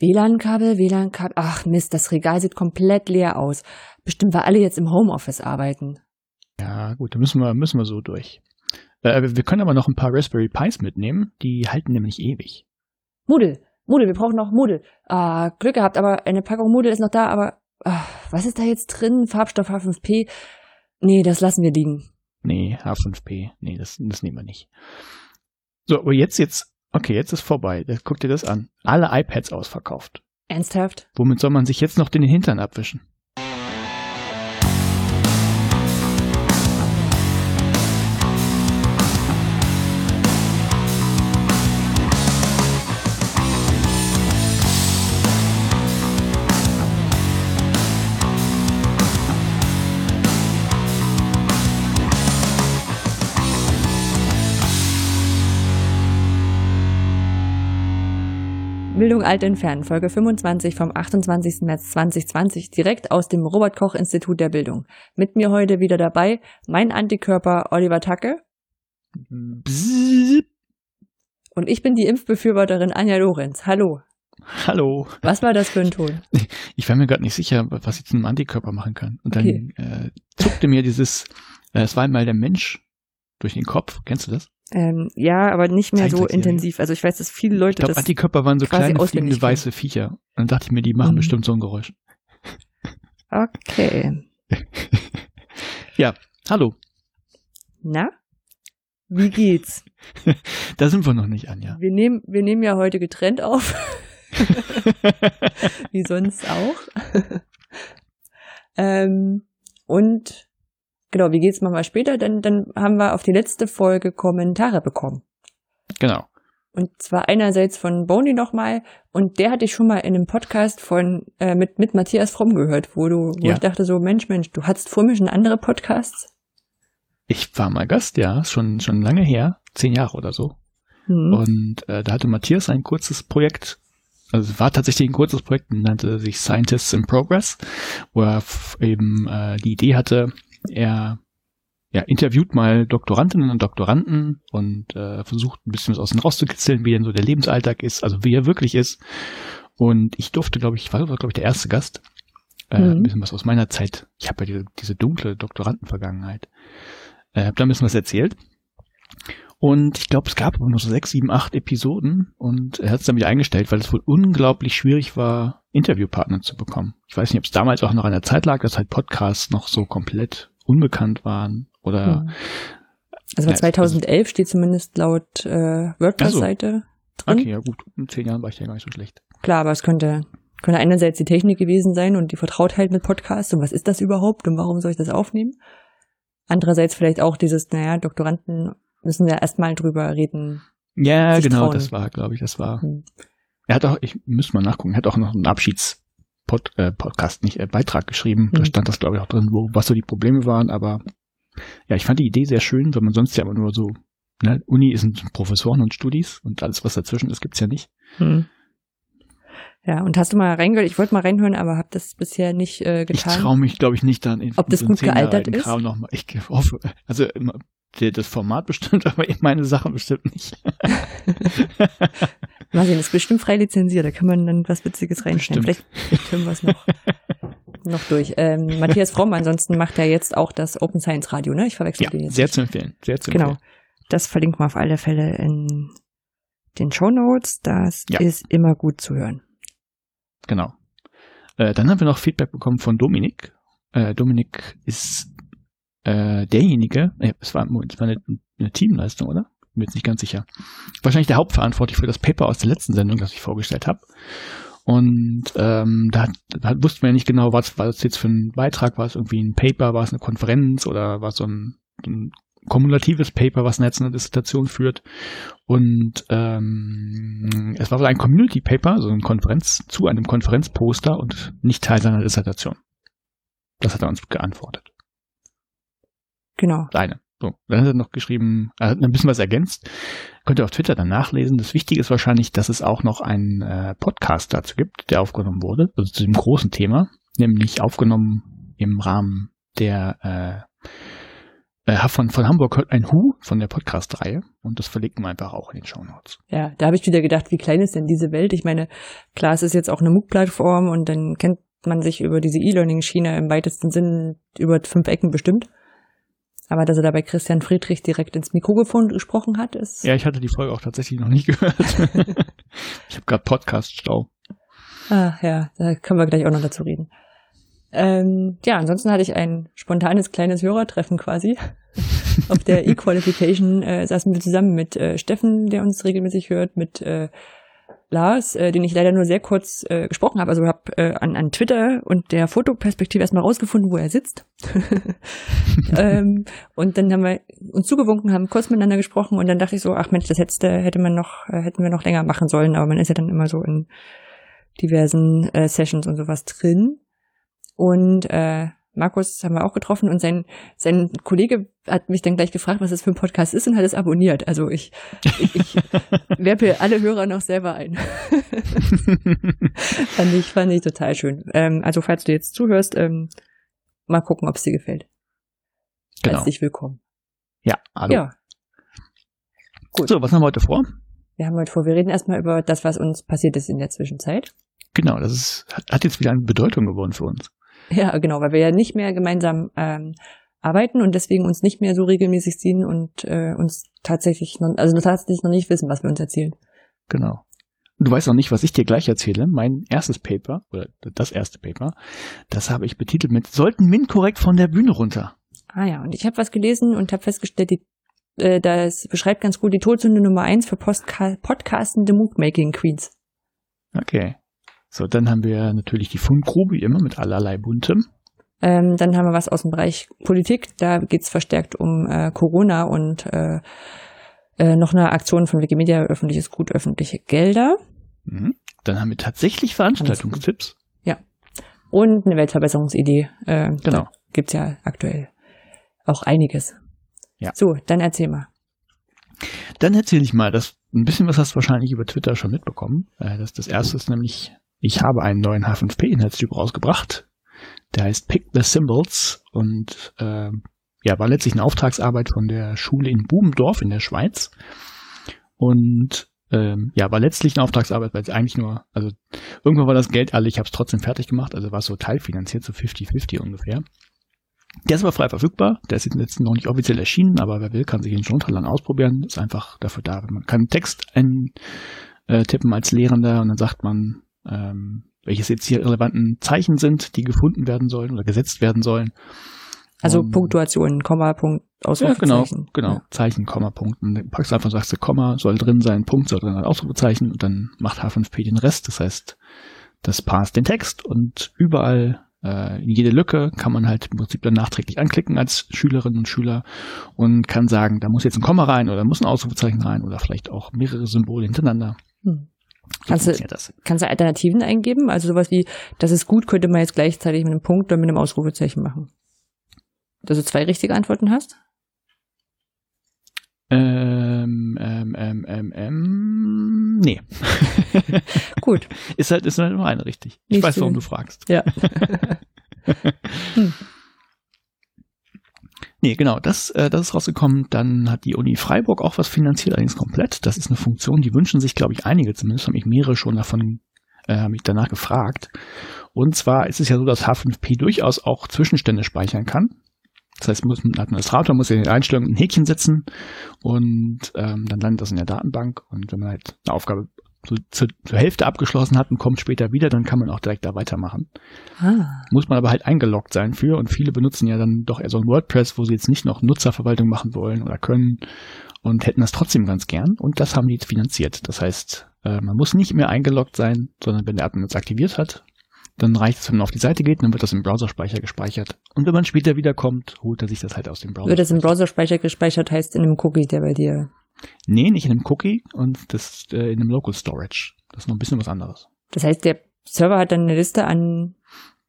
WLAN-Kabel, WLAN-Kabel. Ach Mist, das Regal sieht komplett leer aus. Bestimmt, weil alle jetzt im Homeoffice arbeiten. Ja, gut, da müssen wir, müssen wir so durch. Äh, wir können aber noch ein paar Raspberry Pis mitnehmen. Die halten nämlich ewig. Moodle, Moodle, wir brauchen noch Moodle. Ah, Glück gehabt, aber eine Packung Moodle ist noch da, aber ah, was ist da jetzt drin? Farbstoff H5P? Nee, das lassen wir liegen. Nee, H5P. Nee, das, das nehmen wir nicht. So, aber jetzt, jetzt, okay, jetzt ist vorbei. Guck dir das an. Alle iPads ausverkauft. Ernsthaft? Womit soll man sich jetzt noch den Hintern abwischen? Bildung alt entfernen, Folge 25 vom 28. März 2020, direkt aus dem Robert-Koch-Institut der Bildung. Mit mir heute wieder dabei mein Antikörper Oliver Tacke. Bzzz. Und ich bin die Impfbefürworterin Anja Lorenz. Hallo. Hallo. Was war das für ein Ton? Ich war mir gerade nicht sicher, was ich zu einem Antikörper machen kann. Und dann okay. äh, zuckte mir dieses, äh, es war einmal der Mensch durch den Kopf. Kennst du das? Ähm, ja, aber nicht mehr so intensiv. Also ich weiß, dass viele Leute ich glaub, das Antikörper waren so kleine fliegende weiße Viecher. Dann dachte ich mir, die machen mhm. bestimmt so ein Geräusch. Okay. ja, hallo. Na? Wie geht's? da sind wir noch nicht, Anja. Wir nehmen, wir nehmen ja heute getrennt auf. Wie sonst auch. ähm, und Genau, wie geht's mal später? Dann, dann haben wir auf die letzte Folge Kommentare bekommen. Genau. Und zwar einerseits von Boni nochmal, und der hatte ich schon mal in einem Podcast von äh, mit, mit Matthias Fromm gehört, wo du, wo ja. ich dachte so, Mensch, Mensch, du hattest vor mir schon andere Podcasts? Ich war mal Gast, ja, schon, schon lange her, zehn Jahre oder so. Mhm. Und äh, da hatte Matthias ein kurzes Projekt, also es war tatsächlich ein kurzes Projekt, nannte sich Scientists in Progress, wo er eben äh, die Idee hatte, er ja, interviewt mal Doktorandinnen und Doktoranden und äh, versucht ein bisschen was aus ihnen rauszukitzeln, wie denn so der Lebensalltag ist, also wie er wirklich ist. Und ich durfte, glaube ich, war, glaube ich, der erste Gast. Äh, mhm. Ein bisschen was aus meiner Zeit. Ich habe ja diese, diese dunkle Doktorandenvergangenheit. Äh, habe da ein bisschen was erzählt. Und ich glaube, es gab nur so sechs, sieben, acht Episoden und er hat es dann wieder eingestellt, weil es wohl unglaublich schwierig war, Interviewpartner zu bekommen. Ich weiß nicht, ob es damals auch noch an der Zeit lag, dass halt Podcasts noch so komplett unbekannt waren oder. Hm. Also ja, 2011 also, steht zumindest laut äh, WordPress-Seite so. drin. Okay, ja gut. In zehn Jahren war ich ja gar nicht so schlecht. Klar, aber es könnte, könnte einerseits die Technik gewesen sein und die Vertrautheit mit Podcasts und was ist das überhaupt und warum soll ich das aufnehmen? Andererseits vielleicht auch dieses, naja, Doktoranden müssen ja erstmal drüber reden. Ja, genau, trauen. das war, glaube ich, das war. Hm. Er hat auch, ich müsste mal nachgucken, er hat auch noch einen Abschieds, Pod, äh, Podcast, nicht äh, Beitrag geschrieben. Mhm. Da stand das, glaube ich, auch drin, wo, was so die Probleme waren. Aber ja, ich fand die Idee sehr schön, weil man sonst ja immer nur so, ne, Uni sind Professoren und Studis und alles, was dazwischen ist, gibt's ja nicht. Mhm. Ja, und hast du mal reingehört? Ich wollte mal reinhören, aber habe das bisher nicht äh, getan. Ich traue mich, glaube ich, nicht dann. In, Ob das gut gealtert ist? Noch mal. Ich hoffe, also das Format bestimmt, aber meine Sachen bestimmt nicht. Mal sehen, ist bestimmt frei lizenziert, da kann man dann was Witziges reinstellen. Vielleicht, vielleicht hören wir es noch, noch durch. Ähm, Matthias Fromm, ansonsten macht er jetzt auch das Open Science Radio, ne? Ich verwechsel ja, die jetzt. Sehr zu empfehlen, sehr zu genau. empfehlen. Genau. Das verlinken wir auf alle Fälle in den Show Notes. Das ja. ist immer gut zu hören. Genau. Äh, dann haben wir noch Feedback bekommen von Dominik. Äh, Dominik ist äh, derjenige, äh, es war, es war eine, eine Teamleistung, oder? Bin mir jetzt nicht ganz sicher. Wahrscheinlich der Hauptverantwortliche für das Paper aus der letzten Sendung, das ich vorgestellt habe. Und ähm, da, da wussten wir ja nicht genau, was war das jetzt für ein Beitrag, war es irgendwie ein Paper, war es eine Konferenz oder war es so ein, ein kumulatives Paper, was eine letzte Dissertation führt. Und ähm, es war wohl ein Community Paper, also eine Konferenz zu einem Konferenzposter und nicht Teil seiner Dissertation. Das hat er uns geantwortet. Genau. Seine. So, dann hat er noch geschrieben, er hat ein bisschen was ergänzt. Könnt ihr auf Twitter dann nachlesen. Das Wichtige ist wahrscheinlich, dass es auch noch einen äh, Podcast dazu gibt, der aufgenommen wurde, also zu dem großen Thema, nämlich aufgenommen im Rahmen der äh, äh, von, von Hamburg hört ein Hu von der Podcast-Reihe und das verlinken wir einfach auch in den Show Notes. Ja, da habe ich wieder gedacht, wie klein ist denn diese Welt? Ich meine, klar, es ist jetzt auch eine MOOC-Plattform und dann kennt man sich über diese E-Learning-Schiene im weitesten Sinn über fünf Ecken bestimmt. Aber dass er da bei Christian Friedrich direkt ins Mikrofon gesprochen hat, ist. Ja, ich hatte die Folge auch tatsächlich noch nicht gehört. ich habe gerade Podcast-Stau. Ah, ja, da können wir gleich auch noch dazu reden. Ähm, ja, ansonsten hatte ich ein spontanes kleines Hörertreffen quasi. Auf der E-Qualification äh, saßen wir zusammen mit äh, Steffen, der uns regelmäßig hört, mit äh, Lars, äh, den ich leider nur sehr kurz äh, gesprochen habe. Also habe äh, an, an Twitter und der Fotoperspektive erstmal rausgefunden, wo er sitzt. ähm, und dann haben wir uns zugewunken, haben kurz miteinander gesprochen und dann dachte ich so, ach Mensch, das hätte, hätte man noch, äh, hätten wir noch länger machen sollen, aber man ist ja dann immer so in diversen äh, Sessions und sowas drin. Und äh, Markus haben wir auch getroffen und sein, sein Kollege hat mich dann gleich gefragt, was das für ein Podcast ist und hat es abonniert. Also ich, ich, ich werbe alle Hörer noch selber ein. fand ich, fand ich total schön. Ähm, also falls du jetzt zuhörst, ähm, mal gucken, ob es dir gefällt. Genau. Herzlich willkommen. Ja, hallo. Ja. Gut. So, was haben wir heute vor? Wir haben heute vor, wir reden erstmal über das, was uns passiert ist in der Zwischenzeit. Genau, das ist, hat jetzt wieder eine Bedeutung geworden für uns. Ja, genau, weil wir ja nicht mehr gemeinsam ähm, arbeiten und deswegen uns nicht mehr so regelmäßig sehen und äh, uns tatsächlich noch, also tatsächlich noch nicht wissen, was wir uns erzählen. Genau. Du weißt noch nicht, was ich dir gleich erzähle. Mein erstes Paper, oder das erste Paper, das habe ich betitelt mit Sollten Min korrekt von der Bühne runter. Ah ja, und ich habe was gelesen und habe festgestellt, die, äh, das beschreibt ganz gut die Todsünde Nummer eins für Postka podcastende Moodmaking Queens. Okay. So, dann haben wir natürlich die Fundgrube, wie immer, mit allerlei Buntem. Ähm, dann haben wir was aus dem Bereich Politik. Da geht's verstärkt um äh, Corona und äh, äh, noch eine Aktion von Wikimedia, öffentliches Gut, öffentliche Gelder. Mhm. Dann haben wir tatsächlich Veranstaltungstipps. Ja. Und eine Weltverbesserungsidee. Äh, genau. Gibt's ja aktuell auch einiges. Ja. So, dann erzähl mal. Dann erzähle ich mal, dass ein bisschen was hast du wahrscheinlich über Twitter schon mitbekommen. Äh, das, das erste ist nämlich ich habe einen neuen H5P-Inhaltstyp rausgebracht. Der heißt Pick the Symbols und äh, ja, war letztlich eine Auftragsarbeit von der Schule in Bubendorf in der Schweiz. Und ähm, ja, war letztlich eine Auftragsarbeit, weil es eigentlich nur, also irgendwann war das Geld alle, ich habe es trotzdem fertig gemacht, also war es so teilfinanziert, so 50-50 ungefähr. Der ist aber frei verfügbar, der ist jetzt noch nicht offiziell erschienen, aber wer will, kann sich ihn schon lang ausprobieren. Ist einfach dafür da, man kann Text eintippen äh, als Lehrender und dann sagt man, ähm, welches jetzt hier relevanten Zeichen sind, die gefunden werden sollen oder gesetzt werden sollen. Also um, Punktuation, Komma, Punkt, Ausrufezeichen. Ja, genau, genau. Ja. Zeichen, Komma, Punkt. Und dann packst du einfach, sagst du, Komma soll drin sein, Punkt soll drin sein, Ausrufezeichen und dann macht H5P den Rest. Das heißt, das passt den Text und überall äh, in jede Lücke kann man halt im Prinzip dann nachträglich anklicken als Schülerin und Schüler und kann sagen, da muss jetzt ein Komma rein oder muss ein Ausrufezeichen rein oder vielleicht auch mehrere Symbole hintereinander. Hm. Kannst du, kannst du Alternativen eingeben? Also sowas wie, das ist gut, könnte man jetzt gleichzeitig mit einem Punkt oder mit einem Ausrufezeichen machen. Dass du zwei richtige Antworten hast? Ähm, ähm, ähm, ähm, ähm, nee. Gut. ist halt, ist halt nur eine richtig. Ich Nicht weiß, warum du fragst. Ja. hm. Nee, genau, das, äh, das ist rausgekommen. Dann hat die Uni Freiburg auch was finanziert, allerdings komplett. Das ist eine Funktion, die wünschen sich, glaube ich, einige zumindest, haben mich mehrere schon davon äh, mich danach gefragt. Und zwar ist es ja so, dass H5P durchaus auch Zwischenstände speichern kann. Das heißt, muss, ein Administrator muss in den Einstellungen ein Häkchen setzen und ähm, dann landet das in der Datenbank. Und wenn man halt eine Aufgabe so zu, zur Hälfte abgeschlossen hat und kommt später wieder, dann kann man auch direkt da weitermachen. Ah. Muss man aber halt eingeloggt sein für und viele benutzen ja dann doch eher so ein WordPress, wo sie jetzt nicht noch Nutzerverwaltung machen wollen oder können und hätten das trotzdem ganz gern und das haben die jetzt finanziert. Das heißt, äh, man muss nicht mehr eingeloggt sein, sondern wenn der Admin das aktiviert hat, dann reicht es, wenn man auf die Seite geht, dann wird das im Browserspeicher gespeichert. Und wenn man später wiederkommt, holt er sich das halt aus dem Browser. Wird das im Browserspeicher gespeichert, heißt in einem Cookie, der bei dir Nee, nicht in einem Cookie und das äh, in einem Local Storage. Das ist noch ein bisschen was anderes. Das heißt, der Server hat dann eine Liste an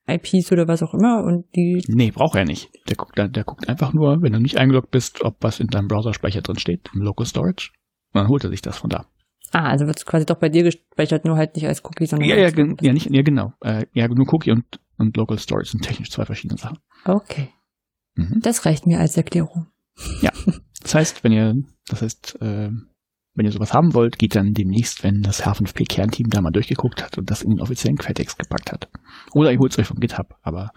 IPs oder was auch immer und die. Nee, braucht er nicht. Der guckt, der, der guckt einfach nur, wenn du nicht eingeloggt bist, ob was in deinem Browserspeicher drin steht, im Local Storage. Und dann holt er sich das von da. Ah, also wird es quasi doch bei dir gespeichert, nur halt nicht als Cookie, sondern ja, ja, ja, nicht, ja, genau. Äh, ja, nur Cookie und, und Local Storage sind technisch zwei verschiedene Sachen. Okay. Mhm. Das reicht mir als Erklärung. Ja. Das heißt, wenn ihr, das heißt, äh, wenn ihr sowas haben wollt, geht dann demnächst, wenn das H5P-Kernteam da mal durchgeguckt hat und das in den offiziellen Quelltext gepackt hat. Oder ihr holt es euch vom GitHub, aber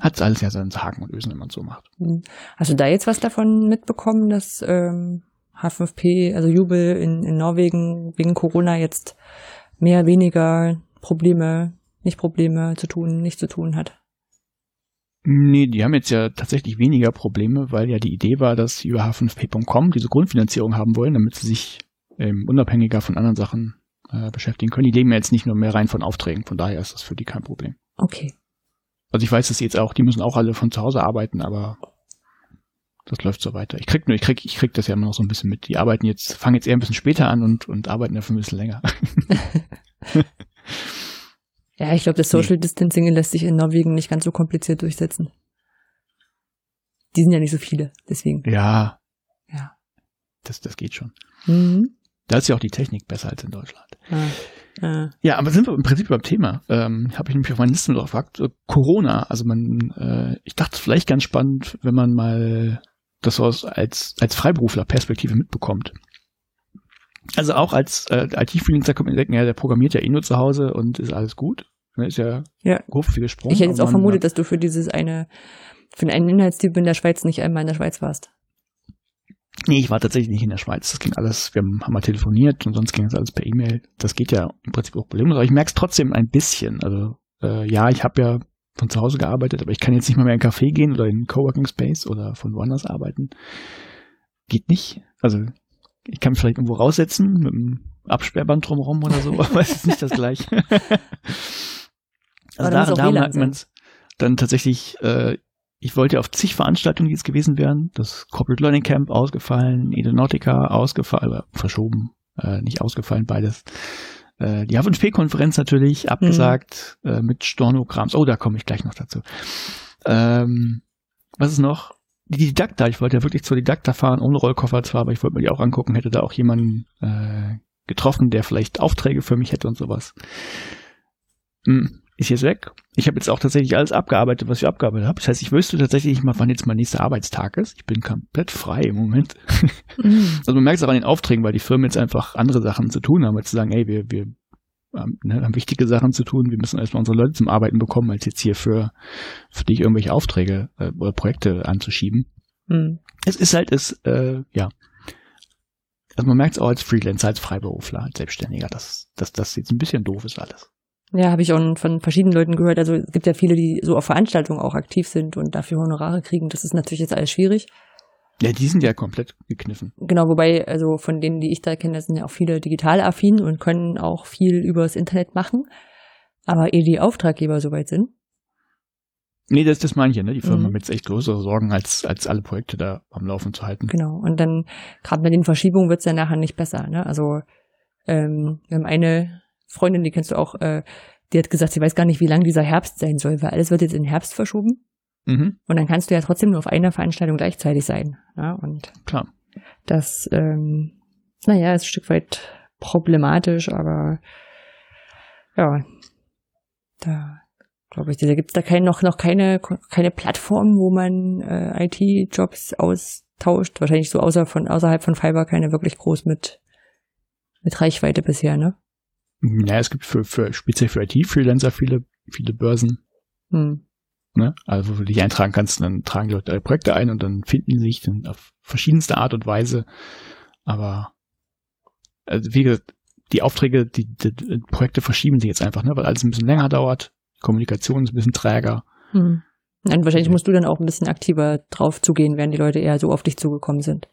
hat alles ja seinen Haken und Ösen, wenn man so macht. Hm. Hast du da jetzt was davon mitbekommen, dass ähm, H5P, also Jubel in, in Norwegen wegen Corona jetzt mehr, weniger Probleme, nicht Probleme zu tun, nicht zu tun hat? Nee, die haben jetzt ja tatsächlich weniger Probleme, weil ja die Idee war, dass sie über H5P.com diese Grundfinanzierung haben wollen, damit sie sich ähm, unabhängiger von anderen Sachen äh, beschäftigen können. Die leben ja jetzt nicht nur mehr rein von Aufträgen, von daher ist das für die kein Problem. Okay. Also ich weiß dass jetzt auch, die müssen auch alle von zu Hause arbeiten, aber das läuft so weiter. Ich krieg nur, ich krieg, ich krieg das ja immer noch so ein bisschen mit. Die arbeiten jetzt, fangen jetzt eher ein bisschen später an und, und arbeiten dafür ein bisschen länger. Ja, ich glaube, das Social Distancing lässt sich in Norwegen nicht ganz so kompliziert durchsetzen. Die sind ja nicht so viele, deswegen. Ja. Ja. Das, das geht schon. Mhm. Da ist ja auch die Technik besser als in Deutschland. Ah. Ah. Ja, aber sind wir im Prinzip beim Thema. Ähm, Habe ich nämlich auf meiner Liste noch gefragt. Äh, Corona, also man, äh, ich dachte vielleicht ganz spannend, wenn man mal das so als, als Freiberufler Perspektive mitbekommt. Also auch als äh, IT-Freelancer kommt man denken, ja, der programmiert ja eh nur zu Hause und ist alles gut. Ne, ist ja, ja. viel gesprochen. Ich hätte jetzt auch vermutet, dass du für dieses eine, für einen Inhaltstyp in der Schweiz nicht einmal in der Schweiz warst. Nee, ich war tatsächlich nicht in der Schweiz. Das ging alles, wir haben, haben mal telefoniert und sonst ging das alles per E-Mail. Das geht ja im Prinzip auch problemlos. Aber ich merke es trotzdem ein bisschen. Also äh, ja, ich habe ja von zu Hause gearbeitet, aber ich kann jetzt nicht mal mehr in einen Café gehen oder in einen Coworking Space oder von woanders arbeiten. Geht nicht. Also ich kann mich vielleicht irgendwo raussetzen mit einem Absperrband drumherum oder so, aber es ist nicht das gleiche. also daran, darum hat man es dann tatsächlich, äh, ich wollte auf zig Veranstaltungen, die es gewesen wären, das Corporate Learning Camp ausgefallen, Edenautica ausgefallen, verschoben, äh, nicht ausgefallen, beides. Äh, die H5P-Konferenz natürlich abgesagt mhm. äh, mit Stornograms. Oh, da komme ich gleich noch dazu. Ähm, was ist noch? die Didakta, ich wollte ja wirklich zur Didakta fahren, ohne Rollkoffer zwar, aber ich wollte mir die auch angucken, hätte da auch jemanden äh, getroffen, der vielleicht Aufträge für mich hätte und sowas. Hm, ist jetzt weg. Ich habe jetzt auch tatsächlich alles abgearbeitet, was ich abgearbeitet habe. Das heißt, ich wüsste tatsächlich nicht mal, wann jetzt mein nächster Arbeitstag ist. Ich bin komplett frei im Moment. Mhm. Also man merkt es auch an den Aufträgen, weil die Firmen jetzt einfach andere Sachen zu tun haben, als zu sagen, ey, wir, wir ähm, ne, haben wichtige Sachen zu tun. Wir müssen erstmal unsere Leute zum Arbeiten bekommen, als jetzt hier für, für dich irgendwelche Aufträge äh, oder Projekte anzuschieben. Mhm. Es ist halt, es, äh, ja. Also man merkt es auch als Freelancer, als Freiberufler, als Selbstständiger, dass, dass das jetzt ein bisschen doof ist alles. Ja, habe ich auch von verschiedenen Leuten gehört. Also es gibt ja viele, die so auf Veranstaltungen auch aktiv sind und dafür Honorare kriegen. Das ist natürlich jetzt alles schwierig. Ja, die sind ja komplett gekniffen. Genau, wobei, also von denen, die ich da kenne, sind ja auch viele digital affin und können auch viel übers Internet machen. Aber ehe die Auftraggeber soweit sind. Nee, das, das meine ich ja, ne? Die Firma mhm. mit echt größere Sorgen, als, als alle Projekte da am Laufen zu halten. Genau. Und dann, gerade mit den Verschiebungen wird's ja nachher nicht besser, ne? Also, ähm, wir haben eine Freundin, die kennst du auch, äh, die hat gesagt, sie weiß gar nicht, wie lang dieser Herbst sein soll, weil alles wird jetzt in den Herbst verschoben. Mhm. Und dann kannst du ja trotzdem nur auf einer Veranstaltung gleichzeitig sein. Ja, und Klar. das, ähm, naja, ist ein Stück weit problematisch, aber ja, da glaube ich, da gibt's da kein, noch, noch keine, keine Plattform, wo man äh, IT-Jobs austauscht. Wahrscheinlich so außer von, außerhalb von Fiverr keine wirklich groß mit, mit Reichweite bisher, ne? Ja, es gibt für, für speziell für IT-Freelancer viele, viele Börsen. Hm. Ne? Also wo du dich eintragen kannst, dann tragen die Leute Projekte ein und dann finden sie sich dann auf verschiedenste Art und Weise. Aber also wie gesagt, die Aufträge, die, die, die Projekte verschieben sich jetzt einfach, ne? weil alles ein bisschen länger dauert, Kommunikation ist ein bisschen träger. Hm. Und wahrscheinlich musst du dann auch ein bisschen aktiver drauf zugehen, während die Leute eher so auf dich zugekommen sind.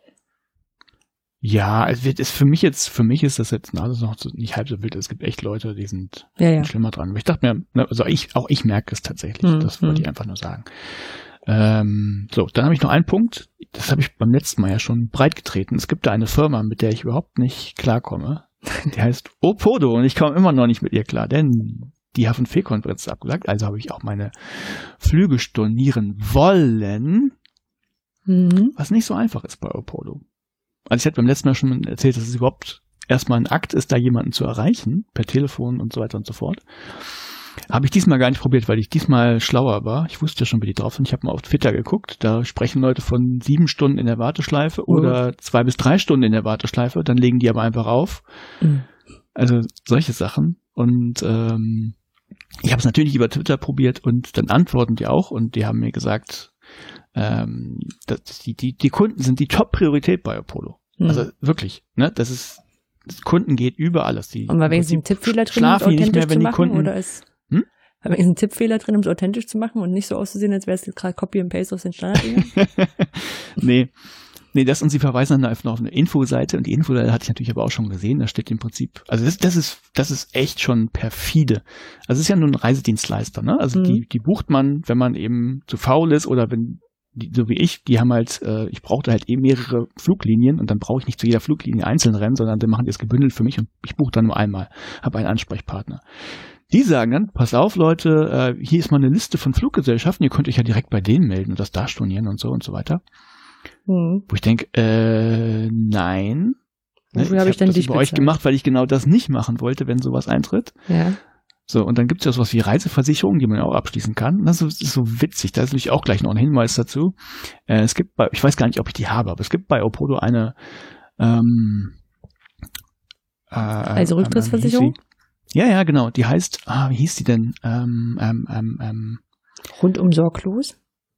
Ja, es wird, ist für mich jetzt, für mich ist das jetzt alles noch so, nicht halb so wild. Es gibt echt Leute, die sind ja, ja. schlimmer dran. Aber ich dachte mir, ne, also ich, auch ich merke es tatsächlich. Mhm. Das wollte hm. ich einfach nur sagen. Ähm, so, dann habe ich noch einen Punkt. Das habe ich beim letzten Mal ja schon breit getreten. Es gibt da eine Firma, mit der ich überhaupt nicht klarkomme. Die heißt Opodo und ich komme immer noch nicht mit ihr klar, denn die H5P-Konferenz ist abgesagt. Also habe ich auch meine Flüge stornieren wollen. Mhm. Was nicht so einfach ist bei Opodo. Also ich hatte beim letzten Mal schon erzählt, dass es überhaupt erstmal ein Akt ist, da jemanden zu erreichen, per Telefon und so weiter und so fort. Habe ich diesmal gar nicht probiert, weil ich diesmal schlauer war. Ich wusste ja schon, wie die drauf sind. Ich habe mal auf Twitter geguckt. Da sprechen Leute von sieben Stunden in der Warteschleife mhm. oder zwei bis drei Stunden in der Warteschleife. Dann legen die aber einfach auf. Mhm. Also solche Sachen. Und ähm, ich habe es natürlich über Twitter probiert und dann antworten die auch und die haben mir gesagt, ähm, dass die, die, die Kunden sind die Top-Priorität bei Apollo. Mhm. Also wirklich, ne? Das ist das Kunden geht über alles. Die und war wenigstens ein Tippfehler drin, um es authentisch mehr, zu machen, Kunden, oder ist hm? War wenigstens ein Tippfehler drin, um es authentisch zu machen und nicht so auszusehen, als wäre es gerade Copy and Paste aus den Standard. nee. Nee, das und sie verweisen dann einfach noch auf eine Infoseite und die Infoseite hatte ich natürlich aber auch schon gesehen. Da steht im Prinzip, also das, das ist, das ist echt schon perfide. Also es ist ja nur ein Reisedienstleister, ne? Also mhm. die, die bucht man, wenn man eben zu faul ist oder wenn die, so wie ich, die haben halt, äh, ich brauchte halt eben mehrere Fluglinien und dann brauche ich nicht zu jeder Fluglinie einzeln rennen, sondern die machen das gebündelt für mich und ich buche dann nur einmal, habe einen Ansprechpartner. Die sagen dann, pass auf Leute, äh, hier ist mal eine Liste von Fluggesellschaften, ihr könnt euch ja direkt bei denen melden und das da stornieren und so und so weiter. Mhm. Wo ich denke, äh, nein. Wofür ne, ich habe ich denn das bei euch gemacht, weil ich genau das nicht machen wollte, wenn sowas eintritt. Ja. So, und dann gibt es ja sowas wie Reiseversicherungen, die man ja auch abschließen kann. Das ist, so witzig. Da ist natürlich auch gleich noch ein Hinweis dazu. Äh, es gibt bei, ich weiß gar nicht, ob ich die habe, aber es gibt bei Opodo eine ähm, äh, also Rücktrittsversicherung? ja, ja, genau. Die heißt, ah, wie hieß die denn? Ähm, ähm, ähm, ähm, rundum sorglos?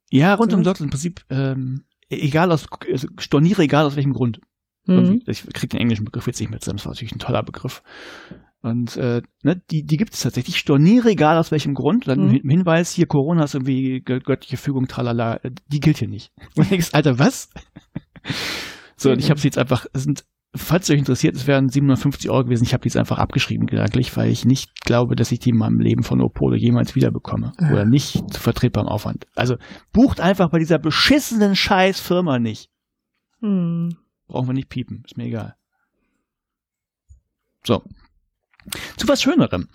Ja, rundum sorglos im Prinzip, ähm, egal aus, also storniere egal aus welchem Grund. Mhm. Ich krieg den englischen Begriff jetzt nicht zusammen, das war natürlich ein toller Begriff. Und äh, ne, die, die gibt es tatsächlich. Storniere, egal aus welchem Grund. Dann mhm. Hinweis, hier Corona ist irgendwie göttliche Fügung, tralala, äh, die gilt hier nicht. Und denkst, Alter, was? so, und ich habe sie jetzt einfach, es sind, falls euch interessiert, es wären 750 Euro gewesen. Ich habe die jetzt einfach abgeschrieben gedanklich, weil ich nicht glaube, dass ich die in meinem Leben von Opolo jemals wiederbekomme. Ja. Oder nicht zu vertretbarem Aufwand. Also bucht einfach bei dieser beschissenen scheiß Firma nicht. Mhm. Brauchen wir nicht piepen, ist mir egal. So, zu was Schönerem.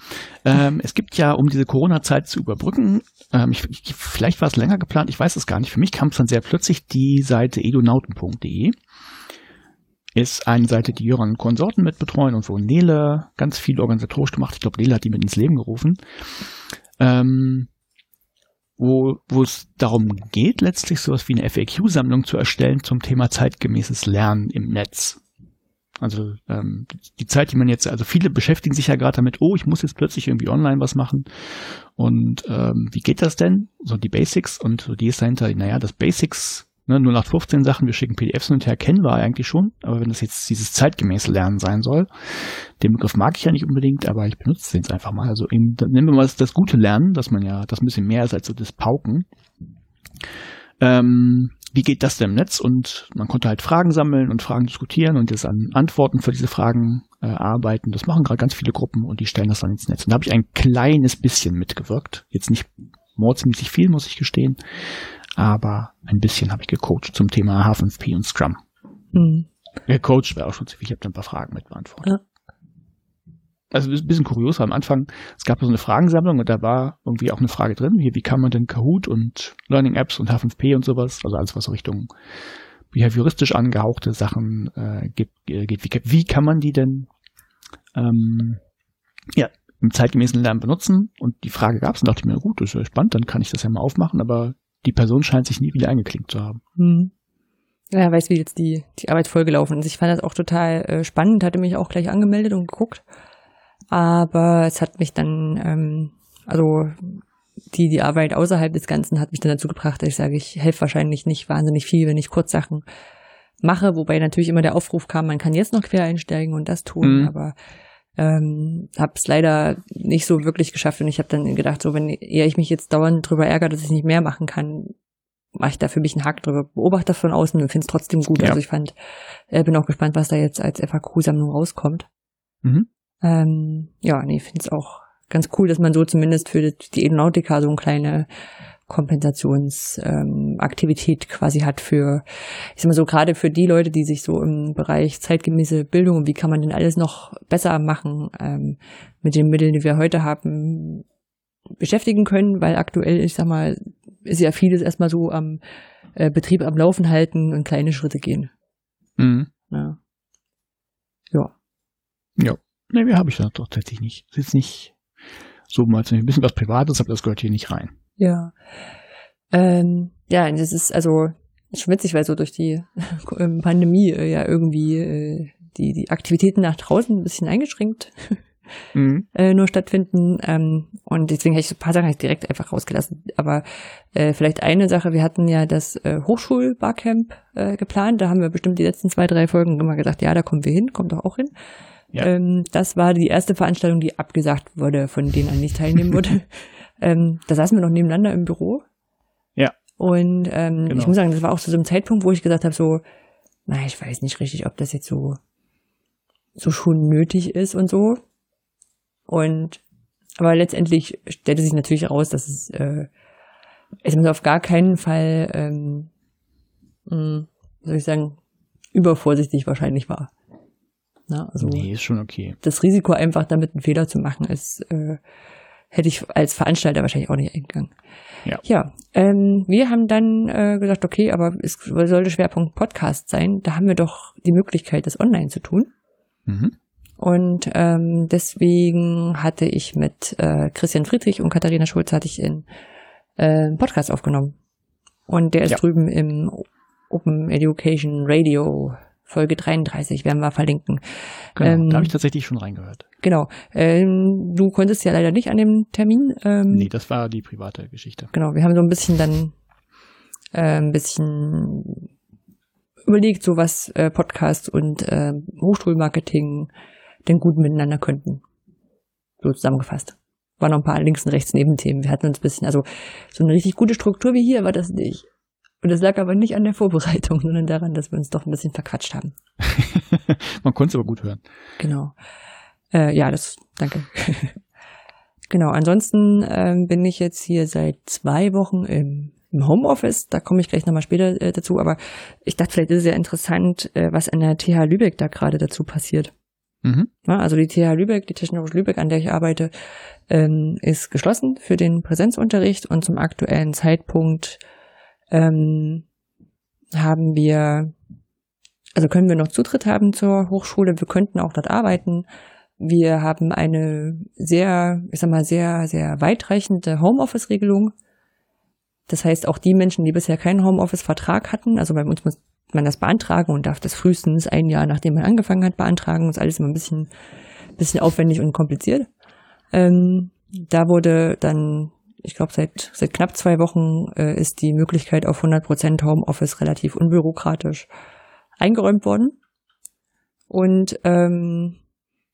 Ähm, es gibt ja, um diese Corona-Zeit zu überbrücken, ähm, ich, ich, vielleicht war es länger geplant, ich weiß es gar nicht. Für mich kam es dann sehr plötzlich die Seite edonauten.de. Ist eine Seite, die Jöran und Konsorten mit betreuen und wo Nele ganz viel organisatorisch macht. Ich glaube, Nele hat die mit ins Leben gerufen. Ähm, wo, wo es darum geht, letztlich sowas wie eine FAQ-Sammlung zu erstellen zum Thema zeitgemäßes Lernen im Netz. Also ähm, die Zeit, die man jetzt, also viele beschäftigen sich ja gerade damit, oh, ich muss jetzt plötzlich irgendwie online was machen. Und ähm, wie geht das denn? So die Basics und so die ist dahinter, naja, das Basics, ne, nur nach 15 Sachen, wir schicken PDFs und her, kennen wir eigentlich schon. Aber wenn das jetzt dieses zeitgemäße Lernen sein soll, den Begriff mag ich ja nicht unbedingt, aber ich benutze den jetzt einfach mal. Also eben, nehmen wir mal das, das gute Lernen, dass man ja das ein bisschen mehr ist als so das Pauken. Ähm, wie geht das denn im Netz? Und man konnte halt Fragen sammeln und Fragen diskutieren und jetzt an Antworten für diese Fragen äh, arbeiten. Das machen gerade ganz viele Gruppen und die stellen das dann ins Netz. Und da habe ich ein kleines bisschen mitgewirkt. Jetzt nicht mordsmäßig viel, muss ich gestehen, aber ein bisschen habe ich gecoacht zum Thema H5P und Scrum. Mhm. Gecoacht wäre auch schon zu viel. Ich habe da ein paar Fragen mit beantwortet. Ja also ein bisschen kurios, am Anfang, es gab so eine Fragensammlung und da war irgendwie auch eine Frage drin, hier, wie kann man denn Kahoot und Learning Apps und H5P und sowas, also alles, was so Richtung behavioristisch angehauchte Sachen äh, geht, äh, geht. Wie, wie kann man die denn ähm, ja, im zeitgemäßen Lernen benutzen? Und die Frage gab es und dachte ich mir, gut, das ist ja spannend, dann kann ich das ja mal aufmachen, aber die Person scheint sich nie wieder eingeklinkt zu haben. Hm. Ja, weiß, wie jetzt die, die Arbeit vollgelaufen ist. Ich fand das auch total äh, spannend, hatte mich auch gleich angemeldet und geguckt. Aber es hat mich dann, ähm, also die, die Arbeit außerhalb des Ganzen hat mich dann dazu gebracht, dass ich sage, ich helfe wahrscheinlich nicht wahnsinnig viel, wenn ich Kurzsachen mache, wobei natürlich immer der Aufruf kam, man kann jetzt noch quer einsteigen und das tun, mhm. aber ähm, habe es leider nicht so wirklich geschafft und ich habe dann gedacht, so wenn eher ich mich jetzt dauernd drüber ärgere, dass ich nicht mehr machen kann, mache ich da für mich einen Haken drüber, beobachte das von außen und finde es trotzdem gut. Ja. Also ich fand, äh, bin auch gespannt, was da jetzt als FAQ-Sammlung rauskommt. Mhm. Ähm, ja, nee, finde es auch ganz cool, dass man so zumindest für die Aeronautica so eine kleine Kompensationsaktivität ähm, quasi hat für, ich sag mal so, gerade für die Leute, die sich so im Bereich zeitgemäße Bildung und wie kann man denn alles noch besser machen ähm, mit den Mitteln, die wir heute haben, beschäftigen können, weil aktuell, ich sag mal, ist ja vieles erstmal so am äh, Betrieb am Laufen halten und kleine Schritte gehen. Mhm. Ja. Ja. Ja. Nee, mehr habe ich da doch tatsächlich nicht. Das ist jetzt nicht so mal ein bisschen was Privates, aber das gehört hier nicht rein. Ja. Ähm, ja, das ist also schon witzig, weil so durch die Pandemie äh, ja irgendwie äh, die, die Aktivitäten nach draußen ein bisschen eingeschränkt mhm. äh, nur stattfinden. Ähm, und deswegen habe ich so ein paar Sachen direkt einfach rausgelassen. Aber äh, vielleicht eine Sache, wir hatten ja das äh, Hochschul-Barcamp äh, geplant. Da haben wir bestimmt die letzten zwei, drei Folgen immer gesagt, ja, da kommen wir hin, kommt doch auch hin. Ja. Ähm, das war die erste Veranstaltung, die abgesagt wurde, von denen an nicht teilnehmen wurde. ähm, da saßen wir noch nebeneinander im Büro. Ja. Und ähm, genau. ich muss sagen, das war auch zu so einem Zeitpunkt, wo ich gesagt habe, so, na, ich weiß nicht richtig, ob das jetzt so so schon nötig ist und so. Und aber letztendlich stellte sich natürlich heraus, dass es äh, es muss auf gar keinen Fall, ähm, mh, hm, soll ich sagen, übervorsichtig wahrscheinlich war. Na, also nee, ist schon okay. Das Risiko einfach damit einen Fehler zu machen, ist äh, hätte ich als Veranstalter wahrscheinlich auch nicht eingegangen. Ja, ja ähm, wir haben dann äh, gesagt, okay, aber es sollte Schwerpunkt Podcast sein. Da haben wir doch die Möglichkeit, das online zu tun. Mhm. Und ähm, deswegen hatte ich mit äh, Christian Friedrich und Katharina Schulz hatte ich in äh, Podcast aufgenommen. Und der ist ja. drüben im Open Education Radio Folge 33, werden wir verlinken. Genau, ähm, da habe ich tatsächlich schon reingehört. Genau. Ähm, du konntest ja leider nicht an dem Termin. Ähm, nee, das war die private Geschichte. Genau, wir haben so ein bisschen dann äh, ein bisschen überlegt, so was äh, Podcast und äh, Hochschulmarketing denn gut miteinander könnten. So zusammengefasst. War noch ein paar links und rechts Nebenthemen. Wir hatten uns ein bisschen, also so eine richtig gute Struktur wie hier war das nicht. Und das lag aber nicht an der Vorbereitung, sondern daran, dass wir uns doch ein bisschen verquatscht haben. Man konnte es aber gut hören. Genau. Äh, ja, das, danke. genau, ansonsten ähm, bin ich jetzt hier seit zwei Wochen im im Homeoffice, da komme ich gleich nochmal später äh, dazu, aber ich dachte, vielleicht ist es ja interessant, äh, was an der TH Lübeck da gerade dazu passiert. Mhm. Ja, also die TH Lübeck, die Technologische Lübeck, an der ich arbeite, ähm, ist geschlossen für den Präsenzunterricht und zum aktuellen Zeitpunkt ähm, haben wir, also können wir noch Zutritt haben zur Hochschule, wir könnten auch dort arbeiten. Wir haben eine sehr, ich sag mal, sehr, sehr weitreichende Homeoffice-Regelung. Das heißt, auch die Menschen, die bisher keinen Homeoffice-Vertrag hatten, also bei uns muss man das beantragen und darf das frühestens ein Jahr, nachdem man angefangen hat, beantragen. Ist alles immer ein bisschen, bisschen aufwendig und kompliziert. Ähm, da wurde dann, ich glaube, seit, seit knapp zwei Wochen äh, ist die Möglichkeit auf 100% Homeoffice relativ unbürokratisch eingeräumt worden. Und ähm,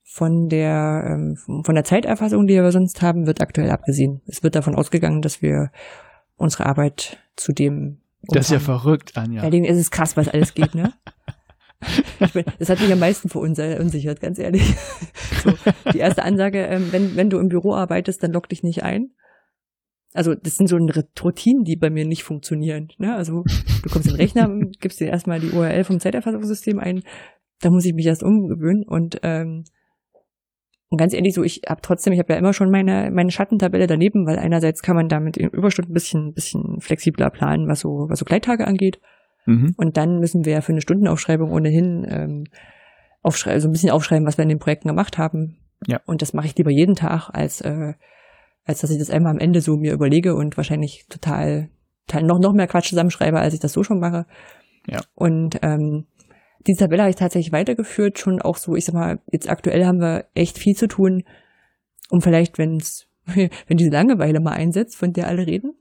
von der ähm, von der Zeiterfassung, die wir sonst haben, wird aktuell abgesehen. Es wird davon ausgegangen, dass wir unsere Arbeit zu dem. Das ist ja verrückt, Anja. Ja, denen ist es krass, was alles geht, ne? ich bin, das hat mich am meisten verunsichert, ganz ehrlich. so, die erste Ansage, ähm, wenn, wenn du im Büro arbeitest, dann lock dich nicht ein. Also das sind so Routinen, die bei mir nicht funktionieren. Ne? Also du kommst in den Rechner, gibst dir erstmal die URL vom Zeiterfassungssystem ein, da muss ich mich erst umgewöhnen und ähm, und ganz ehrlich, so ich habe trotzdem, ich habe ja immer schon meine meine Schattentabelle daneben, weil einerseits kann man damit in Überstunden ein bisschen bisschen flexibler planen, was so was so Gleittage angeht. Mhm. Und dann müssen wir für eine Stundenaufschreibung ohnehin ähm, aufschreiben, so ein bisschen aufschreiben, was wir in den Projekten gemacht haben. Ja. Und das mache ich lieber jeden Tag, als äh, als dass ich das einmal am Ende so mir überlege und wahrscheinlich total, total noch noch mehr Quatsch zusammenschreibe, als ich das so schon mache. Ja. Und ähm, die Tabelle habe ich tatsächlich weitergeführt, schon auch so, ich sag mal, jetzt aktuell haben wir echt viel zu tun, um vielleicht, wenn's, wenn diese Langeweile mal einsetzt, von der alle reden,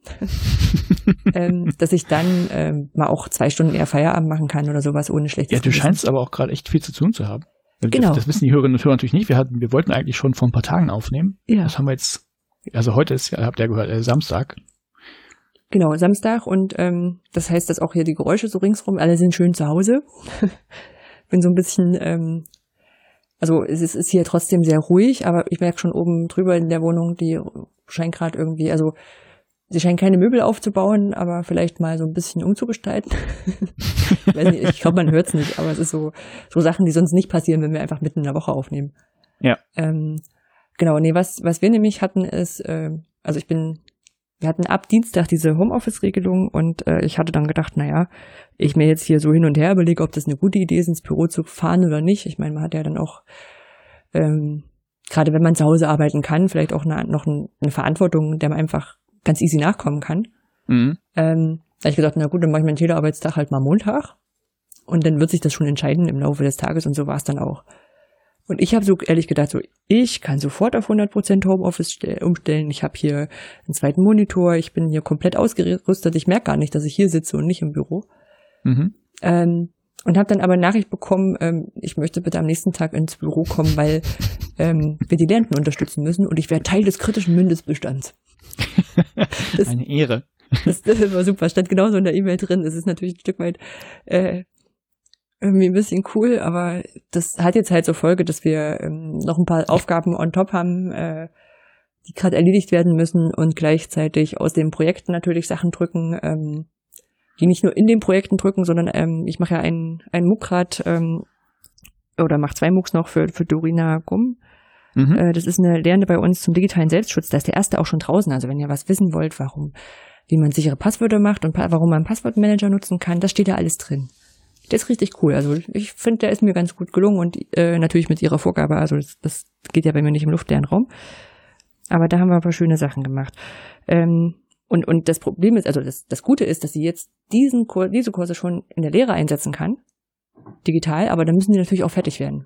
ähm, dass ich dann ähm, mal auch zwei Stunden eher Feierabend machen kann oder sowas ohne schlechtes Ja, du Gewissen. scheinst aber auch gerade echt viel zu tun zu haben. Genau. Das, das wissen die Hörerinnen und Hörer natürlich nicht. Wir hatten, wir wollten eigentlich schon vor ein paar Tagen aufnehmen. Ja. Das haben wir jetzt, also heute ist, habt ihr gehört, äh, Samstag. Genau, Samstag und ähm, das heißt, dass auch hier die Geräusche so ringsrum, alle sind schön zu Hause. Bin so ein bisschen, ähm, also es ist, ist hier trotzdem sehr ruhig, aber ich merke schon oben drüber in der Wohnung, die scheint gerade irgendwie, also sie scheinen keine Möbel aufzubauen, aber vielleicht mal so ein bisschen umzugestalten. ich weiß nicht, ich glaube, man hört es nicht, aber es ist so, so Sachen, die sonst nicht passieren, wenn wir einfach mitten in der Woche aufnehmen. Ja. Ähm, genau, nee, was, was wir nämlich hatten ist, äh, also ich bin wir hatten ab Dienstag diese Homeoffice-Regelung und äh, ich hatte dann gedacht, naja, ich mir jetzt hier so hin und her überlege, ob das eine gute Idee ist, ins Büro zu fahren oder nicht. Ich meine, man hat ja dann auch ähm, gerade wenn man zu Hause arbeiten kann, vielleicht auch eine, noch eine Verantwortung, der man einfach ganz easy nachkommen kann. Mhm. Ähm, da habe ich gesagt, na gut, dann mache ich meinen Telearbeitstag halt mal Montag. Und dann wird sich das schon entscheiden im Laufe des Tages und so war es dann auch. Und ich habe so ehrlich gedacht, so ich kann sofort auf 100% Homeoffice umstellen. Ich habe hier einen zweiten Monitor, ich bin hier komplett ausgerüstet. Ich merke gar nicht, dass ich hier sitze und nicht im Büro. Mhm. Ähm, und habe dann aber Nachricht bekommen, ähm, ich möchte bitte am nächsten Tag ins Büro kommen, weil ähm, wir die Lernenden unterstützen müssen und ich wäre Teil des kritischen Mindestbestands. Das, Eine Ehre. Das, das war super, stand genauso in der E-Mail drin. Es ist natürlich ein Stück weit äh, irgendwie ein bisschen cool, aber das hat jetzt halt zur Folge, dass wir ähm, noch ein paar Aufgaben on top haben, äh, die gerade erledigt werden müssen und gleichzeitig aus den Projekten natürlich Sachen drücken, ähm, die nicht nur in den Projekten drücken, sondern ähm, ich mache ja einen, einen MOOC grad, ähm, oder mache zwei MOOCs noch für, für Dorina Gumm. Mhm. Äh, das ist eine Lernende bei uns zum digitalen Selbstschutz. Da ist der erste auch schon draußen. Also wenn ihr was wissen wollt, warum, wie man sichere Passwörter macht und warum man Passwortmanager nutzen kann, das steht da alles drin. Der ist richtig cool. Also ich finde, der ist mir ganz gut gelungen und äh, natürlich mit ihrer Vorgabe. Also das, das geht ja bei mir nicht im luftleeren Raum. Aber da haben wir ein paar schöne Sachen gemacht. Ähm, und, und das Problem ist, also das, das Gute ist, dass sie jetzt diesen Kur diese Kurse schon in der Lehre einsetzen kann, digital, aber dann müssen die natürlich auch fertig werden.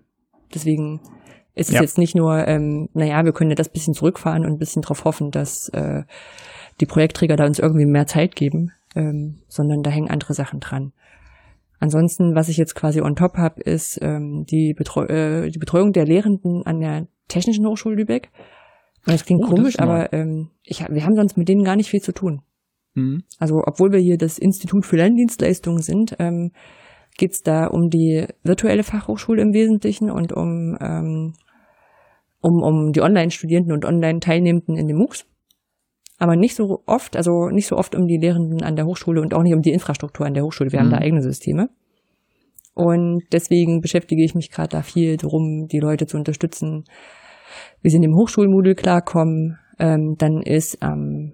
Deswegen ist es ja. jetzt nicht nur, ähm, naja, wir können ja das bisschen zurückfahren und ein bisschen darauf hoffen, dass äh, die Projektträger da uns irgendwie mehr Zeit geben, ähm, sondern da hängen andere Sachen dran. Ansonsten, was ich jetzt quasi on top habe, ist ähm, die, Betreu äh, die Betreuung der Lehrenden an der Technischen Hochschule Lübeck. Das klingt oh, komisch, das aber ähm, ich, wir haben sonst mit denen gar nicht viel zu tun. Mhm. Also obwohl wir hier das Institut für Lerndienstleistungen sind, ähm, geht es da um die virtuelle Fachhochschule im Wesentlichen und um, ähm, um, um die Online-Studierenden und Online-Teilnehmenden in den MOOCs. Aber nicht so oft, also nicht so oft um die Lehrenden an der Hochschule und auch nicht um die Infrastruktur an der Hochschule. Wir mhm. haben da eigene Systeme. Und deswegen beschäftige ich mich gerade da viel drum, die Leute zu unterstützen, wie sie in dem Hochschulmodul klarkommen. Ähm, dann ist ähm,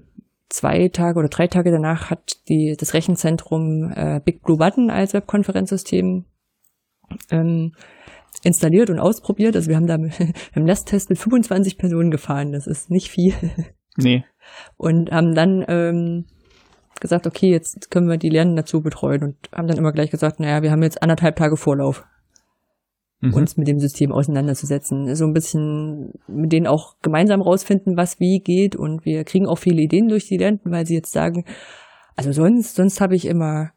zwei Tage oder drei Tage danach hat die, das Rechenzentrum äh, Big Blue Button als Webkonferenzsystem ähm, installiert und ausprobiert. Also wir haben da im Lasttest mit 25 Personen gefahren. Das ist nicht viel. Nee. Und haben dann ähm, gesagt, okay, jetzt können wir die Lernen dazu betreuen und haben dann immer gleich gesagt, naja, wir haben jetzt anderthalb Tage Vorlauf mhm. uns mit dem System auseinanderzusetzen. So ein bisschen mit denen auch gemeinsam rausfinden, was wie geht. Und wir kriegen auch viele Ideen durch die Lernenden, weil sie jetzt sagen, also sonst, sonst habe ich immer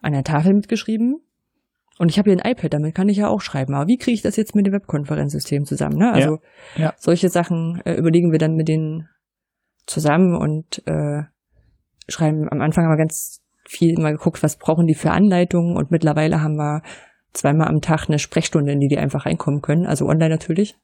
an der Tafel mitgeschrieben. Und ich habe hier ein iPad, damit kann ich ja auch schreiben. Aber wie kriege ich das jetzt mit dem Webkonferenzsystem zusammen? Ne? Also ja, ja. solche Sachen äh, überlegen wir dann mit denen zusammen und äh, schreiben. Am Anfang haben wir ganz viel mal geguckt, was brauchen die für Anleitungen und mittlerweile haben wir zweimal am Tag eine Sprechstunde, in die die einfach reinkommen können, also online natürlich.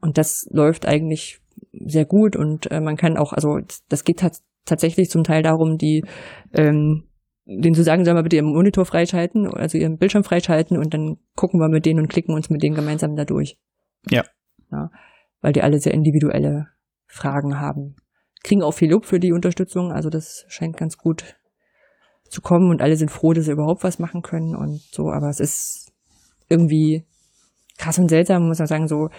Und das läuft eigentlich sehr gut und äh, man kann auch, also das geht tatsächlich zum Teil darum, die ähm, denen zu sagen, sollen wir bitte ihren Monitor freischalten, also ihren Bildschirm freischalten und dann gucken wir mit denen und klicken uns mit denen gemeinsam da durch. Ja. ja. Weil die alle sehr individuelle Fragen haben. Kriegen auch viel Lob für die Unterstützung, also das scheint ganz gut zu kommen und alle sind froh, dass sie überhaupt was machen können und so, aber es ist irgendwie krass und seltsam, muss man sagen, so,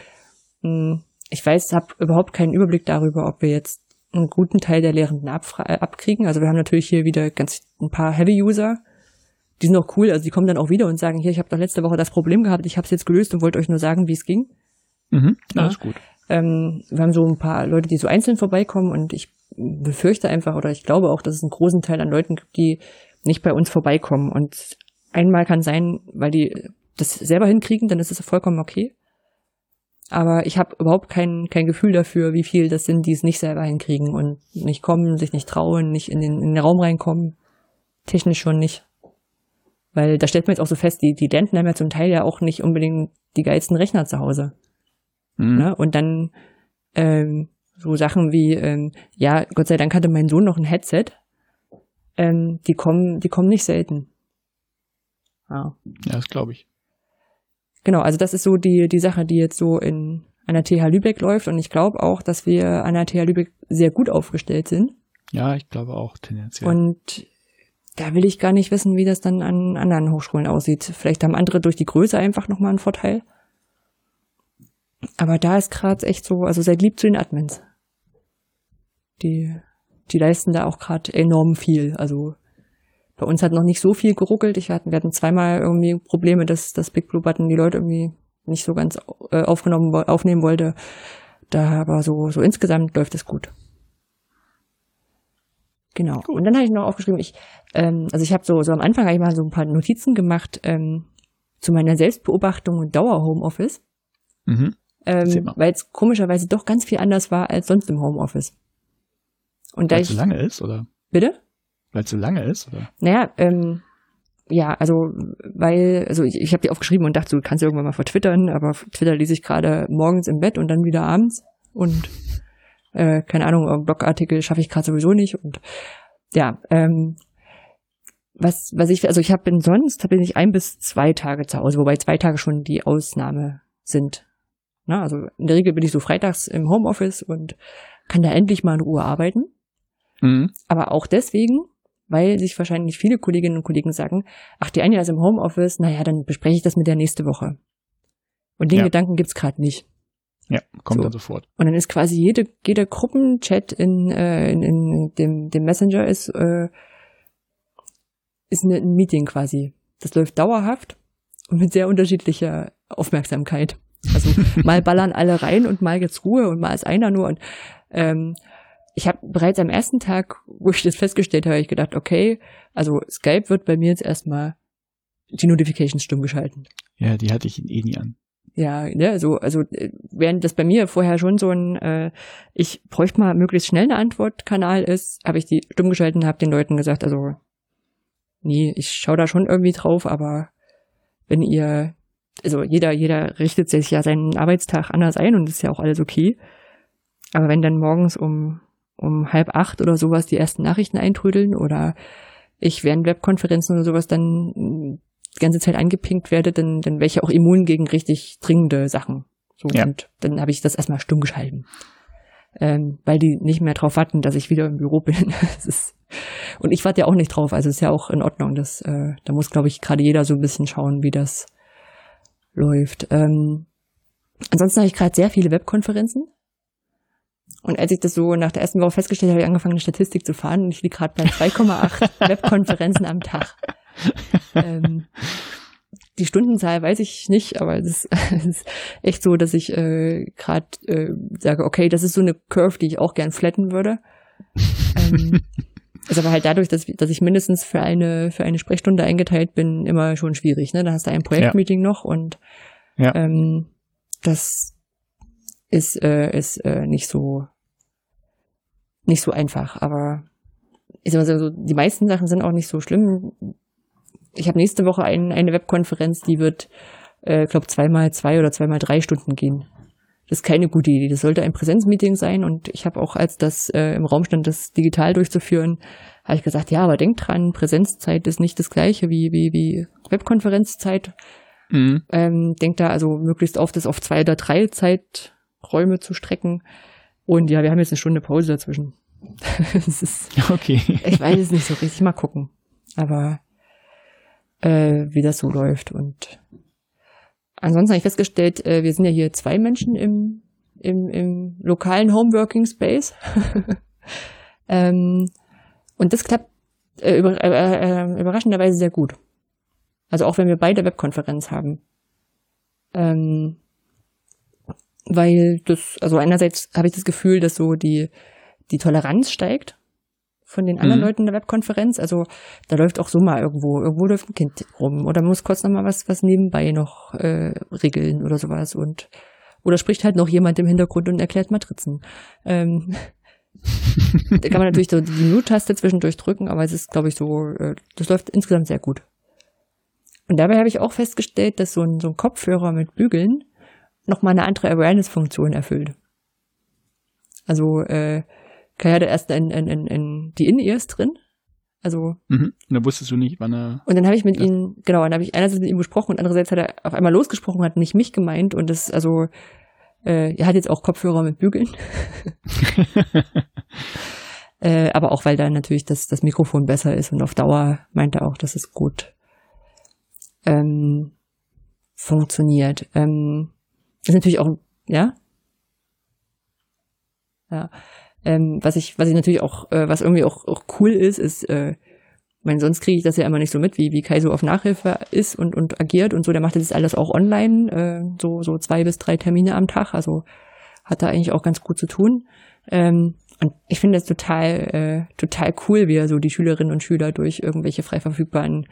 hm, ich weiß, habe überhaupt keinen Überblick darüber, ob wir jetzt einen guten Teil der Lehrenden äh, abkriegen. Also wir haben natürlich hier wieder ganz ein paar Heavy-User, die sind auch cool, also die kommen dann auch wieder und sagen, hier, ich habe doch letzte Woche das Problem gehabt, ich habe es jetzt gelöst und wollte euch nur sagen, wie es ging. Mhm, ja, ist gut. Ähm, wir haben so ein paar Leute, die so einzeln vorbeikommen und ich befürchte einfach oder ich glaube auch, dass es einen großen Teil an Leuten gibt, die nicht bei uns vorbeikommen. Und einmal kann sein, weil die das selber hinkriegen, dann ist es vollkommen okay. Aber ich habe überhaupt kein, kein Gefühl dafür, wie viel das sind, die es nicht selber hinkriegen und nicht kommen, sich nicht trauen, nicht in den, in den Raum reinkommen. Technisch schon nicht. Weil da stellt man jetzt auch so fest, die, die Lernenden haben ja zum Teil ja auch nicht unbedingt die geilsten Rechner zu Hause. Mhm. Ne? Und dann ähm, so Sachen wie, ähm, ja, Gott sei Dank hatte mein Sohn noch ein Headset. Ähm, die kommen, die kommen nicht selten. Ja, ja das glaube ich. Genau, also das ist so die, die Sache, die jetzt so in an der TH Lübeck läuft und ich glaube auch, dass wir an der TH Lübeck sehr gut aufgestellt sind. Ja, ich glaube auch tendenziell. Und da will ich gar nicht wissen, wie das dann an anderen Hochschulen aussieht. Vielleicht haben andere durch die Größe einfach nochmal einen Vorteil. Aber da ist gerade echt so, also seid lieb zu den Admins. Die, die leisten da auch gerade enorm viel. Also bei uns hat noch nicht so viel geruckelt. Ich hatten, wir hatten zweimal irgendwie Probleme, dass das Big Blue Button die Leute irgendwie nicht so ganz äh, aufgenommen aufnehmen wollte. Da aber so so insgesamt läuft es gut. Genau. Gut. Und dann habe ich noch aufgeschrieben, ich ähm, also ich habe so so am Anfang habe ich mal so ein paar Notizen gemacht ähm, zu meiner Selbstbeobachtung und Dauer Homeoffice. Mhm. Ähm, weil es komischerweise doch ganz viel anders war als sonst im Homeoffice. Und Weil es so lange ist, oder? Bitte? Weil es so lange ist, oder? Naja, ähm, ja, also weil, also ich, ich habe dir aufgeschrieben und dachte, du kannst irgendwann mal vertwittern, aber Twitter lese ich gerade morgens im Bett und dann wieder abends und äh, keine Ahnung, Blogartikel schaffe ich gerade sowieso nicht und ja, ähm, was, was ich, also ich habe sonst bin ich ein bis zwei Tage zu Hause, wobei zwei Tage schon die Ausnahme sind. Na, also in der Regel bin ich so freitags im Homeoffice und kann da endlich mal in Ruhe arbeiten. Mhm. Aber auch deswegen, weil sich wahrscheinlich viele Kolleginnen und Kollegen sagen, ach, die eine ist im Homeoffice, naja, dann bespreche ich das mit der nächste Woche. Und den ja. Gedanken gibt's gerade nicht. Ja, kommt so. dann sofort. Und dann ist quasi jede, jeder Gruppenchat in, äh, in, in dem, dem Messenger ist, äh, ist eine, ein Meeting quasi. Das läuft dauerhaft und mit sehr unterschiedlicher Aufmerksamkeit. Also mal ballern alle rein und mal geht's Ruhe und mal ist einer nur. Und ähm, ich habe bereits am ersten Tag, wo ich das festgestellt habe, ich gedacht, okay, also Skype wird bei mir jetzt erstmal die Notifications stumm geschalten. Ja, die hatte ich eh nie an. Ja, ne, so, also äh, während das bei mir vorher schon so ein, äh, ich bräuchte mal möglichst schnell eine Antwortkanal ist, habe ich die stumm geschalten und habe den Leuten gesagt, also nee, ich schaue da schon irgendwie drauf, aber wenn ihr also jeder, jeder richtet sich ja seinen Arbeitstag anders ein und das ist ja auch alles okay. Aber wenn dann morgens um, um halb acht oder sowas die ersten Nachrichten eintrödeln oder ich während Webkonferenzen oder sowas dann die ganze Zeit angepinkt werde, dann, dann wäre ich auch immun gegen richtig dringende Sachen. So, ja. Und dann habe ich das erstmal stumm geschalten. Ähm, weil die nicht mehr drauf warten, dass ich wieder im Büro bin. ist, und ich warte ja auch nicht drauf, also ist ja auch in Ordnung. Das, äh, da muss, glaube ich, gerade jeder so ein bisschen schauen, wie das, läuft. Ähm, ansonsten habe ich gerade sehr viele Webkonferenzen. Und als ich das so nach der ersten Woche festgestellt habe, habe ich angefangen, eine Statistik zu fahren und ich liege gerade bei 2,8 Webkonferenzen am Tag. Ähm, die Stundenzahl weiß ich nicht, aber es ist, ist, echt so, dass ich äh, gerade äh, sage, okay, das ist so eine Curve, die ich auch gern flatten würde. Ähm, ist aber halt dadurch, dass, dass ich mindestens für eine, für eine Sprechstunde eingeteilt bin, immer schon schwierig. Ne? Da hast du ein Projektmeeting ja. noch und ja. ähm, das ist, äh, ist äh, nicht so nicht so einfach. Aber ich sag mal so, die meisten Sachen sind auch nicht so schlimm. Ich habe nächste Woche ein, eine Webkonferenz, die wird, äh, glaube zweimal zwei oder zweimal drei Stunden gehen. Das ist keine gute Idee. Das sollte ein Präsenzmeeting sein und ich habe auch, als das äh, im Raum stand, das digital durchzuführen, habe ich gesagt, ja, aber denkt dran, Präsenzzeit ist nicht das gleiche wie, wie, wie Webkonferenzzeit. Mhm. Ähm, denkt da also möglichst oft das auf zwei oder drei Zeiträume zu strecken. Und ja, wir haben jetzt eine Stunde Pause dazwischen. ist, okay. ich weiß es nicht so richtig, mal gucken. Aber äh, wie das so läuft und Ansonsten habe ich festgestellt, äh, wir sind ja hier zwei Menschen im, im, im lokalen Homeworking Space. ähm, und das klappt äh, über, äh, äh, überraschenderweise sehr gut. Also auch wenn wir beide Webkonferenz haben. Ähm, weil das, also einerseits habe ich das Gefühl, dass so die, die Toleranz steigt von den anderen mhm. Leuten in der Webkonferenz. Also da läuft auch so mal irgendwo, irgendwo läuft ein Kind rum oder muss kurz nochmal was, was nebenbei noch äh, regeln oder sowas und oder spricht halt noch jemand im Hintergrund und erklärt Matrizen. Ähm, da kann man natürlich so die Mute-Taste zwischendurch drücken, aber es ist, glaube ich, so, äh, das läuft insgesamt sehr gut. Und dabei habe ich auch festgestellt, dass so ein, so ein Kopfhörer mit Bügeln nochmal eine andere Awareness-Funktion erfüllt. Also äh, Kai hatte erst ein, ein, ein, ein, die In-Ears drin. Also. Mhm. Und dann wusstest du nicht, wann er. Und dann habe ich mit ihm, genau, dann habe ich einerseits mit ihm gesprochen und andererseits hat er auf einmal losgesprochen, hat nicht mich gemeint und das, also, äh, er hat jetzt auch Kopfhörer mit Bügeln. äh, aber auch, weil da natürlich das, das Mikrofon besser ist und auf Dauer meint er auch, dass es gut ähm, funktioniert. Ähm, ist natürlich auch Ja? Ja. Ähm, was ich, was ich natürlich auch, äh, was irgendwie auch, auch cool ist, ist, äh, mein, sonst kriege ich das ja immer nicht so mit, wie, wie Kai so auf Nachhilfe ist und, und agiert und so. Der macht das alles auch online, äh, so, so zwei bis drei Termine am Tag. Also hat da eigentlich auch ganz gut zu tun. Ähm, und ich finde das total, äh, total cool, wie er so die Schülerinnen und Schüler durch irgendwelche frei verfügbaren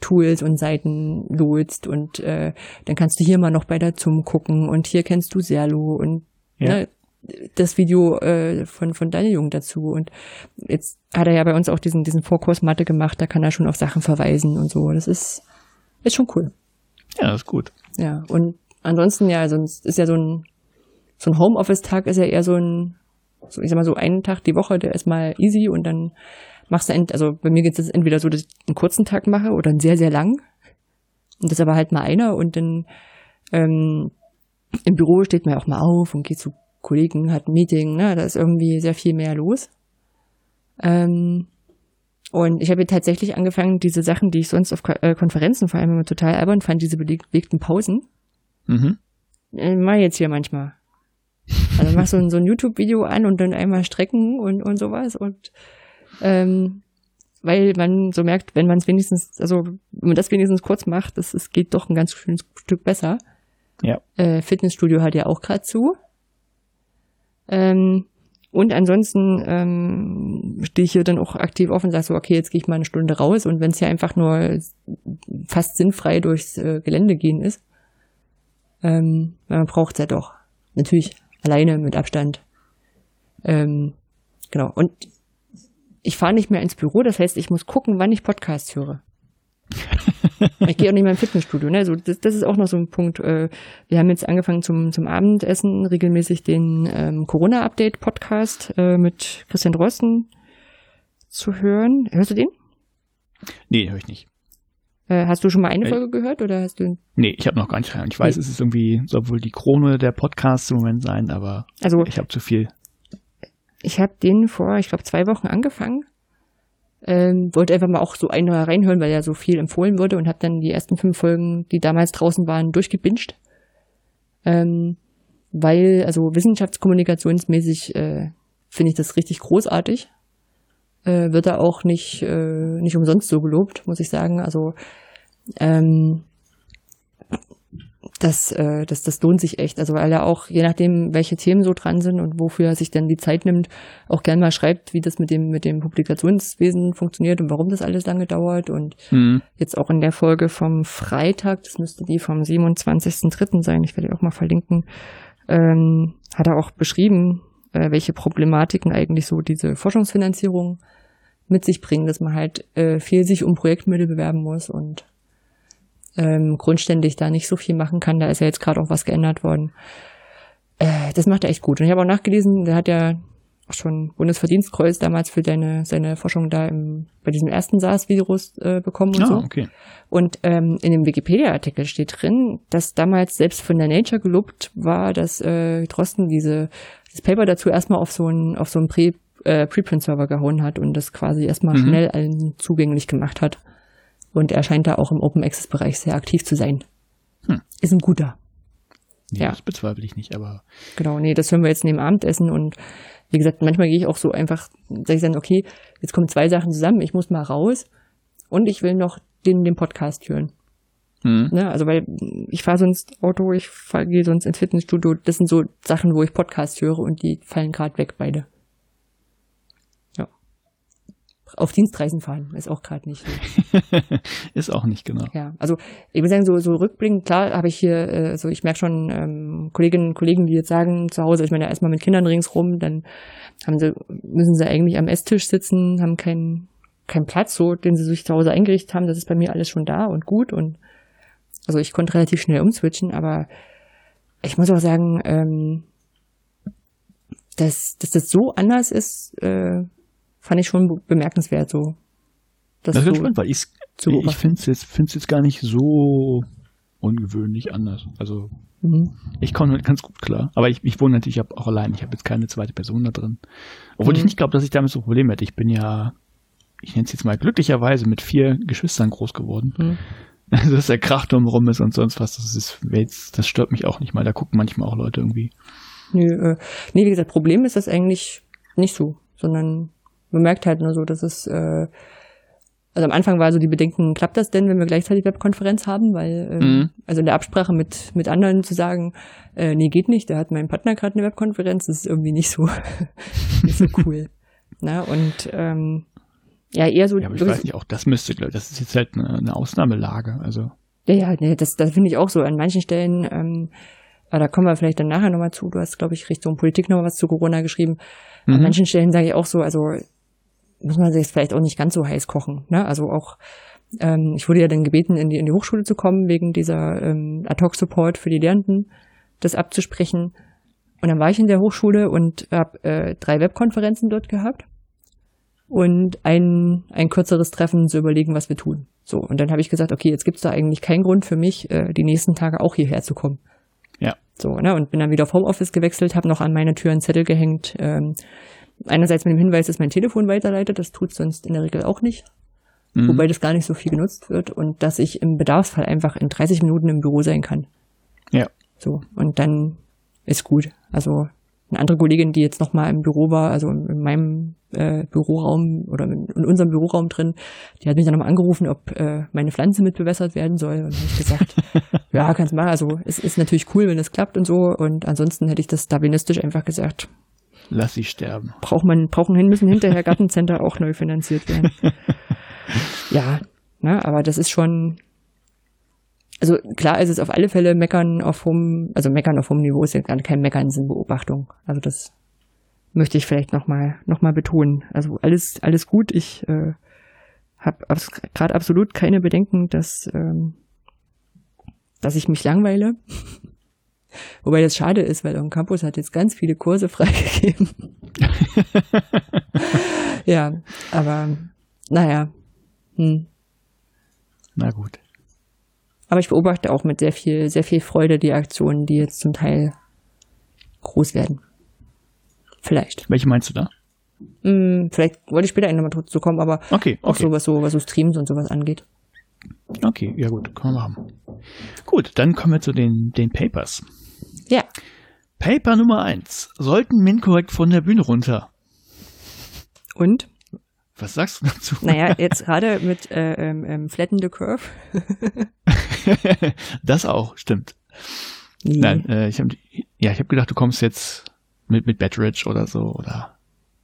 Tools und Seiten lotst und äh, dann kannst du hier mal noch bei der ZUM gucken und hier kennst du Serlo und ja. ne, das Video äh, von, von Daniel Jung dazu. Und jetzt hat er ja bei uns auch diesen, diesen Vorkurs Mathe gemacht, da kann er schon auf Sachen verweisen und so. Das ist, ist schon cool. Ja, das ist gut. Ja, und ansonsten ja, sonst ist ja so ein, so ein Homeoffice-Tag ist ja eher so ein, so, ich sag mal so einen Tag die Woche, der ist mal easy und dann machst du, ent, also bei mir geht es entweder so, dass ich einen kurzen Tag mache oder einen sehr, sehr lang. Und das ist aber halt mal einer und dann ähm, im Büro steht man ja auch mal auf und geht zu Kollegen, hat ein Meeting, ne? da ist irgendwie sehr viel mehr los. Ähm, und ich habe tatsächlich angefangen, diese Sachen, die ich sonst auf äh, Konferenzen vor allem immer total albern fand, diese belegten Pausen, mhm. äh, mache jetzt hier manchmal. Also mach so ein, so ein YouTube-Video an und dann einmal strecken und, und sowas. Und ähm, weil man so merkt, wenn man es wenigstens, also wenn man das wenigstens kurz macht, das, es geht doch ein ganz schönes Stück besser. Ja. Äh, Fitnessstudio hat ja auch gerade zu. Ähm, und ansonsten ähm, stehe ich hier dann auch aktiv auf und sage so, okay, jetzt gehe ich mal eine Stunde raus. Und wenn es ja einfach nur fast sinnfrei durchs äh, Gelände gehen ist, ähm, man braucht es ja doch. Natürlich alleine mit Abstand. Ähm, genau. Und ich fahre nicht mehr ins Büro, das heißt, ich muss gucken, wann ich Podcasts höre. Ich gehe auch nicht mehr im Fitnessstudio. Ne? Also das, das ist auch noch so ein Punkt. Äh, wir haben jetzt angefangen zum, zum Abendessen regelmäßig den ähm, Corona-Update-Podcast äh, mit Christian Drosten zu hören. Hörst du den? Nee, höre ich nicht. Äh, hast du schon mal eine Folge gehört oder hast du? Nee, ich habe noch gar nicht rein. Ich weiß, nee. es ist irgendwie, soll wohl die Krone der Podcasts im Moment sein, aber also, ich habe zu viel. Ich habe den vor, ich glaube, zwei Wochen angefangen. Ähm, wollte einfach mal auch so eine reinhören, weil ja so viel empfohlen wurde und habe dann die ersten fünf Folgen, die damals draußen waren, durchgebinscht. Ähm, weil, also wissenschaftskommunikationsmäßig äh, finde ich das richtig großartig. Äh, wird da auch nicht, äh, nicht umsonst so gelobt, muss ich sagen. Also ähm, das, äh, das, das lohnt sich echt. Also weil er auch, je nachdem, welche Themen so dran sind und wofür er sich dann die Zeit nimmt, auch gern mal schreibt, wie das mit dem, mit dem Publikationswesen funktioniert und warum das alles lange dauert. Und mhm. jetzt auch in der Folge vom Freitag, das müsste die vom 27.03. sein, ich werde die auch mal verlinken, ähm, hat er auch beschrieben, äh, welche Problematiken eigentlich so diese Forschungsfinanzierung mit sich bringen, dass man halt äh, viel sich um Projektmittel bewerben muss und ähm, grundständig da nicht so viel machen kann. Da ist ja jetzt gerade auch was geändert worden. Äh, das macht er echt gut. Und ich habe auch nachgelesen, der hat ja auch schon Bundesverdienstkreuz damals für seine, seine Forschung da im, bei diesem ersten SARS-Virus äh, bekommen und ah, so. Okay. Und ähm, in dem Wikipedia-Artikel steht drin, dass damals selbst von der Nature gelobt war, dass äh, Drosten diese das Paper dazu erstmal auf so einen auf so einen Pre, äh, Preprint-Server gehauen hat und das quasi erstmal mhm. schnell allen zugänglich gemacht hat. Und er scheint da auch im Open Access Bereich sehr aktiv zu sein. Hm. Ist ein guter. Nee, ja. Das bezweifle ich nicht, aber. Genau, nee, das hören wir jetzt neben Abendessen und wie gesagt, manchmal gehe ich auch so einfach, sage ich dann, okay, jetzt kommen zwei Sachen zusammen, ich muss mal raus und ich will noch den, den Podcast hören. Hm. Ne, also weil ich fahre sonst Auto, ich gehe sonst ins Fitnessstudio, das sind so Sachen, wo ich Podcast höre und die fallen gerade weg beide auf Dienstreisen fahren ist auch gerade nicht. ist auch nicht, genau. Ja, also ich würde sagen, so, so rückblickend, klar habe ich hier, äh, also ich merke schon ähm, Kolleginnen und Kollegen, die jetzt sagen, zu Hause, ich meine, erstmal mit Kindern ringsrum, dann haben sie, müssen sie eigentlich am Esstisch sitzen, haben keinen keinen Platz, so, den sie sich zu Hause eingerichtet haben. Das ist bei mir alles schon da und gut und also ich konnte relativ schnell umswitchen, aber ich muss auch sagen, ähm, dass, dass das so anders ist, äh, fand ich schon bemerkenswert so. Das ist spannend, weil ich, ich finde es jetzt, find's jetzt gar nicht so ungewöhnlich anders. Also mhm. ich komme ganz gut klar. Aber ich, ich wohne natürlich auch allein. Ich habe jetzt keine zweite Person da drin. Obwohl mhm. ich nicht glaube, dass ich damit so Probleme hätte. Ich bin ja, ich nenne es jetzt mal glücklicherweise mit vier Geschwistern groß geworden. Mhm. Also, dass der Krach drumherum ist und sonst was, das ist, das stört mich auch nicht mal. Da gucken manchmal auch Leute irgendwie. Nö, äh, nee, wie gesagt, Problem ist das eigentlich nicht so, sondern man merkt halt nur so, dass es, äh, also am Anfang war so die Bedenken, klappt das denn, wenn wir gleichzeitig Webkonferenz haben? Weil, äh, mhm. also in der Absprache mit, mit anderen zu sagen, äh, nee, geht nicht, da hat mein Partner gerade eine Webkonferenz, das ist irgendwie nicht so, nicht so cool. Na, und ähm, ja, eher so. Ja, aber ich weiß nicht, auch das müsste, glaube das ist jetzt halt eine, eine Ausnahmelage, also. Ja, ja, nee, das, das finde ich auch so. An manchen Stellen, ähm, aber da kommen wir vielleicht dann nachher nochmal zu. Du hast, glaube ich, Richtung Politik noch was zu Corona geschrieben. Mhm. An manchen Stellen sage ich auch so, also muss man sich vielleicht auch nicht ganz so heiß kochen. Ne? Also auch, ähm, ich wurde ja dann gebeten, in die, in die Hochschule zu kommen, wegen dieser ähm, Ad-Hoc-Support für die Lehrenden, das abzusprechen. Und dann war ich in der Hochschule und habe äh, drei Webkonferenzen dort gehabt und ein, ein kürzeres Treffen zu überlegen, was wir tun. So, und dann habe ich gesagt, okay, jetzt gibt's da eigentlich keinen Grund für mich, äh, die nächsten Tage auch hierher zu kommen. Ja. So, ne, und bin dann wieder auf Homeoffice gewechselt, habe noch an meine Tür einen Zettel gehängt. Ähm, einerseits mit dem Hinweis, dass mein Telefon weiterleitet, das tut sonst in der Regel auch nicht. Mhm. Wobei das gar nicht so viel genutzt wird und dass ich im Bedarfsfall einfach in 30 Minuten im Büro sein kann. Ja. So, und dann ist gut. Also eine andere Kollegin, die jetzt nochmal im Büro war, also in meinem äh, Büroraum oder in, unserem Büroraum drin, die hat mich dann nochmal angerufen, ob äh, meine Pflanze mit bewässert werden soll. Und habe ich gesagt, ja, kannst machen. Also es ist natürlich cool, wenn es klappt und so. Und ansonsten hätte ich das darwinistisch einfach gesagt. Lass sie sterben. Braucht man, brauchen hin, müssen hinterher Gartencenter auch neu finanziert werden. ja, ne, aber das ist schon, also klar ist es auf alle Fälle meckern auf hohem, also meckern auf hohem Niveau ist ja kein Meckern, sind Beobachtung. Also das möchte ich vielleicht nochmal noch mal betonen. Also alles, alles gut. Ich äh, habe gerade absolut keine Bedenken, dass, ähm, dass ich mich langweile. Wobei das schade ist, weil am Campus hat jetzt ganz viele Kurse freigegeben. ja, aber naja. Hm. Na gut. Aber ich beobachte auch mit sehr viel, sehr viel Freude die Aktionen, die jetzt zum Teil groß werden. Vielleicht. Welche meinst du da? Hm, vielleicht wollte ich später nochmal dazu kommen, aber okay, okay. auch so, was so, was so Streams und sowas angeht. Okay, ja gut, können wir machen. Gut, dann kommen wir zu den, den Papers. Ja. Paper Nummer eins. Sollten MinCorrect von der Bühne runter? Und? Was sagst du dazu? Naja, jetzt gerade mit äh, ähm, ähm Flatten the Curve. das auch, stimmt. Nee. Nein, äh, ich habe ja, ich habe gedacht, du kommst jetzt mit mit Batteridge oder so oder.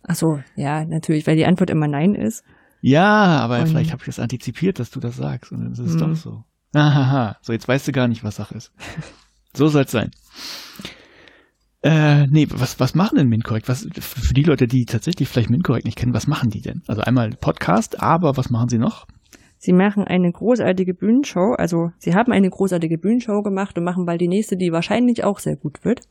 Ach so, ja, natürlich, weil die Antwort immer nein ist. Ja, aber und vielleicht habe ich das antizipiert, dass du das sagst und dann ist es doch so. Ahaha, so jetzt weißt du gar nicht, was Sache ist. so soll's sein. Äh, nee, was, was machen denn MinCorrect? Was, für die Leute, die tatsächlich vielleicht MinCorrect nicht kennen, was machen die denn? Also einmal Podcast, aber was machen sie noch? Sie machen eine großartige Bühnenshow, also sie haben eine großartige Bühnenshow gemacht und machen bald die nächste, die wahrscheinlich auch sehr gut wird.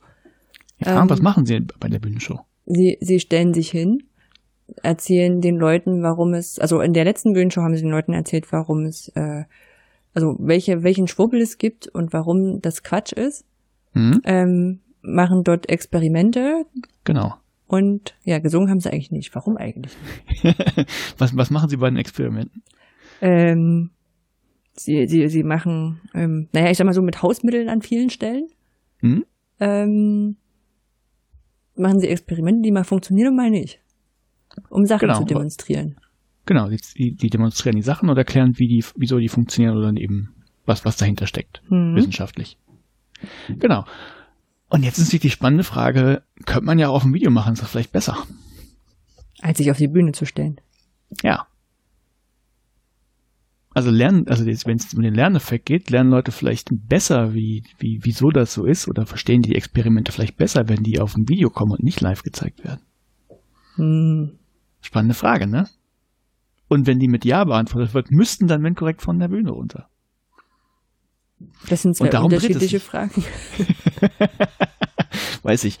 Ja, ähm, was machen sie bei der Bühnenshow? Sie, sie stellen sich hin, erzählen den Leuten, warum es, also in der letzten Bühnenshow haben sie den Leuten erzählt, warum es, äh, also welche, welchen Schwurbel es gibt und warum das Quatsch ist. Mhm. Ähm, machen dort Experimente. Genau. Und ja, gesungen haben sie eigentlich nicht. Warum eigentlich was, was machen sie bei den Experimenten? Ähm, sie, sie, sie machen, ähm, naja, ich sag mal so mit Hausmitteln an vielen Stellen. Hm? Ähm, machen sie Experimente, die mal funktionieren und mal nicht. Um Sachen genau. zu demonstrieren. Genau, die, die demonstrieren die Sachen und erklären, wie die, wieso die funktionieren oder eben was, was dahinter steckt, mhm. wissenschaftlich. Genau. Und jetzt ist natürlich die spannende Frage, könnte man ja auch auf dem Video machen, ist das vielleicht besser? Als sich auf die Bühne zu stellen. Ja. Also lernen, also wenn es um den Lerneffekt geht, lernen Leute vielleicht besser, wie, wie, wieso das so ist, oder verstehen die Experimente vielleicht besser, wenn die auf dem Video kommen und nicht live gezeigt werden. Hm. Spannende Frage, ne? Und wenn die mit Ja beantwortet wird, müssten dann wenn korrekt von der Bühne runter. Das sind zwei unterschiedliche Fragen. Weiß ich.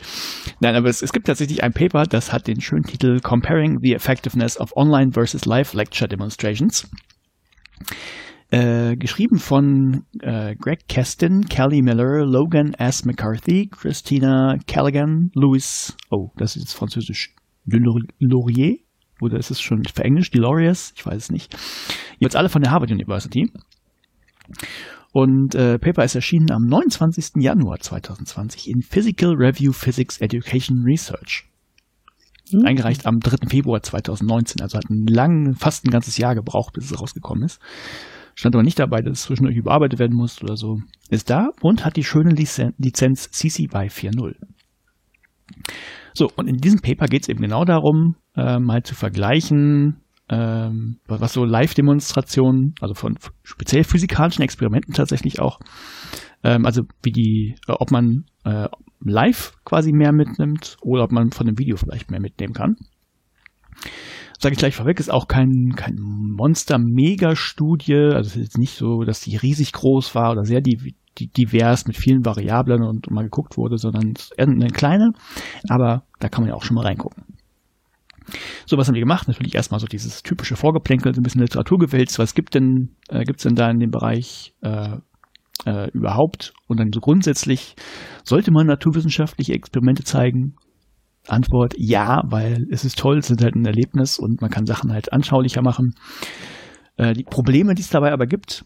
Nein, aber es, es gibt tatsächlich ein Paper, das hat den schönen Titel Comparing the Effectiveness of Online versus Live Lecture Demonstrations. Äh, geschrieben von äh, Greg Keston, Kelly Miller, Logan S. McCarthy, Christina Callaghan, Louis, oh, das ist jetzt französisch, Laurier, oder ist es schon für Englisch, Delorius, ich weiß es nicht. Jetzt alle von der Harvard University. Und äh, Paper ist erschienen am 29. Januar 2020 in Physical Review Physics Education Research. Mhm. Eingereicht am 3. Februar 2019, also hat ein lang, fast ein ganzes Jahr gebraucht, bis es rausgekommen ist. Stand aber nicht dabei, dass es zwischendurch überarbeitet werden muss oder so. Ist da und hat die schöne Lizenz CC by 4.0. So, und in diesem Paper geht es eben genau darum, äh, mal zu vergleichen, ähm, was so Live-Demonstrationen, also von speziell physikalischen Experimenten tatsächlich auch, ähm, also wie die, äh, ob man äh, live quasi mehr mitnimmt oder ob man von dem Video vielleicht mehr mitnehmen kann. Sage ich gleich vorweg, ist auch kein, kein Monster-Mega-Studie, also es ist jetzt nicht so, dass die riesig groß war oder sehr die, divers mit vielen Variablen und, mal geguckt wurde, sondern eine kleine, aber da kann man ja auch schon mal reingucken. So, was haben wir gemacht? Natürlich erstmal so dieses typische Vorgeplänkel, so ein bisschen Literaturgewälzt. Was gibt denn, äh, gibt's denn da in dem Bereich äh, äh, überhaupt? Und dann so grundsätzlich, sollte man naturwissenschaftliche Experimente zeigen? Antwort ja, weil es ist toll, es ist halt ein Erlebnis und man kann Sachen halt anschaulicher machen. Äh, die Probleme, die es dabei aber gibt,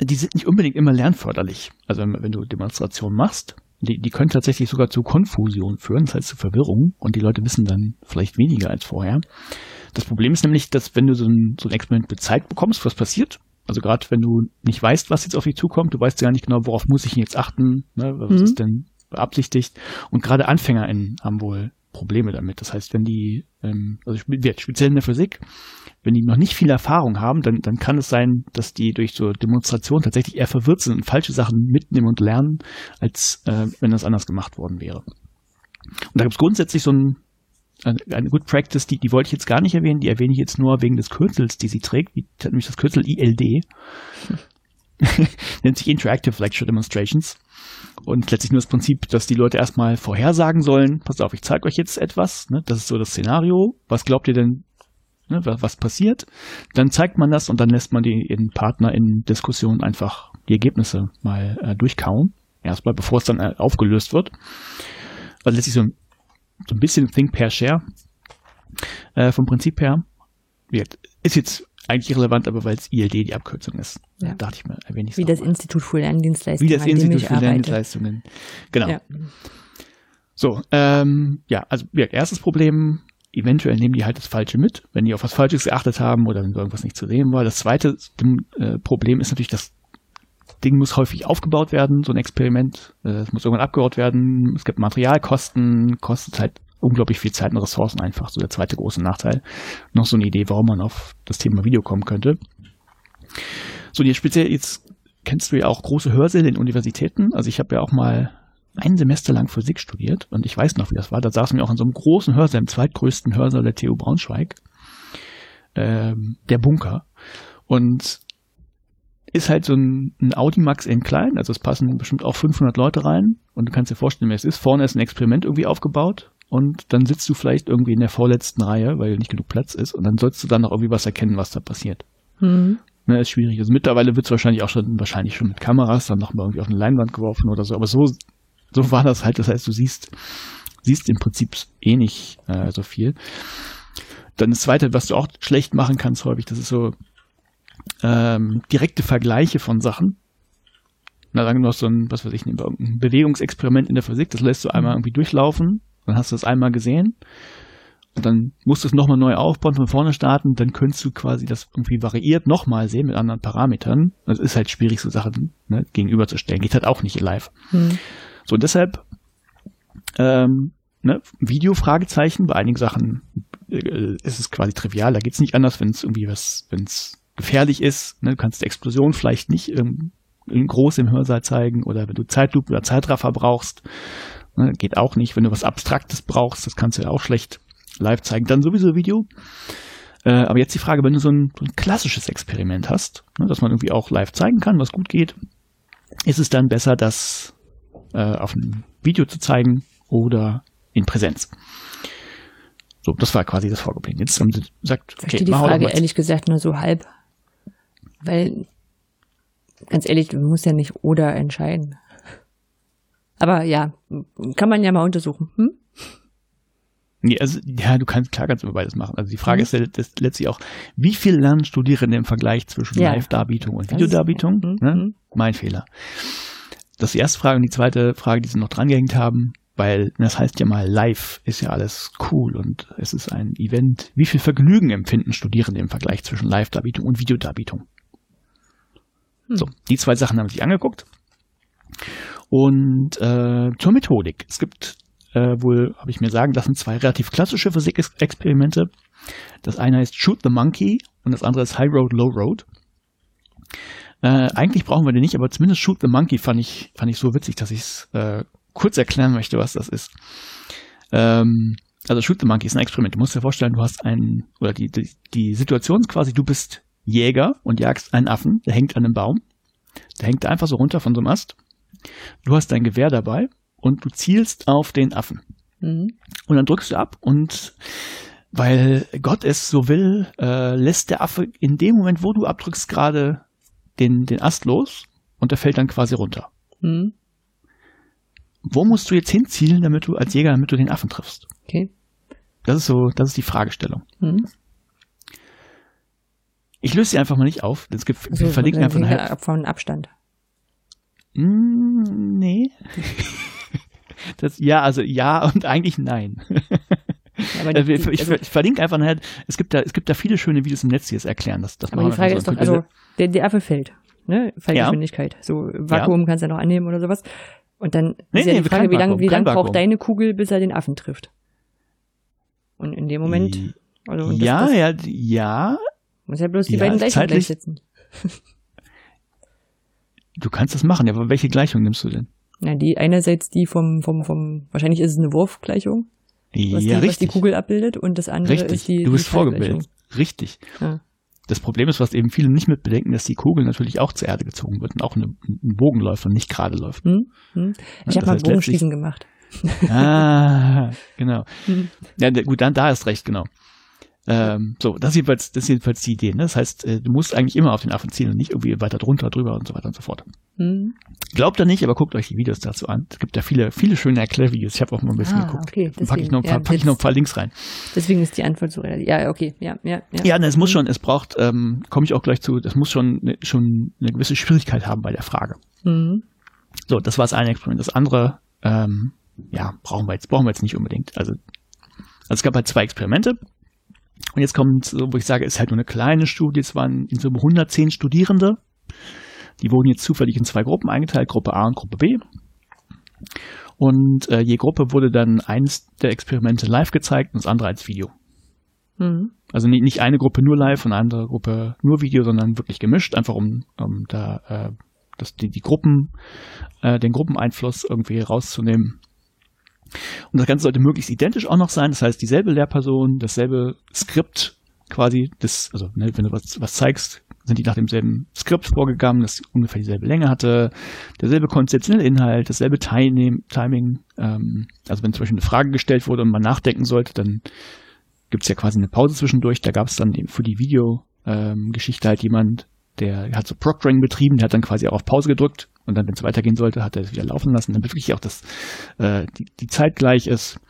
die sind nicht unbedingt immer lernförderlich. Also wenn du Demonstrationen machst, die, die können tatsächlich sogar zu Konfusion führen, das heißt zu Verwirrung und die Leute wissen dann vielleicht weniger als vorher. Das Problem ist nämlich, dass wenn du so ein, so ein Experiment gezeigt bekommst, was passiert, also gerade wenn du nicht weißt, was jetzt auf dich zukommt, du weißt ja gar nicht genau, worauf muss ich jetzt achten, ne, was mhm. ist denn beabsichtigt und gerade AnfängerInnen haben wohl Probleme damit. Das heißt, wenn die, ähm, also speziell in der Physik, wenn die noch nicht viel Erfahrung haben, dann, dann kann es sein, dass die durch so Demonstrationen tatsächlich eher verwirrt sind und falsche Sachen mitnehmen und lernen, als äh, wenn das anders gemacht worden wäre. Und da gibt es grundsätzlich so ein, eine, Good Practice, die, die wollte ich jetzt gar nicht erwähnen, die erwähne ich jetzt nur wegen des Kürzels, die sie trägt, die nämlich das Kürzel ILD. Nennt sich Interactive Lecture Demonstrations. Und letztlich nur das Prinzip, dass die Leute erstmal vorhersagen sollen, pass auf, ich zeige euch jetzt etwas, ne? das ist so das Szenario, was glaubt ihr denn, ne, was passiert? Dann zeigt man das und dann lässt man die in Partner in Diskussionen einfach die Ergebnisse mal äh, durchkauen, erstmal, bevor es dann äh, aufgelöst wird. Also letztlich so, so ein bisschen Think Pair Share äh, vom Prinzip her. Ist jetzt eigentlich irrelevant, aber weil es ILD die Abkürzung ist. Ja. dachte ich mir, erwähne ich Wie das mal. Institut für Lerndienstleistungen. Wie das Institut für Lerndienstleistungen. Genau. Ja. So, ähm, ja, also ja, erstes Problem, eventuell nehmen die halt das Falsche mit, wenn die auf was Falsches geachtet haben oder wenn irgendwas nicht zu sehen war. Das zweite äh, Problem ist natürlich, das Ding muss häufig aufgebaut werden, so ein Experiment. Äh, es muss irgendwann abgebaut werden. Es gibt Materialkosten, kostet halt unglaublich viel Zeit und Ressourcen einfach. So der zweite große Nachteil. Noch so eine Idee, warum man auf das Thema Video kommen könnte. So, jetzt speziell, jetzt kennst du ja auch große Hörsäle in Universitäten. Also ich habe ja auch mal ein Semester lang Physik studiert und ich weiß noch, wie das war. Da saßen wir auch in so einem großen Hörsaal, im zweitgrößten Hörsaal der TU Braunschweig, ähm, der Bunker. Und ist halt so ein, ein Audimax in klein, also es passen bestimmt auch 500 Leute rein und du kannst dir vorstellen, wie es ist. Vorne ist ein Experiment irgendwie aufgebaut und dann sitzt du vielleicht irgendwie in der vorletzten Reihe, weil nicht genug Platz ist und dann sollst du dann noch irgendwie was erkennen, was da passiert. Mhm. Ne, ist schwierig. Also mittlerweile wird es wahrscheinlich auch schon, wahrscheinlich schon mit Kameras dann nochmal irgendwie auf eine Leinwand geworfen oder so, aber so, so war das halt. Das heißt, du siehst, siehst im Prinzip eh nicht äh, so viel. Dann das zweite, was du auch schlecht machen kannst häufig, das ist so ähm, direkte Vergleiche von Sachen. Na, sagen wir noch so ein, was weiß ich, ein Bewegungsexperiment in der Physik, das lässt du einmal irgendwie durchlaufen dann hast du es einmal gesehen und dann musst du es nochmal neu aufbauen, von vorne starten, dann könntest du quasi das irgendwie variiert nochmal sehen mit anderen Parametern. Das ist halt schwierig, so Sachen ne, gegenüberzustellen. Geht halt auch nicht live. Hm. So, deshalb ähm, ne, Video-Fragezeichen, bei einigen Sachen äh, ist es quasi trivial, da geht es nicht anders, wenn es irgendwie was, wenn es gefährlich ist, ne, du kannst die Explosion vielleicht nicht ähm, groß im Hörsaal zeigen oder wenn du Zeitlupe oder Zeitraffer brauchst, Ne, geht auch nicht, wenn du was Abstraktes brauchst, das kannst du ja auch schlecht live zeigen. Dann sowieso Video. Äh, aber jetzt die Frage, wenn du so ein, so ein klassisches Experiment hast, ne, dass man irgendwie auch live zeigen kann, was gut geht, ist es dann besser, das äh, auf einem Video zu zeigen oder in Präsenz. So, das war quasi das Vorgeplänkel. Jetzt haben sie gesagt, okay, ich die Frage ehrlich gesagt nur so halb, weil ganz ehrlich, du musst ja nicht oder entscheiden. Aber ja, kann man ja mal untersuchen. Hm? Nee, also, ja, du kannst, klar kannst du beides machen. Also die Frage mhm. ist, ist letztlich auch, wie viel lernen Studierende im Vergleich zwischen ja. Live-Darbietung und Videodarbietung? Mhm. Ne? Mhm. Mein Fehler. Das ist die erste Frage und die zweite Frage, die sie noch drangehängt haben, weil das heißt ja mal, live ist ja alles cool und es ist ein Event. Wie viel Vergnügen empfinden Studierende im Vergleich zwischen Live-Darbietung und Videodarbietung? Hm. So, die zwei Sachen haben sich angeguckt. Und äh, zur Methodik. Es gibt äh, wohl, habe ich mir sagen lassen, zwei relativ klassische Physikexperimente. Das eine heißt Shoot the Monkey und das andere ist High Road, Low Road. Äh, eigentlich brauchen wir den nicht, aber zumindest Shoot the Monkey fand ich, fand ich so witzig, dass ich es äh, kurz erklären möchte, was das ist. Ähm, also Shoot the Monkey ist ein Experiment. Du musst dir vorstellen, du hast einen, oder die, die, die Situation ist quasi, du bist Jäger und jagst einen Affen, der hängt an einem Baum. Der hängt einfach so runter von so einem Ast. Du hast dein Gewehr dabei und du zielst auf den Affen. Mhm. Und dann drückst du ab und weil Gott es so will, äh, lässt der Affe in dem Moment, wo du abdrückst, gerade den, den Ast los und der fällt dann quasi runter. Mhm. Wo musst du jetzt hinzielen, damit du als Jäger, damit du den Affen triffst? Okay. Das ist so, das ist die Fragestellung. Mhm. Ich löse sie einfach mal nicht auf. Es gibt, also, verlinken einfach nachher. Von Abstand. Mm, nee. das, ja, also ja und eigentlich nein. Aber die, ich, also, ich, verlinke einfach nachher, es gibt da, es gibt da viele schöne Videos im Netz, die es erklären. Das, das aber die Frage ist doch, also der, der Affe fällt, ne? Fallgeschwindigkeit. Ja. So Vakuum ja. kannst du ja noch annehmen oder sowas. Und dann nee, ist ja nee, die Frage, wie lange wie lang braucht deine Kugel, bis er den Affen trifft? Und in dem Moment. Also, ja, das, ja, ja. Muss ja bloß die ja, beiden Gleichungen gleichsetzen. du kannst das machen, aber welche Gleichung nimmst du denn? Ja, die einerseits die vom, vom, vom, wahrscheinlich ist es eine Wurfgleichung. Was ja, die, richtig. Was die Kugel abbildet und das andere richtig. ist die. Du bist vorgebildet. Richtig. Ja. Das Problem ist, was eben viele nicht mit bedenken, dass die Kugel natürlich auch zur Erde gezogen wird und auch eine, ein Bogenläufer nicht gerade läuft. Hm? Hm. Ich habe mal Bogenschießen gemacht. Ah, genau. Hm. Ja, gut, dann da ist recht, genau. Ähm, so, das ist, jedenfalls, das ist jedenfalls die Idee. Ne? Das heißt, äh, du musst eigentlich immer auf den Affen ziehen und nicht irgendwie weiter drunter, drüber und so weiter und so fort. Mhm. Glaubt ihr nicht, aber guckt euch die Videos dazu an. Es gibt da viele, viele schöne Erklärvideos. Ich habe auch mal ein bisschen ah, geguckt. Okay, deswegen, packe ich, noch, ja, pack ich noch ein paar Links rein. Deswegen ist die Antwort so relativ. Ja, okay, ja, ja. Ja, ja ne, es muss schon, es braucht, ähm, komme ich auch gleich zu, das muss schon, ne, schon eine gewisse Schwierigkeit haben bei der Frage. Mhm. So, das war das eine Experiment. Das andere, ähm, ja, brauchen wir jetzt, brauchen wir jetzt nicht unbedingt. Also, also es gab halt zwei Experimente. Und jetzt kommt, wo ich sage, es ist halt nur eine kleine Studie. Es waren in Summe 110 Studierende. Die wurden jetzt zufällig in zwei Gruppen eingeteilt, Gruppe A und Gruppe B. Und äh, je Gruppe wurde dann eins der Experimente live gezeigt und das andere als Video. Mhm. Also nicht, nicht eine Gruppe nur live und eine andere Gruppe nur Video, sondern wirklich gemischt, einfach um, um da äh, das, die, die Gruppen, äh, den Gruppeneinfluss irgendwie rauszunehmen. Und das Ganze sollte möglichst identisch auch noch sein. Das heißt, dieselbe Lehrperson, dasselbe Skript quasi, das, also ne, wenn du was, was zeigst, sind die nach demselben Skript vorgegangen, das ungefähr dieselbe Länge hatte, derselbe konzeptionelle Inhalt, dasselbe Timing. Ähm, also wenn zum Beispiel eine Frage gestellt wurde und man nachdenken sollte, dann gibt es ja quasi eine Pause zwischendurch. Da gab es dann für die Videogeschichte ähm, halt jemand, der hat so Proctoring betrieben, der hat dann quasi auch auf Pause gedrückt und dann, wenn es weitergehen sollte, hat er es wieder laufen lassen, damit wirklich auch das, äh, die, die Zeit gleich ist.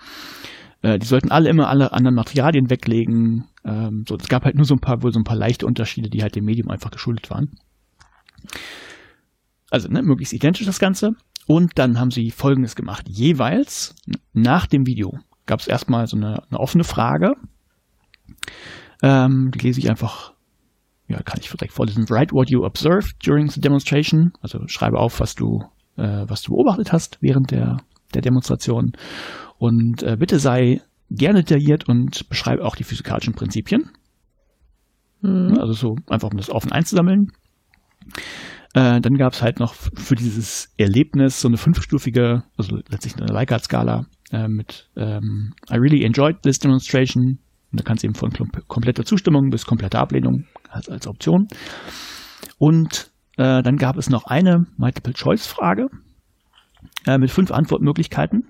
Äh, die sollten alle immer alle anderen Materialien weglegen. Ähm, so, es gab halt nur so ein paar, wohl so ein paar leichte Unterschiede, die halt dem Medium einfach geschuldet waren. Also ne, möglichst identisch das Ganze. Und dann haben sie Folgendes gemacht. Jeweils nach dem Video gab es erstmal so eine, eine offene Frage. Ähm, die lese ich einfach ja, kann ich vielleicht vorlesen. Write what you observed during the demonstration. Also schreibe auf, was du, äh, was du beobachtet hast während der, der Demonstration. Und äh, bitte sei gerne detailliert und beschreibe auch die physikalischen Prinzipien. Mhm. Also so einfach, um das offen einzusammeln. Äh, dann gab es halt noch für dieses Erlebnis so eine fünfstufige, also letztlich eine Likert-Skala äh, mit ähm, I really enjoyed this demonstration. Und da kannst du eben von kompletter Zustimmung bis kompletter Ablehnung als, als Option. Und äh, dann gab es noch eine Multiple-Choice-Frage äh, mit fünf Antwortmöglichkeiten.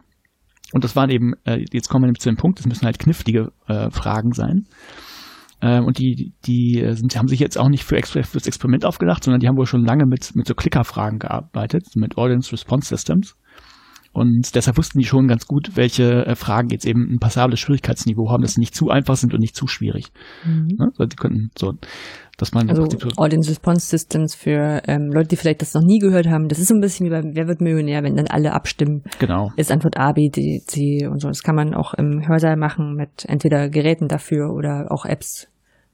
Und das waren eben, äh, jetzt kommen wir zu dem Punkt, das müssen halt knifflige äh, Fragen sein. Äh, und die, die sind, haben sich jetzt auch nicht für, für das Experiment aufgedacht, sondern die haben wohl schon lange mit, mit so Clicker-Fragen gearbeitet, mit Audience Response Systems. Und deshalb wussten die schon ganz gut, welche äh, Fragen jetzt eben ein passables Schwierigkeitsniveau haben, dass sie nicht zu einfach sind und nicht zu schwierig. Mhm. Ne? Also die könnten so, dass man also Audience Response Systems für ähm, Leute, die vielleicht das noch nie gehört haben. Das ist so ein bisschen wie beim Wer wird Millionär, wenn dann alle abstimmen. Genau. Ist Antwort A, B, D, C und so. Das kann man auch im Hörsaal machen mit entweder Geräten dafür oder auch Apps.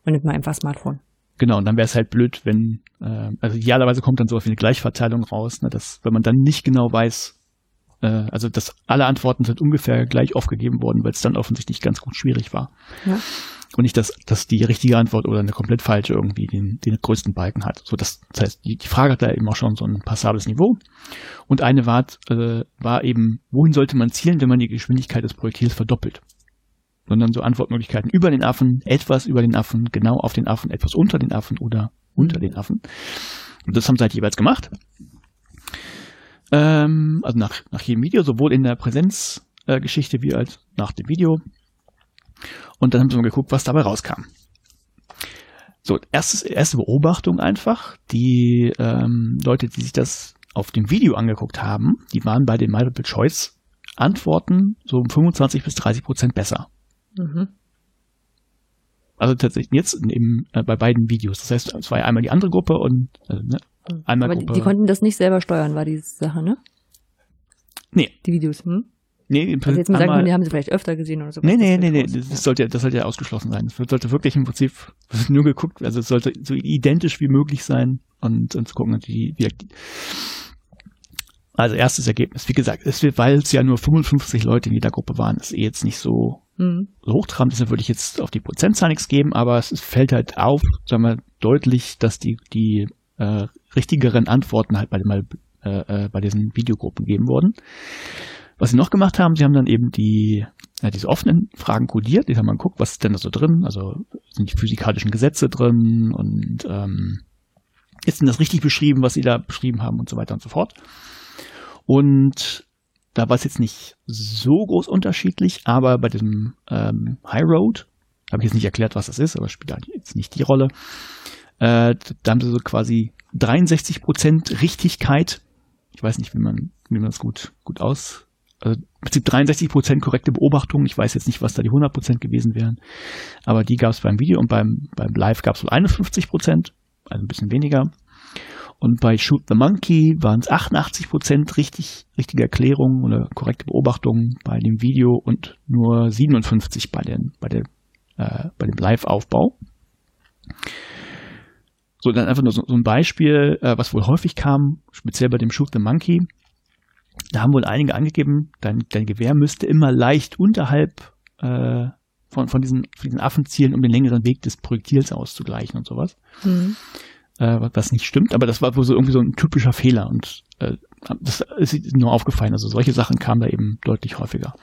Und nimmt man einfach Smartphone. Genau, und dann wäre es halt blöd, wenn, äh, also idealerweise kommt dann so wie eine Gleichverteilung raus, ne, dass, wenn man dann nicht genau weiß, äh, also dass alle Antworten sind ungefähr gleich aufgegeben worden, weil es dann offensichtlich ganz gut schwierig war. Ja. Und nicht, dass, dass die richtige Antwort oder eine komplett falsche irgendwie den, den größten Balken hat. So, das, das heißt, die, die Frage hat da eben auch schon so ein passables Niveau. Und eine war, äh, war eben, wohin sollte man zielen, wenn man die Geschwindigkeit des Projektils verdoppelt? sondern so Antwortmöglichkeiten über den Affen, etwas über den Affen, genau auf den Affen, etwas unter den Affen oder unter den Affen. Und das haben sie halt jeweils gemacht. Ähm, also nach, nach jedem Video, sowohl in der Präsenzgeschichte äh, wie als nach dem Video. Und dann haben sie mal geguckt, was dabei rauskam. So, erstes, erste Beobachtung einfach. Die ähm, Leute, die sich das auf dem Video angeguckt haben, die waren bei den Multiple Choice Antworten so um 25 bis 30 Prozent besser. Mhm. Also tatsächlich jetzt im, äh, bei beiden Videos. Das heißt, es war ja einmal die andere Gruppe und äh, ne, einmal Aber Gruppe. Die, die konnten das nicht selber steuern, war die Sache, ne? Nee. Die Videos, hm? Nee, im also jetzt mal sagen, die haben sie vielleicht öfter gesehen oder so. Nee, nee, nee, nee, das sollte, das sollte ja ausgeschlossen sein. Es sollte wirklich im Prinzip nur geguckt, also es sollte so identisch wie möglich sein und, und zu gucken, wie, wie also erstes Ergebnis, wie gesagt, es wird, weil es ja nur 55 Leute in jeder Gruppe waren, ist eh jetzt nicht so, mhm. so hochtrabend, deshalb würde ich jetzt auf die Prozentzahl nichts geben, aber es fällt halt auf, sagen wir, deutlich, dass die, die äh, richtigeren Antworten halt bei, dem, äh, äh, bei diesen Videogruppen geben wurden. Was sie noch gemacht haben, sie haben dann eben die, ja, diese offenen Fragen kodiert, die haben man geguckt, was ist denn da so drin, also sind die physikalischen Gesetze drin und ähm, ist denn das richtig beschrieben, was sie da beschrieben haben und so weiter und so fort. Und da war es jetzt nicht so groß unterschiedlich, aber bei diesem ähm, High Road, habe ich jetzt nicht erklärt, was das ist, aber spielt jetzt nicht die Rolle. Äh, da haben sie so quasi 63 Prozent Richtigkeit. Ich weiß nicht, wie man, wie man das gut, gut aus, also im Prinzip 63 Prozent korrekte Beobachtung. Ich weiß jetzt nicht, was da die 100 Prozent gewesen wären, aber die gab es beim Video und beim, beim Live gab es wohl 51 Prozent, also ein bisschen weniger. Und bei Shoot the Monkey waren es 88 Prozent richtig, richtige Erklärungen oder korrekte Beobachtungen bei dem Video und nur 57 bei, den, bei, der, äh, bei dem Live-Aufbau. So, dann einfach nur so, so ein Beispiel, äh, was wohl häufig kam, speziell bei dem Shoot the Monkey. Da haben wohl einige angegeben, dein, dein Gewehr müsste immer leicht unterhalb äh, von, von, diesen, von diesen Affen zielen, um den längeren Weg des Projektils auszugleichen und sowas. Mhm äh, was nicht stimmt, aber das war wohl so irgendwie so ein typischer Fehler und äh, das ist nur aufgefallen. Also solche Sachen kamen da eben deutlich häufiger.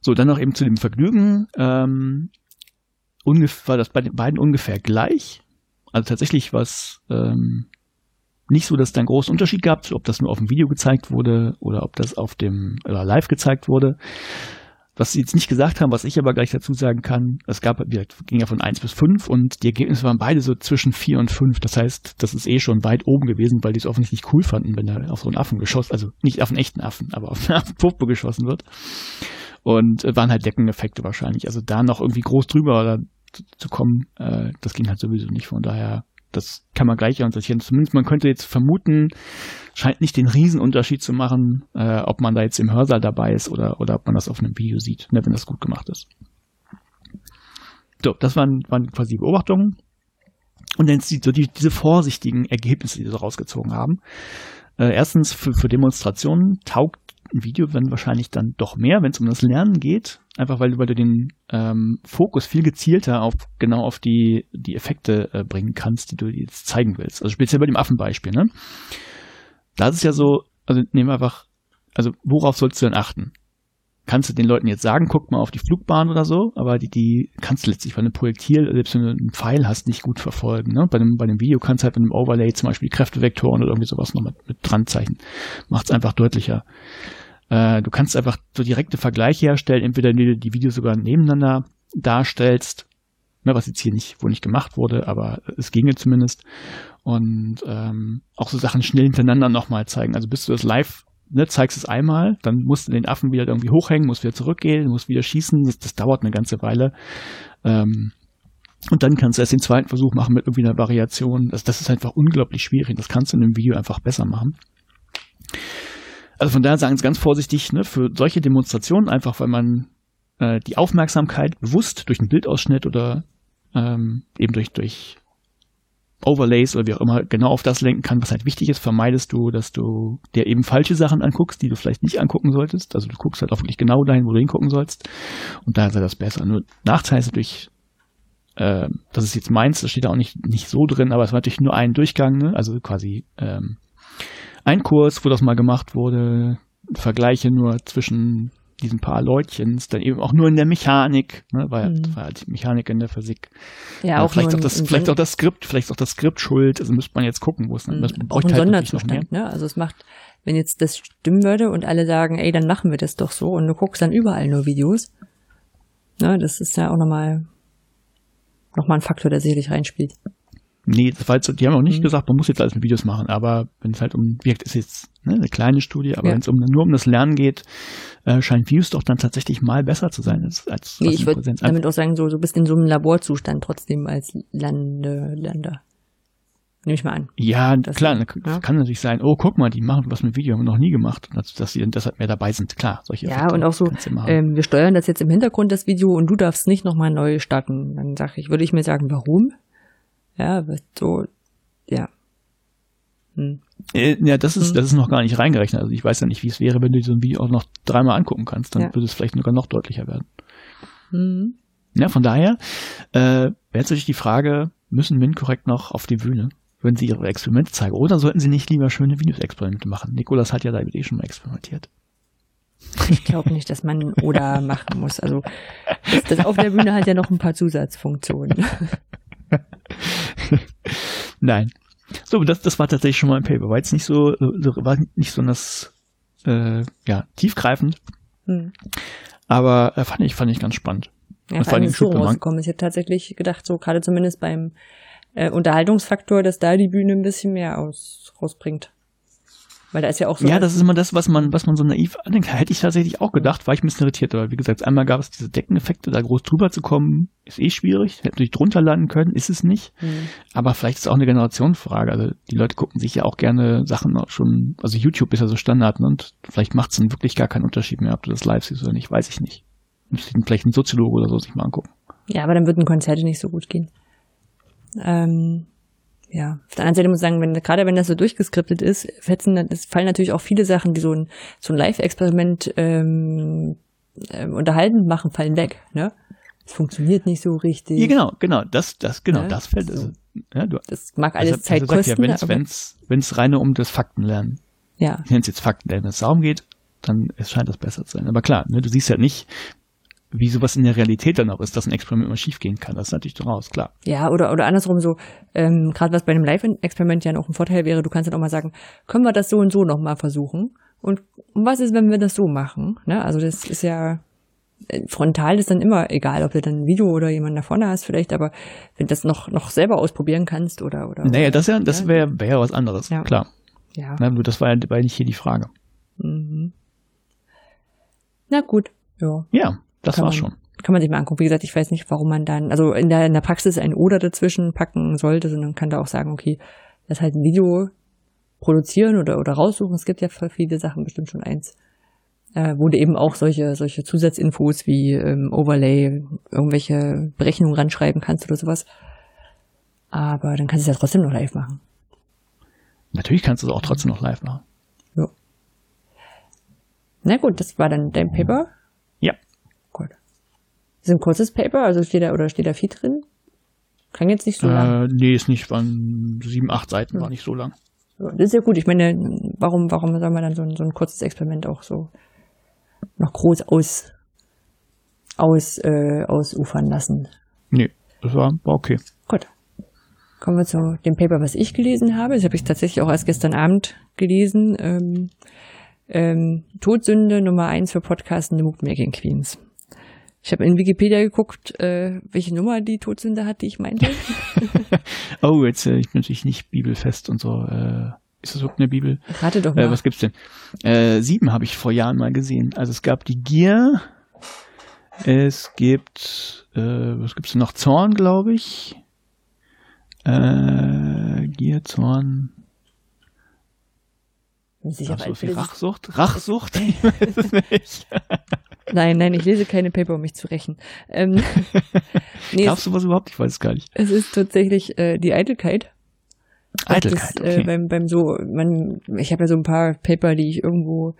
So, dann noch eben zu dem Vergnügen. Ähm, ungefähr, war das bei den beiden ungefähr gleich. Also tatsächlich war es ähm, nicht so, dass es da einen großen Unterschied gab, ob das nur auf dem Video gezeigt wurde oder ob das auf dem oder live gezeigt wurde. Was sie jetzt nicht gesagt haben, was ich aber gleich dazu sagen kann, es gab, wir ging ja von eins bis fünf und die Ergebnisse waren beide so zwischen vier und fünf. Das heißt, das ist eh schon weit oben gewesen, weil die es offensichtlich cool fanden, wenn da auf so einen Affen geschossen, also nicht auf einen echten Affen, aber auf eine Puppe geschossen wird. Und äh, waren halt Deckeneffekte wahrscheinlich. Also da noch irgendwie groß drüber oder zu, zu kommen, äh, das ging halt sowieso nicht. Von daher das kann man gleich unterscheiden. Zumindest man könnte jetzt vermuten, scheint nicht den Riesenunterschied zu machen, äh, ob man da jetzt im Hörsaal dabei ist oder, oder ob man das auf einem Video sieht, ne, wenn das gut gemacht ist. So, das waren, waren quasi die Beobachtungen. Und dann die, so die, diese vorsichtigen Ergebnisse, die sie rausgezogen haben. Äh, erstens, für, für Demonstrationen taugt ein Video dann wahrscheinlich dann doch mehr, wenn es um das Lernen geht. Einfach weil, weil du den ähm, Fokus viel gezielter auf genau auf die, die Effekte äh, bringen kannst, die du jetzt zeigen willst. Also speziell bei dem Affenbeispiel, ne? Da ist es ja so, also nehmen wir einfach, also worauf sollst du denn achten? Kannst du den Leuten jetzt sagen, guck mal auf die Flugbahn oder so, aber die, die kannst du letztlich bei einem Projektil, selbst wenn du einen Pfeil hast, nicht gut verfolgen. Ne? Bei, dem, bei dem Video kannst du halt mit einem Overlay zum Beispiel Kräftevektoren oder irgendwie sowas noch mit, mit dran zeichnen. Macht es einfach deutlicher. Äh, du kannst einfach so direkte Vergleiche herstellen, entweder du die Videos sogar nebeneinander darstellst, ne, was jetzt hier nicht, wo nicht gemacht wurde, aber es ginge zumindest. Und ähm, auch so Sachen schnell hintereinander nochmal zeigen. Also bis du das live ne, zeigst es einmal, dann musst du den Affen wieder irgendwie hochhängen, musst wieder zurückgehen, musst wieder schießen. Das, das dauert eine ganze Weile. Ähm, und dann kannst du erst den zweiten Versuch machen mit irgendwie einer Variation. Das, das ist einfach unglaublich schwierig. Das kannst du in einem Video einfach besser machen. Also von daher sagen sie ganz vorsichtig, ne, für solche Demonstrationen, einfach weil man äh, die Aufmerksamkeit bewusst durch einen Bildausschnitt oder ähm, eben durch, durch Overlays oder wie auch immer genau auf das lenken kann, was halt wichtig ist, vermeidest du, dass du dir eben falsche Sachen anguckst, die du vielleicht nicht angucken solltest. Also du guckst halt auch wirklich genau dahin, wo du hingucken sollst. Und da sei das besser. Nur Nachteil ist natürlich, äh, das ist jetzt meins, das steht da auch nicht, nicht so drin, aber es war natürlich nur ein Durchgang, ne? also quasi ähm, ein Kurs, wo das mal gemacht wurde, Vergleiche nur zwischen diesen paar Leutchens, dann eben auch nur in der Mechanik, ne, weil mhm. war halt Mechanik in der Physik. Ja, auch vielleicht auch das, vielleicht auch das Skript, vielleicht auch das Skript schuld, also müsste man jetzt gucken, wo es dann, das braucht auch ein halt Sonderzustand, ne? Also es macht, wenn jetzt das stimmen würde und alle sagen, ey, dann machen wir das doch so und du guckst dann überall nur Videos, ne, das ist ja auch nochmal, nochmal ein Faktor, der sicherlich reinspielt. Nee, das war jetzt, die haben auch nicht mhm. gesagt, man muss jetzt alles mit Videos machen, aber wenn es halt um, wirkt, ist jetzt ne, eine kleine Studie, aber ja. wenn es um, nur um das Lernen geht, äh, scheint Views doch dann tatsächlich mal besser zu sein als, als Nee, ich würde damit auch sagen, so, du bist in so einem Laborzustand trotzdem als Lande, Lander. Nehme ich mal an. Ja, klar, ja. kann natürlich sein, oh, guck mal, die machen was mit Video, haben wir noch nie gemacht, dass, dass sie deshalb mehr dabei sind. Klar, solche Ja, Effekte und auch so, ähm, wir steuern das jetzt im Hintergrund, das Video, und du darfst nicht nochmal neu starten. Dann sage ich, würde ich mir sagen, warum? Ja, so, ja. Hm. Äh, ja, das ist, hm. das ist noch gar nicht reingerechnet. Also ich weiß ja nicht, wie es wäre, wenn du so ein Video auch noch dreimal angucken kannst. Dann ja. würde es vielleicht sogar noch deutlicher werden. Mhm. Ja, von daher äh, wäre natürlich die Frage, müssen MINT korrekt noch auf die Bühne, wenn sie ihre Experimente zeigen? Oder sollten sie nicht lieber schöne Videos-Experimente machen? Nikolas hat ja da eh schon mal experimentiert. Ich glaube nicht, dass man oder machen muss. Also das, das auf der Bühne hat ja noch ein paar Zusatzfunktionen. Nein. So, das, das war tatsächlich schon mal ein Paper. War jetzt nicht so, war nicht so das, äh, ja, tiefgreifend. Hm. Aber äh, fand ich, fand ich ganz spannend. Ja, Und vor allem so rausgekommen. Ich hätte tatsächlich gedacht, so gerade zumindest beim äh, Unterhaltungsfaktor, dass da die Bühne ein bisschen mehr aus, rausbringt. Weil da ist ja auch so. Ja, das ist immer das, was man, was man so naiv andenkt. Hätte ich tatsächlich auch gedacht, war ich ein bisschen irritiert. Aber wie gesagt, einmal gab es diese Deckeneffekte, da groß drüber zu kommen, ist eh schwierig. Hätte natürlich drunter landen können, ist es nicht. Mhm. Aber vielleicht ist es auch eine Generationsfrage. Also die Leute gucken sich ja auch gerne Sachen schon, also YouTube ist ja so Standard ne? und vielleicht macht es dann wirklich gar keinen Unterschied mehr, ob du das live siehst oder nicht, weiß ich nicht. Müsste vielleicht ein Soziologe oder so sich mal angucken. Ja, aber dann würden Konzerte nicht so gut gehen. Ähm, ja, auf der anderen Seite muss ich sagen, wenn, gerade wenn das so durchgeskriptet ist, fetzen, es fallen natürlich auch viele Sachen, die so ein, so ein Live-Experiment ähm, ähm, unterhalten machen, fallen weg, ne? Es funktioniert nicht so richtig. Ja, genau, genau, das, das, genau, ja, das fällt. So. Also, ja, du, das mag alles also, Zeit also kosten. Ja, wenn es wenn's rein um das Faktenlernen, ja. nenne es jetzt Faktenlernen, wenn es darum geht, dann es scheint das besser zu sein. Aber klar, ne, du siehst ja nicht, wie sowas in der Realität dann auch ist, dass ein Experiment immer schiefgehen kann. Das ist natürlich durchaus klar. Ja, oder, oder andersrum so, ähm, gerade was bei einem Live-Experiment ja noch ein Vorteil wäre, du kannst dann auch mal sagen, können wir das so und so nochmal versuchen? Und was ist, wenn wir das so machen? Ne? Also das ist ja, äh, frontal ist dann immer egal, ob du dann ein Video oder jemanden da vorne hast vielleicht, aber wenn du das noch, noch selber ausprobieren kannst oder, oder. Naja, das ja, das wäre, ja was anderes, ja. klar. Ja. Na, das war ja, nicht hier die Frage. Mhm. Na gut, ja. Ja, das war's schon. Kann man sich mal angucken. Wie gesagt, ich weiß nicht, warum man dann, also in der, in der Praxis ein Oder dazwischen packen sollte, sondern kann da auch sagen, okay, das ist halt ein Video produzieren oder, oder raussuchen. Es gibt ja für viele Sachen bestimmt schon eins. Äh, wo du eben auch solche, solche Zusatzinfos wie ähm, Overlay, irgendwelche Berechnungen ranschreiben kannst oder sowas. Aber dann kannst du es ja trotzdem noch live machen. Natürlich kannst du es auch trotzdem noch live machen. Ja. Na gut, das war dann dein Paper. Ein kurzes Paper, also steht da oder steht da viel drin? Kann jetzt nicht so äh, lang. Nee, ist nicht, waren sieben, acht Seiten, hm. war nicht so lang. das ist ja gut. Ich meine, warum, warum soll man dann so ein, so ein kurzes Experiment auch so noch groß aus, aus, äh, ausufern lassen? Nee, das war, war okay. Gut. Kommen wir zu dem Paper, was ich gelesen habe. Das habe ich tatsächlich auch erst gestern Abend gelesen. Ähm, ähm, Todsünde Nummer eins für Podcasten Mood Making Queens. Ich habe in Wikipedia geguckt, äh, welche Nummer die Todsünde hat, die ich meinte. oh, jetzt äh, ich bin natürlich nicht bibelfest und so. Äh, Ist das überhaupt eine Bibel? Rate doch mal. Äh, was gibt's denn? Äh, sieben habe ich vor Jahren mal gesehen. Also es gab die Gier. Es gibt, äh, was gibt's denn noch? Zorn, glaube ich. Äh, Gier, Zorn. Sicher, Ach, so viel Rachsucht? Rachsucht? Ich weiß es nicht. Nein, nein, ich lese keine Paper, um mich zu rächen. Ähm, nee, Glaubst du was überhaupt? Ich weiß es gar nicht. Es ist tatsächlich äh, die Eitelkeit. Eitelkeit, das, äh, okay. Äh, beim, beim so, man, ich habe ja so ein paar Paper, die ich irgendwo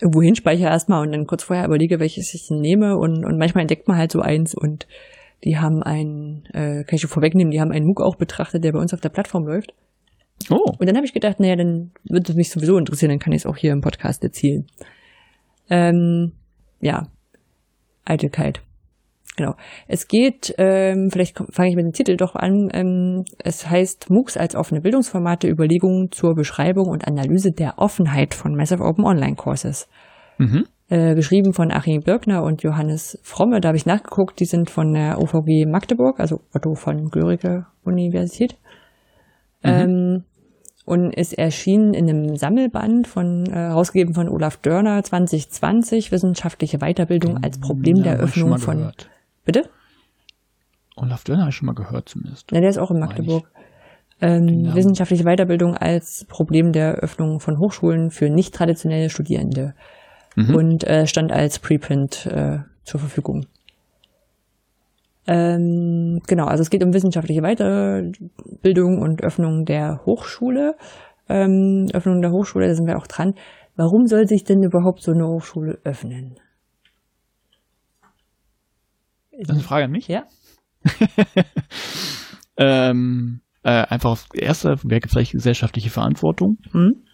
irgendwo hinspeichere erstmal und dann kurz vorher überlege, welches ich nehme und, und manchmal entdeckt man halt so eins und die haben einen, äh, kann ich schon vorwegnehmen, die haben einen MOOC auch betrachtet, der bei uns auf der Plattform läuft. Oh. Und dann habe ich gedacht, naja, dann wird es mich sowieso interessieren, dann kann ich es auch hier im Podcast erzählen. Ähm, ja, Eitelkeit. Genau. Es geht, ähm, vielleicht fange ich mit dem Titel doch an. Ähm, es heißt MOOCs als offene Bildungsformate, Überlegungen zur Beschreibung und Analyse der Offenheit von Massive Open Online Courses. Mhm. Äh, geschrieben von Achim Birkner und Johannes Fromme. Da habe ich nachgeguckt, die sind von der OVG Magdeburg, also Otto von Görige Universität. Mhm. Ähm, und ist erschienen in einem Sammelband von äh, herausgegeben von Olaf Dörner 2020 wissenschaftliche Weiterbildung als Problem ja, der Öffnung von gehört. Bitte? Olaf Dörner habe ich schon mal gehört zumindest. Ja, der ist auch in Magdeburg. Ähm, wissenschaftliche Weiterbildung als Problem der Öffnung von Hochschulen für nicht traditionelle Studierende mhm. und äh, stand als Preprint äh, zur Verfügung. Ähm, genau, also es geht um wissenschaftliche Weiterbildung und Öffnung der Hochschule. Ähm, Öffnung der Hochschule, da sind wir auch dran. Warum soll sich denn überhaupt so eine Hochschule öffnen? Das ist eine Frage an mich? Ja. ähm, äh, einfach auf erster wäre vielleicht gesellschaftliche Verantwortung. Mhm.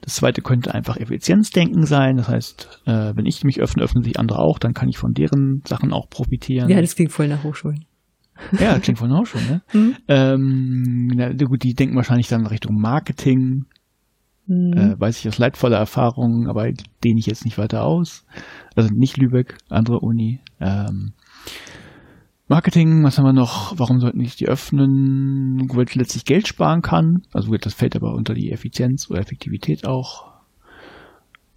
Das zweite könnte einfach Effizienzdenken sein. Das heißt, äh, wenn ich mich öffne, öffnen sich andere auch, dann kann ich von deren Sachen auch profitieren. Ja, das klingt voll nach Hochschulen. Ja, das klingt voll nach Hochschulen, ne? Mhm. Ähm, na, gut, die denken wahrscheinlich dann Richtung Marketing. Mhm. Äh, weiß ich aus leidvoller Erfahrung, aber dehne ich jetzt nicht weiter aus. Also nicht Lübeck, andere Uni. Ähm, Marketing, was haben wir noch? Warum sollten ich die öffnen? Weil ich letztlich Geld sparen kann. Also das fällt aber unter die Effizienz oder Effektivität auch.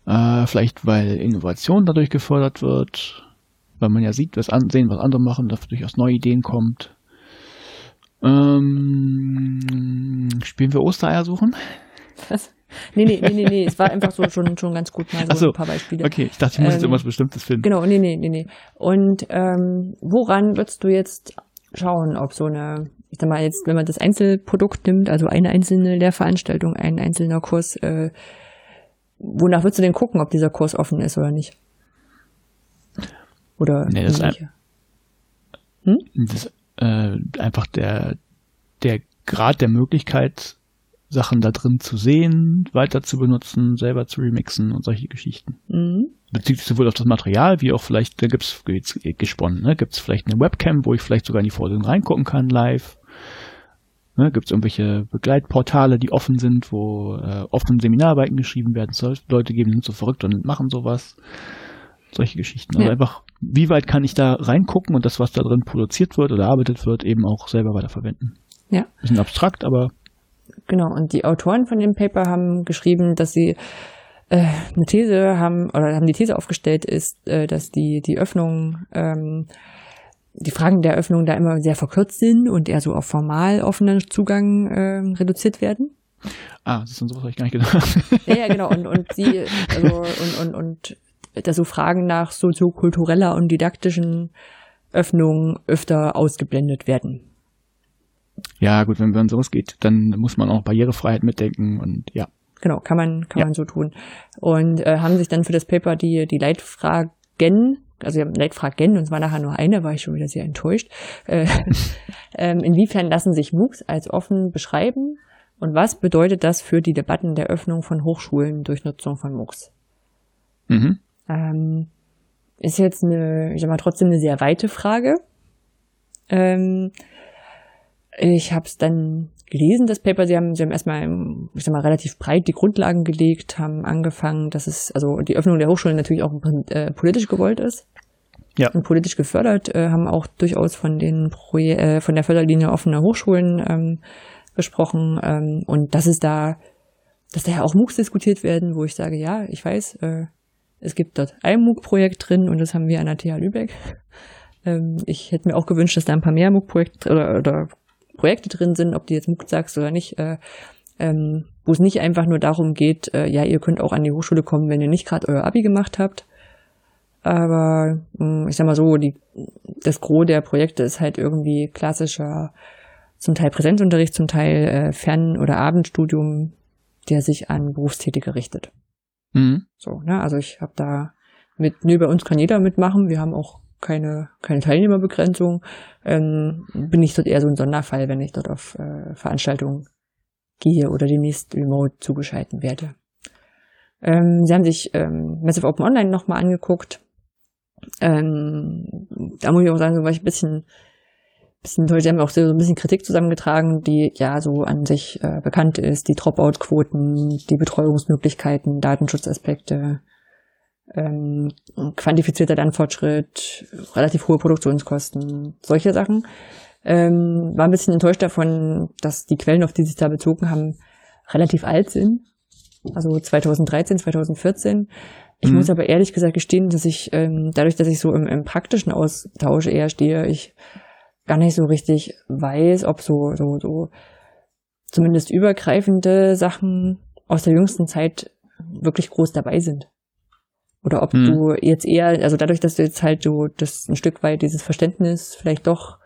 Äh, vielleicht weil Innovation dadurch gefördert wird. Weil man ja sieht, was an, sehen, was andere machen, dass durchaus neue Ideen kommt. Ähm, spielen wir Ostereier suchen? Was? Nee, nee, nee, nee, nee, es war einfach so schon, schon ganz gut mal so, so, ein paar Beispiele. Okay, ich dachte, ich muss ähm, jetzt irgendwas Bestimmtes finden. Genau, nee, nee, nee, nee. Und ähm, woran würdest du jetzt schauen, ob so eine, ich sag mal jetzt, wenn man das Einzelprodukt nimmt, also eine einzelne Lehrveranstaltung, ein einzelner Kurs, äh, wonach würdest du denn gucken, ob dieser Kurs offen ist oder nicht? Oder nee, das, ein, hm? das äh, einfach der der Grad der Möglichkeit Sachen da drin zu sehen, weiter zu benutzen, selber zu remixen und solche Geschichten. Mhm. Bezieht sich sowohl auf das Material, wie auch vielleicht, da gibt's gesponnen, ne, gibt's vielleicht eine Webcam, wo ich vielleicht sogar in die Vorlesung reingucken kann live. Ne, gibt's irgendwelche Begleitportale, die offen sind, wo äh, offen Seminararbeiten geschrieben werden. So, Leute geben sind so verrückt und machen sowas. Solche Geschichten. Also ja. einfach, wie weit kann ich da reingucken und das, was da drin produziert wird oder arbeitet wird, eben auch selber weiterverwenden. Ja. Bisschen abstrakt, aber Genau, und die Autoren von dem Paper haben geschrieben, dass sie äh, eine These haben, oder haben die These aufgestellt, ist, äh, dass die, die Öffnung, ähm, die Fragen der Öffnung da immer sehr verkürzt sind und eher so auf formal offenen Zugang äh, reduziert werden. Ah, das ist sowas habe ich gar nicht gedacht. Ja, ja, genau. Und, und sie, also, und, und, und dass so Fragen nach soziokultureller und didaktischen Öffnungen öfter ausgeblendet werden. Ja, gut, wenn man sowas geht, dann muss man auch Barrierefreiheit mitdenken und ja. Genau, kann man, kann ja. man so tun. Und äh, haben sich dann für das Paper die, die Leitfragen, also wir haben Leitfragen und es war nachher nur eine, war ich schon wieder sehr enttäuscht. Äh, ähm, inwiefern lassen sich MOOCs als offen beschreiben und was bedeutet das für die Debatten der Öffnung von Hochschulen durch Nutzung von MOOCs? Mhm. Ähm, ist jetzt eine, ich sag mal, trotzdem eine sehr weite Frage. Ähm, ich habe es dann gelesen, das Paper. Sie haben, sie haben erstmal, ich sag mal, relativ breit die Grundlagen gelegt, haben angefangen, dass es, also die Öffnung der Hochschulen natürlich auch äh, politisch gewollt ist. Ja. Und politisch gefördert, äh, haben auch durchaus von den Proje äh, von der Förderlinie offener Hochschulen ähm, gesprochen. Ähm, und dass es da dass da ja auch MOOCs diskutiert werden, wo ich sage, ja, ich weiß, äh, es gibt dort ein MOOC-Projekt drin und das haben wir an der TH Lübeck. Ähm, ich hätte mir auch gewünscht, dass da ein paar mehr MOOC-Projekte oder, oder Projekte drin sind, ob die jetzt MOOC sagst oder nicht, äh, ähm, wo es nicht einfach nur darum geht, äh, ja, ihr könnt auch an die Hochschule kommen, wenn ihr nicht gerade euer Abi gemacht habt. Aber mh, hm, ich sag mal so, die, das Gros der Projekte ist halt irgendwie klassischer, zum Teil Präsenzunterricht, zum Teil äh, Fern- oder Abendstudium, der sich an Berufstätige richtet. Mhm. So, ne? Also ich habe da mit, nö, bei uns kann jeder mitmachen. Wir haben auch keine, keine Teilnehmerbegrenzung. Ähm, bin ich dort eher so ein Sonderfall, wenn ich dort auf äh, Veranstaltungen gehe oder demnächst remote zugeschalten werde. Ähm, sie haben sich ähm, Massive Open Online nochmal angeguckt. Ähm, da muss ich auch sagen, so war ich ein bisschen, bisschen toll. Sie haben auch so ein bisschen Kritik zusammengetragen, die ja so an sich äh, bekannt ist. Die Dropout-Quoten, die Betreuungsmöglichkeiten, Datenschutzaspekte, ähm, quantifizierter Lernfortschritt, relativ hohe Produktionskosten, solche Sachen. Ähm, war ein bisschen enttäuscht davon, dass die Quellen, auf die sich da bezogen haben, relativ alt sind. Also 2013, 2014. Ich mhm. muss aber ehrlich gesagt gestehen, dass ich ähm, dadurch, dass ich so im, im praktischen Austausch eher stehe, ich gar nicht so richtig weiß, ob so, so, so zumindest übergreifende Sachen aus der jüngsten Zeit wirklich groß dabei sind. Oder ob mhm. du jetzt eher, also dadurch, dass du jetzt halt so das ein Stück weit dieses Verständnis vielleicht doch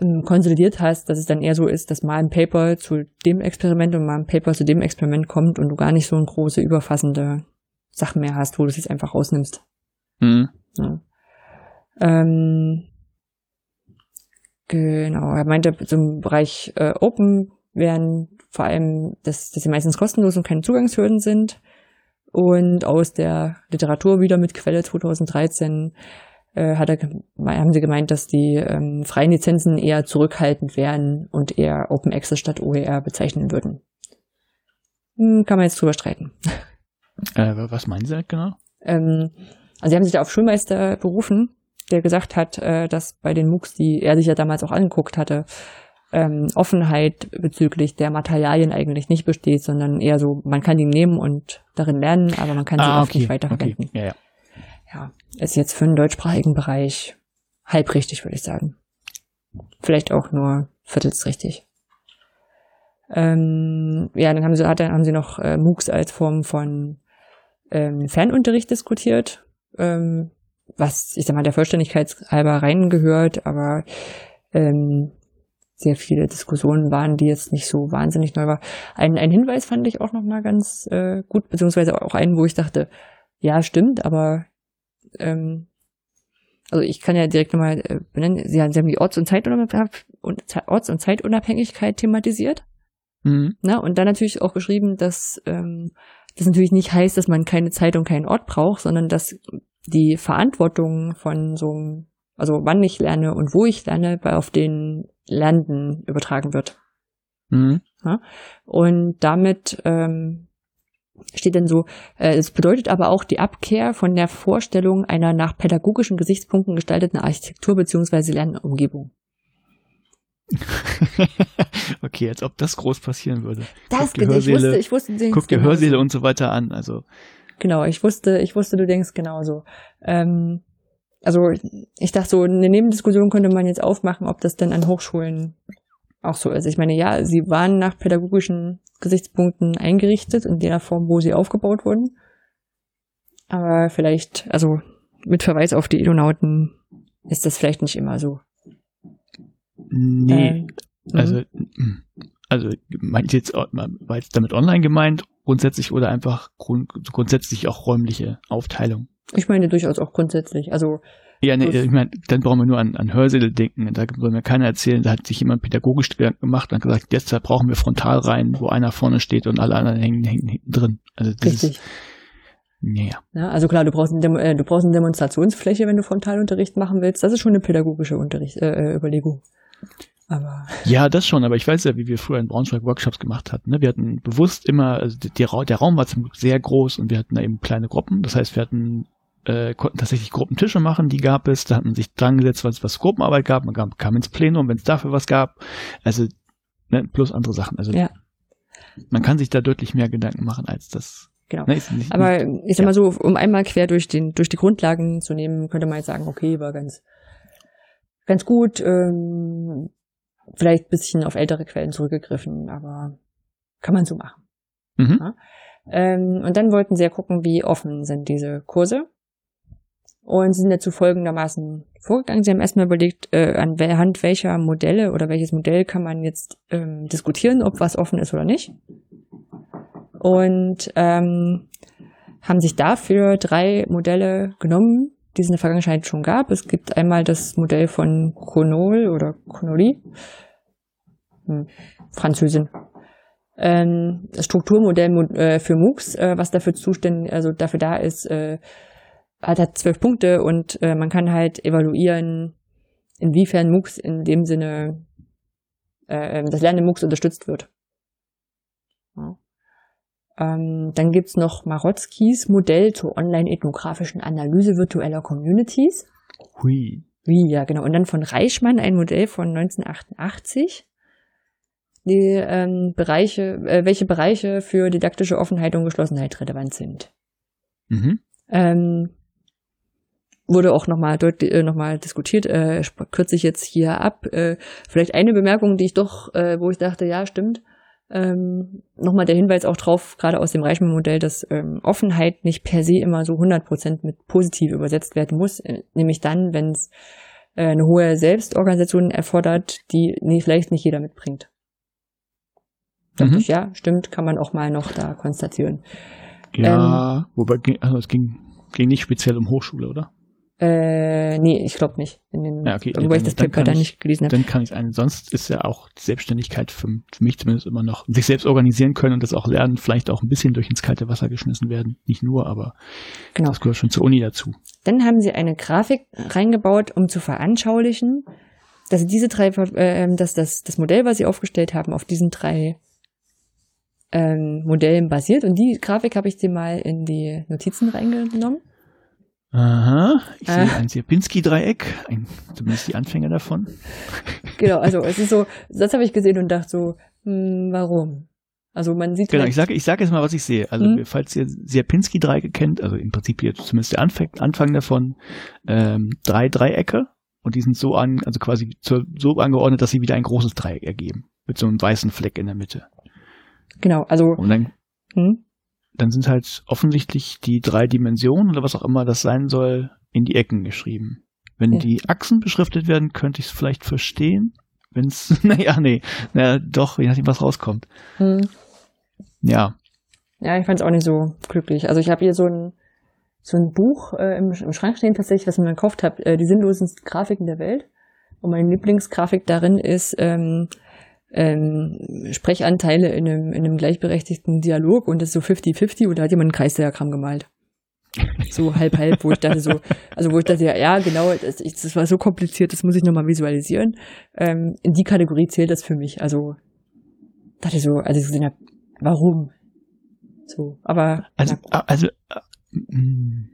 ähm, konsolidiert hast, dass es dann eher so ist, dass mal ein Paper zu dem Experiment und mal ein Paper zu dem Experiment kommt und du gar nicht so eine große, überfassende Sachen mehr hast, wo du es jetzt einfach rausnimmst. Mhm. Ja. Ähm, genau, er meinte, zum Bereich äh, Open wären vor allem, dass, dass sie meistens kostenlos und keine Zugangshürden sind. Und aus der Literatur wieder mit Quelle 2013 äh, hat er, haben sie gemeint, dass die ähm, freien Lizenzen eher zurückhaltend wären und eher Open Access statt OER bezeichnen würden. Hm, kann man jetzt drüber streiten. Äh, was meinen Sie genau? Ähm, also sie haben sich da auf Schulmeister berufen, der gesagt hat, äh, dass bei den MOOCs, die er sich ja damals auch angeguckt hatte, ähm, Offenheit bezüglich der Materialien eigentlich nicht besteht, sondern eher so, man kann die nehmen und darin lernen, aber man kann sie ah, okay, nicht weiterverwenden. Okay. Ja, ja. ja, ist jetzt für den deutschsprachigen Bereich halb richtig, würde ich sagen. Vielleicht auch nur viertels richtig. Ähm, ja, dann haben sie, hat, dann haben sie noch äh, MOOCs als Form von ähm, Fernunterricht diskutiert, ähm, was ich sag mal der Vollständigkeit halber reingehört, aber ähm, sehr viele Diskussionen waren, die jetzt nicht so wahnsinnig neu war. Ein, ein Hinweis fand ich auch noch mal ganz äh, gut, beziehungsweise auch einen, wo ich dachte, ja, stimmt, aber ähm, also ich kann ja direkt nochmal äh, benennen, Sie haben, Sie haben die Orts- und, Orts und Zeitunabhängigkeit thematisiert. Mhm. Na, und dann natürlich auch geschrieben, dass ähm, das natürlich nicht heißt, dass man keine Zeit und keinen Ort braucht, sondern dass die Verantwortung von so einem, also wann ich lerne und wo ich lerne, bei auf den Lernenden übertragen wird. Mhm. Ja? Und damit ähm, steht dann so, äh, es bedeutet aber auch die Abkehr von der Vorstellung einer nach pädagogischen Gesichtspunkten gestalteten Architektur beziehungsweise Lernumgebung. okay, als ob das groß passieren würde. Das guck ich wusste, ich wusste, du guck dir. Hörsäle und so weiter an, also. Genau, ich wusste, ich wusste, du denkst genauso. Ähm, also ich dachte so, eine Nebendiskussion könnte man jetzt aufmachen, ob das denn an Hochschulen auch so ist. Ich meine, ja, sie waren nach pädagogischen Gesichtspunkten eingerichtet, in der Form, wo sie aufgebaut wurden. Aber vielleicht, also mit Verweis auf die Edonauten ist das vielleicht nicht immer so. Nee, also, mhm. also meint jetzt, war jetzt damit online gemeint, grundsätzlich oder einfach grund, grundsätzlich auch räumliche Aufteilung? Ich meine durchaus auch grundsätzlich. Also ja, nee, ich meine, dann brauchen wir nur an, an Hörsäle denken. Da soll mir keiner erzählen, da hat sich jemand pädagogisch gemacht und gesagt, jetzt brauchen wir frontal rein, wo einer vorne steht und alle anderen hängen, hängen hinten drin. Also das Richtig. Ist, ja. ja. Also klar, du brauchst, äh, du brauchst eine Demonstrationsfläche, wenn du Frontalunterricht machen willst. Das ist schon eine pädagogische Unterricht, äh, äh Überlegung. Aber ja, das schon, aber ich weiß ja, wie wir früher in Braunschweig Workshops gemacht hatten. Ne? Wir hatten bewusst immer, also die, der Raum war zum Glück sehr groß und wir hatten da eben kleine Gruppen. Das heißt, wir hatten äh, konnten tatsächlich Gruppentische machen, die gab es. Da hat man sich dran gesetzt, was, was Gruppenarbeit gab. Man kam, kam ins Plenum, wenn es dafür was gab. Also ne, plus andere Sachen. Also ja. man kann sich da deutlich mehr Gedanken machen als das. Genau. Ne, nicht, Aber ich sag ja. mal so, um einmal quer durch den durch die Grundlagen zu nehmen, könnte man jetzt sagen, okay, war ganz ganz gut. Ähm, vielleicht bisschen auf ältere Quellen zurückgegriffen, aber kann man so machen. Mhm. Ja? Ähm, und dann wollten sie ja gucken, wie offen sind diese Kurse. Und sie sind dazu folgendermaßen vorgegangen. Sie haben erstmal überlegt, äh, anhand welcher Modelle oder welches Modell kann man jetzt ähm, diskutieren, ob was offen ist oder nicht. Und ähm, haben sich dafür drei Modelle genommen, die es in der Vergangenheit schon gab. Es gibt einmal das Modell von Chronol oder Chronoli, hm, Französin. Ähm, das Strukturmodell äh, für MOOCs, äh, was dafür zuständig, also dafür da ist, äh, hat zwölf Punkte und äh, man kann halt evaluieren, inwiefern MOOCs in dem Sinne äh, das Lernen MOOCs unterstützt wird. Ja. Ähm, dann gibt's noch Marotskis Modell zur online-ethnografischen Analyse virtueller Communities. Hui. Wie, ja, genau. Und dann von Reichmann ein Modell von 1988. Die ähm, Bereiche, äh, welche Bereiche für didaktische Offenheit und Geschlossenheit relevant sind. Mhm. Ähm, wurde auch nochmal deutlich äh, noch mal diskutiert, äh, kürze ich jetzt hier ab. Äh, vielleicht eine Bemerkung, die ich doch, äh, wo ich dachte, ja, stimmt. Ähm, nochmal der Hinweis auch drauf, gerade aus dem Reichmann-Modell, dass ähm, Offenheit nicht per se immer so 100% mit positiv übersetzt werden muss, äh, nämlich dann, wenn es äh, eine hohe Selbstorganisation erfordert, die nee, vielleicht nicht jeder mitbringt. Mhm. Ich, ja, stimmt, kann man auch mal noch da konstatieren. Ja, ähm, wobei, also es ging, ging nicht speziell um Hochschule, oder? Äh, nee, ich glaube nicht. In den, ja, okay. Wobei ich das Paper da nicht gelesen habe. Dann kann ich einen. Sonst ist ja auch die Selbstständigkeit für, für, mich zumindest immer noch, sich selbst organisieren können und das auch lernen, vielleicht auch ein bisschen durch ins kalte Wasser geschmissen werden. Nicht nur, aber genau. das gehört schon zur Uni dazu. Dann haben sie eine Grafik reingebaut, um zu veranschaulichen, dass sie diese drei, äh, dass das, das Modell, was sie aufgestellt haben, auf diesen drei ähm, Modellen basiert. Und die Grafik habe ich dir mal in die Notizen reingenommen. Aha, ich sehe äh. ein Sierpinski-Dreieck, zumindest die Anfänger davon. Genau, also es ist so, das habe ich gesehen und dachte so, hm, warum? Also man sieht Genau, halt, ich sage ich sag jetzt mal, was ich sehe. Also hm? falls ihr Sierpinski-Dreiecke kennt, also im Prinzip hier zumindest der Anfang, Anfang davon, ähm, drei Dreiecke und die sind so an, also quasi so, so angeordnet, dass sie wieder ein großes Dreieck ergeben. Mit so einem weißen Fleck in der Mitte. Genau, also. Und dann, hm? Dann sind halt offensichtlich die drei Dimensionen oder was auch immer das sein soll, in die Ecken geschrieben. Wenn ja. die Achsen beschriftet werden, könnte ich es vielleicht verstehen. Wenn es, naja, nee, naja, doch, je nachdem, was rauskommt. Hm. Ja. Ja, ich fand es auch nicht so glücklich. Also ich habe hier so ein, so ein Buch äh, im, im, Schrank stehen tatsächlich, was ich mir gekauft habe, äh, die sinnlosen Grafiken der Welt. Und meine Lieblingsgrafik darin ist ähm, ähm, Sprechanteile in einem, in einem gleichberechtigten Dialog und das ist so 50-50 und da hat jemand ein Kreisdiagramm gemalt. So halb halb, wo ich dachte so, also wo ich dachte, ja, ja genau, das, das war so kompliziert, das muss ich nochmal visualisieren. Ähm, in die Kategorie zählt das für mich. Also dachte ich so, als ich gesehen habe, warum? So, aber. Also, ja. also äh, mm,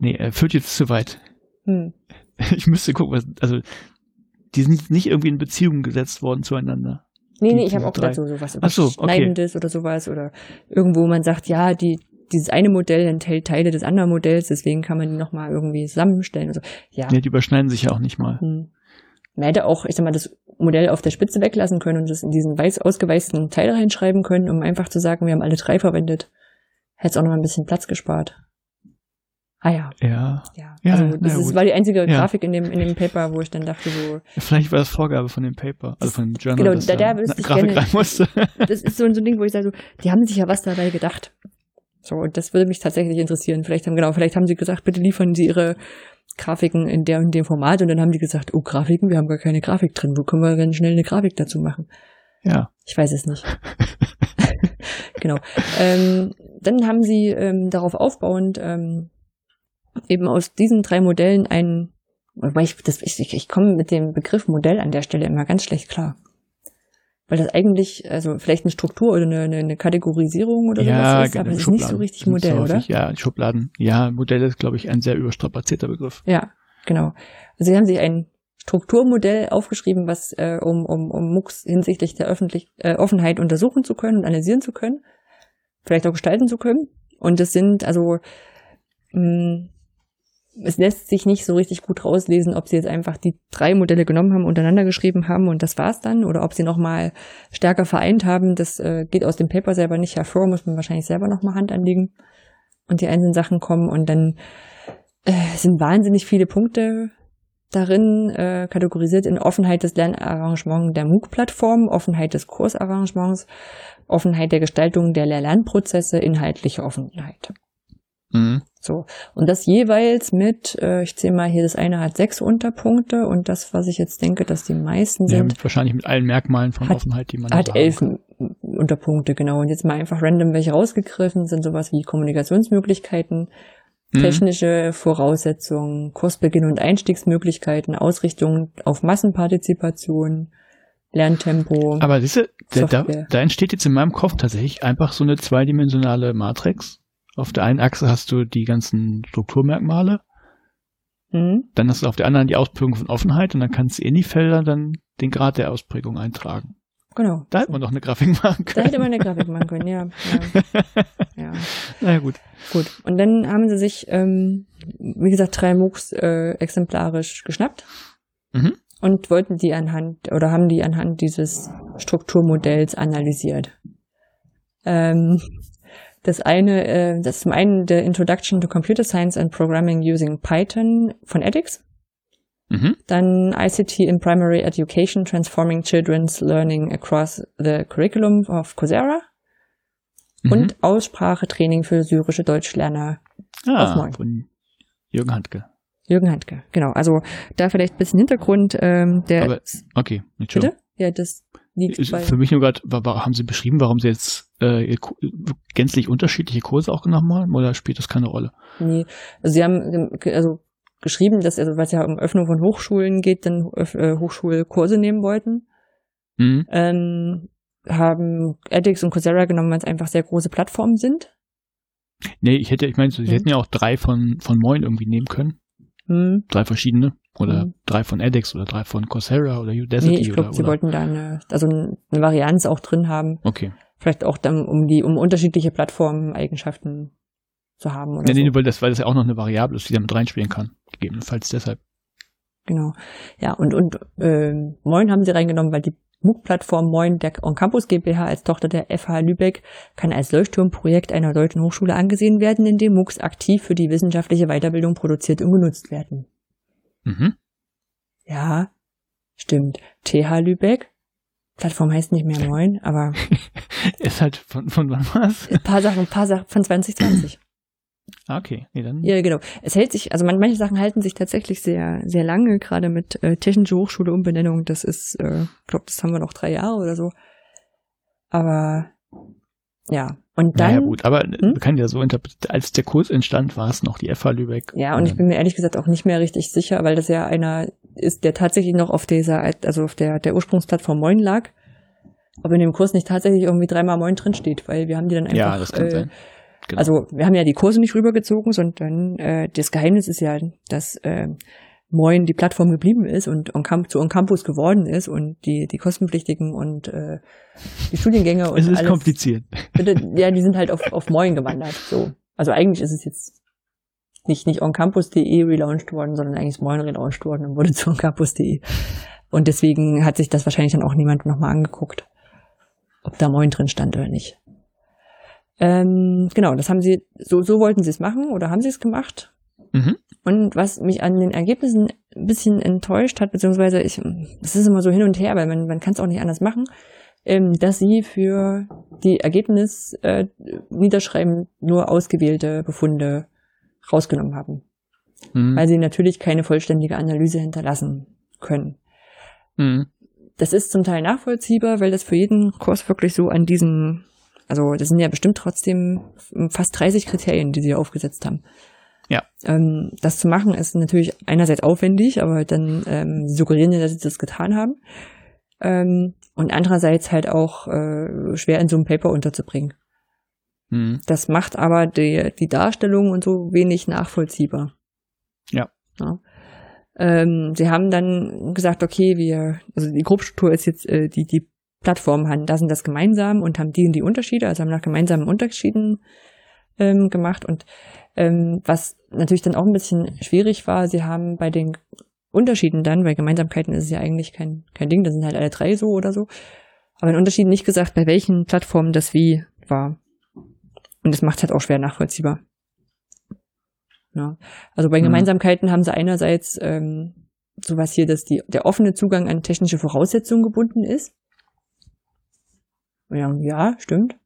nee, er führt jetzt zu weit. Hm. Ich müsste gucken, was, also die sind nicht irgendwie in Beziehung gesetzt worden zueinander. Nee, nee, ich habe auch drei. so sowas Überschneidendes so, okay. oder sowas oder irgendwo man sagt, ja, die dieses eine Modell enthält Teile des anderen Modells, deswegen kann man die nochmal irgendwie zusammenstellen. Also, ja. ja, die überschneiden sich ja auch nicht mal. Hm. Man hätte auch, ich sag mal, das Modell auf der Spitze weglassen können und das in diesen weiß ausgeweißten Teil reinschreiben können, um einfach zu sagen, wir haben alle drei verwendet. Hätte es auch noch ein bisschen Platz gespart. Ah ja. Ja. Ja. ja also das ist, war die einzige Grafik in dem in dem Paper, wo ich dann dachte so. Vielleicht war das Vorgabe von dem Paper, also von dem Journal. Genau, da, da wüsste ich Grafik gerne, musste. Das ist so, so ein Ding, wo ich sage so, die haben sich ja was dabei gedacht. So, und das würde mich tatsächlich interessieren. Vielleicht haben, genau, vielleicht haben sie gesagt, bitte liefern sie ihre Grafiken in der und dem Format und dann haben die gesagt, oh, Grafiken, wir haben gar keine Grafik drin. Wo können wir denn schnell eine Grafik dazu machen? Ja. Ich weiß es nicht. genau. Ähm, dann haben sie ähm, darauf aufbauend ähm, eben aus diesen drei Modellen ein, weil ich, das, ich, ich komme mit dem Begriff Modell an der Stelle immer ganz schlecht klar. Weil das eigentlich, also vielleicht eine Struktur oder eine, eine Kategorisierung oder ja, sowas ist, aber es ist nicht so richtig Modell, so häufig, oder? Ja, Schubladen. Ja, Modell ist, glaube ich, ein sehr überstrapazierter Begriff. Ja, genau. Also sie haben sich ein Strukturmodell aufgeschrieben, was äh, um, um, um MOOCs hinsichtlich der Öffentlich äh, Offenheit untersuchen zu können und analysieren zu können, vielleicht auch gestalten zu können. Und es sind also mh, es lässt sich nicht so richtig gut rauslesen, ob sie jetzt einfach die drei Modelle genommen haben, untereinander geschrieben haben und das war's dann, oder ob sie nochmal stärker vereint haben. Das äh, geht aus dem Paper selber nicht hervor, muss man wahrscheinlich selber nochmal Hand anlegen und die einzelnen Sachen kommen und dann äh, sind wahnsinnig viele Punkte darin äh, kategorisiert in Offenheit des Lernarrangements der MOOC-Plattform, Offenheit des Kursarrangements, Offenheit der Gestaltung der Lehr-Lernprozesse, inhaltliche Offenheit. Mhm. So. Und das jeweils mit, äh, ich zähle mal hier, das eine hat sechs Unterpunkte und das, was ich jetzt denke, dass die meisten sind. Ja, wahrscheinlich mit allen Merkmalen von hat, Offenheit, die man hat elf kann. Unterpunkte, genau. Und jetzt mal einfach random welche rausgegriffen, sind sowas wie Kommunikationsmöglichkeiten, mhm. technische mhm. Voraussetzungen, Kursbeginn und Einstiegsmöglichkeiten, Ausrichtung auf Massenpartizipation, Lerntempo. Aber siehste, da, da, da entsteht jetzt in meinem Kopf tatsächlich einfach so eine zweidimensionale Matrix auf der einen Achse hast du die ganzen Strukturmerkmale. Mhm. Dann hast du auf der anderen die Ausprägung von Offenheit und dann kannst du in die Felder dann den Grad der Ausprägung eintragen. Genau. Da hätte man noch eine Grafik machen können. Da hätte man eine Grafik machen können, ja. ja. ja. Na ja, gut. Gut. Und dann haben sie sich, ähm, wie gesagt, drei MOOCs äh, exemplarisch geschnappt mhm. und wollten die anhand oder haben die anhand dieses Strukturmodells analysiert. Ähm, das eine, äh, das ist zum einen der Introduction to Computer Science and Programming Using Python von edX. Mhm. Dann ICT in Primary Education Transforming Children's Learning Across the Curriculum of Coursera. Mhm. Und Aussprachetraining für syrische Deutschlerner ah, auf Moin. Von Jürgen Handke. Jürgen Handke, genau. Also da vielleicht ein bisschen Hintergrund. Ähm, der Aber, okay, Bitte? Ja, das liegt Für mich nur gerade, haben Sie beschrieben, warum Sie jetzt äh, gänzlich unterschiedliche Kurse auch genommen haben oder spielt das keine Rolle? Nee, also Sie haben also geschrieben, dass, also was ja um Öffnung von Hochschulen geht, dann äh, Hochschulkurse nehmen wollten. Mhm. Ähm, haben edX und Coursera genommen, weil es einfach sehr große Plattformen sind. Nee, ich hätte, ich meine, Sie mhm. hätten ja auch drei von, von Moin irgendwie nehmen können. Mhm. Drei verschiedene. Oder mhm. drei von edX oder drei von Coursera oder Udacity. Nee, ich glaube, sie wollten da eine, also eine Varianz auch drin haben. Okay. Vielleicht auch dann, um die, um unterschiedliche Plattformen-Eigenschaften zu haben. Oder nee, so. nee, weil das, weil das ja auch noch eine Variable ist, die damit reinspielen kann. Gegebenenfalls deshalb. Genau. Ja, und, und äh, Moin haben sie reingenommen, weil die MOOC-Plattform Moin der On Campus GmbH als Tochter der FH Lübeck kann als Leuchtturmprojekt einer deutschen Hochschule angesehen werden, in dem MOOCs aktiv für die wissenschaftliche Weiterbildung produziert und genutzt werden. Mhm. Ja, stimmt. TH Lübeck. Plattform heißt nicht mehr Moin, aber. ist halt von, von wann war's? Ein paar Sachen, ein paar Sachen von 2020. Ah, okay. Nee, dann. Ja, genau. Es hält sich, also manche Sachen halten sich tatsächlich sehr, sehr lange, gerade mit äh, Technische Hochschule Umbenennung. Das ist, äh, glaube, das haben wir noch drei Jahre oder so. Aber ja, und dann. Ja, naja, gut, aber hm? man kann ja so interpretieren, als der Kurs entstand, war es noch die FH Lübeck. Ja, und ich bin mir ehrlich gesagt auch nicht mehr richtig sicher, weil das ja einer ist, der tatsächlich noch auf dieser, also auf der, der Ursprungsplattform Moin lag. Ob in dem Kurs nicht tatsächlich irgendwie dreimal Moin drin steht, weil wir haben die dann einfach. Ja, das kann äh, sein. Genau. Also wir haben ja die Kurse nicht rübergezogen, sondern äh, das Geheimnis ist ja, dass äh, Moin die Plattform geblieben ist und on zu On Campus geworden ist und die, die kostenpflichtigen und äh, die Studiengänge und Es ist alles, kompliziert. Ja, die sind halt auf, auf Moin gewandert. So. Also eigentlich ist es jetzt nicht, nicht oncampus.de relaunched worden, sondern eigentlich ist Moin relaunched worden und wurde zu oncampus.de. Und deswegen hat sich das wahrscheinlich dann auch niemand nochmal angeguckt, ob da Moin drin stand oder nicht. Ähm, genau, das haben sie, so, so wollten sie es machen oder haben sie es gemacht. Mhm. Und was mich an den Ergebnissen ein bisschen enttäuscht hat, beziehungsweise ich, es ist immer so hin und her, weil man, man kann es auch nicht anders machen, ähm, dass sie für die Ergebnis äh, Niederschreiben nur ausgewählte Befunde rausgenommen haben. Mhm. Weil sie natürlich keine vollständige Analyse hinterlassen können. Mhm. Das ist zum Teil nachvollziehbar, weil das für jeden Kurs wirklich so an diesen, also das sind ja bestimmt trotzdem fast 30 Kriterien, die sie aufgesetzt haben. Ja. Ähm, das zu machen ist natürlich einerseits aufwendig, aber dann ähm, suggerieren ja, dass sie das getan haben. Ähm, und andererseits halt auch äh, schwer in so einem Paper unterzubringen. Mhm. Das macht aber die, die Darstellung und so wenig nachvollziehbar. Ja. ja. Ähm, sie haben dann gesagt, okay, wir, also die Grobstruktur ist jetzt, äh, die, die Plattformen haben das und das gemeinsam und haben die und die Unterschiede, also haben nach gemeinsamen Unterschieden ähm, gemacht. Und ähm, was natürlich dann auch ein bisschen schwierig war, sie haben bei den Unterschieden dann, bei Gemeinsamkeiten ist es ja eigentlich kein, kein Ding, da sind halt alle drei so oder so, aber in Unterschieden nicht gesagt, bei welchen Plattformen das wie war. Und das macht es halt auch schwer nachvollziehbar. Ja. Also bei mhm. Gemeinsamkeiten haben sie einerseits ähm, sowas hier, dass die, der offene Zugang an technische Voraussetzungen gebunden ist. Ja, ja stimmt.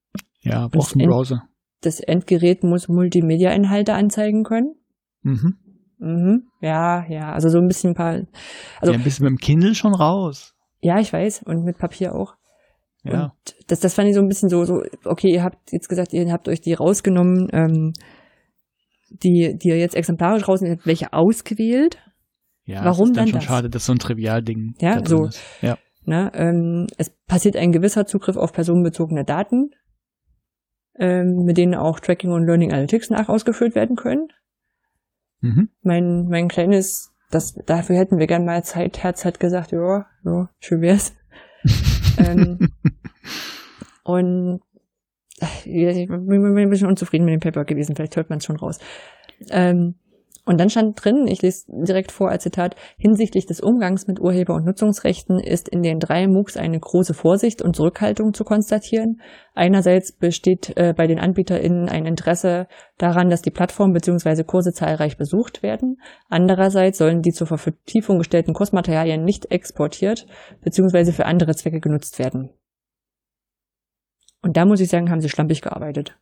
Ja, brauchst einen Browser. Das Endgerät muss Multimedia-Inhalte anzeigen können. Mhm. Mhm. Ja, ja, also so ein bisschen ein paar. Also, ja, ein bisschen mit dem Kindle schon raus. Ja, ich weiß. Und mit Papier auch. Ja. Und das, das fand ich so ein bisschen so, so, okay, ihr habt jetzt gesagt, ihr habt euch die rausgenommen, ähm, die, die ihr jetzt exemplarisch rausnimmt, welche ausgewählt. Ja, Warum ist dann, dann schon das? schade, dass so ein Trivialding ja, so. Ist. Ja. Na, ähm, es passiert ein gewisser Zugriff auf personenbezogene Daten, ähm, mit denen auch Tracking und Learning Analytics nach ausgeführt werden können. Mhm. Mein, mein kleines, das, dafür hätten wir gern mal Zeit, Herz hat gesagt, ja, ja, schön wär's. ähm, und ich bin ein bisschen unzufrieden mit dem Paper gewesen, vielleicht hört man es schon raus. Ähm, und dann stand drin, ich lese direkt vor als Zitat, hinsichtlich des Umgangs mit Urheber- und Nutzungsrechten ist in den drei MOOCs eine große Vorsicht und Zurückhaltung zu konstatieren. Einerseits besteht äh, bei den AnbieterInnen ein Interesse daran, dass die Plattform bzw. Kurse zahlreich besucht werden. Andererseits sollen die zur Vertiefung gestellten Kursmaterialien nicht exportiert bzw. für andere Zwecke genutzt werden. Und da muss ich sagen, haben sie schlampig gearbeitet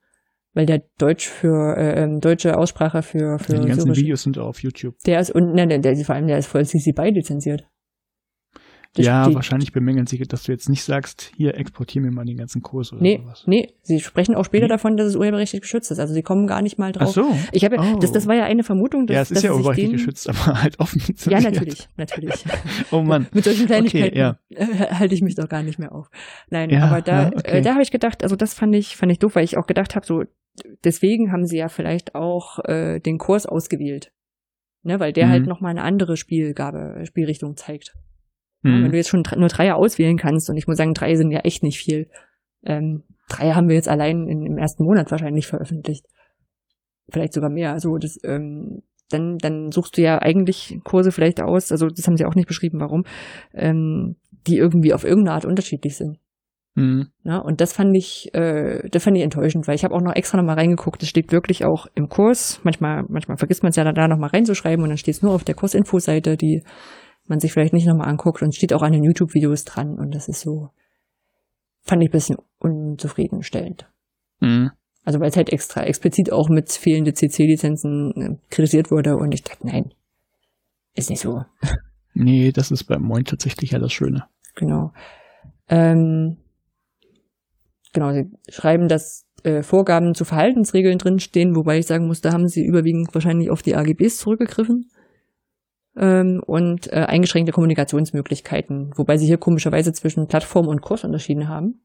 weil der Deutsch für äh, ähm, deutsche Aussprache für für ja, die ganzen Videos sind auf YouTube. Der ist und ne, der, der, vor allem der ist voll CC BY lizenziert. Das ja, die, wahrscheinlich bemängeln sie, dass du jetzt nicht sagst, hier exportier mir mal den ganzen Kurs oder nee, sowas. Nee, sie sprechen auch später nee. davon, dass es urheberrechtlich geschützt ist. Also sie kommen gar nicht mal drauf. Ach so. Ich habe oh. das, das war ja eine Vermutung, dass Ja, es ist ja urheberrechtlich geschützt, aber halt offen. Ja, natürlich, natürlich. oh Mann. Mit solchen Kleinigkeiten okay, ja. halte ich mich doch gar nicht mehr auf. Nein, ja, aber da, ja, okay. äh, da habe ich gedacht, also das fand ich, fand ich doof, weil ich auch gedacht habe, so deswegen haben sie ja vielleicht auch äh, den Kurs ausgewählt. Ne, weil der halt mhm. halt nochmal eine andere Spielgabe, Spielrichtung zeigt. Mhm. Wenn du jetzt schon nur Dreier auswählen kannst, und ich muss sagen, drei sind ja echt nicht viel. Ähm, Dreier haben wir jetzt allein in, im ersten Monat wahrscheinlich veröffentlicht. Vielleicht sogar mehr. Also das, ähm, dann, dann suchst du ja eigentlich Kurse vielleicht aus, also das haben sie auch nicht beschrieben, warum, ähm, die irgendwie auf irgendeine Art unterschiedlich sind. Mhm. Ja, und das fand ich, äh, das fand ich enttäuschend, weil ich habe auch noch extra nochmal reingeguckt. Das steht wirklich auch im Kurs. Manchmal, manchmal vergisst man es ja da, da nochmal reinzuschreiben und dann steht es nur auf der Kursinfo-Seite, die man sich vielleicht nicht nochmal anguckt und steht auch an den YouTube-Videos dran und das ist so, fand ich ein bisschen unzufriedenstellend. Mhm. Also weil es halt extra explizit auch mit fehlende CC-Lizenzen äh, kritisiert wurde und ich dachte, nein, ist nicht so. Nee, das ist beim Moin tatsächlich ja das Schöne. Genau. Ähm, genau, sie schreiben, dass äh, Vorgaben zu Verhaltensregeln drinstehen, wobei ich sagen muss, da haben sie überwiegend wahrscheinlich auf die AGBs zurückgegriffen. Ähm, und äh, eingeschränkte Kommunikationsmöglichkeiten, wobei sie hier komischerweise zwischen Plattform und Kurs unterschieden haben.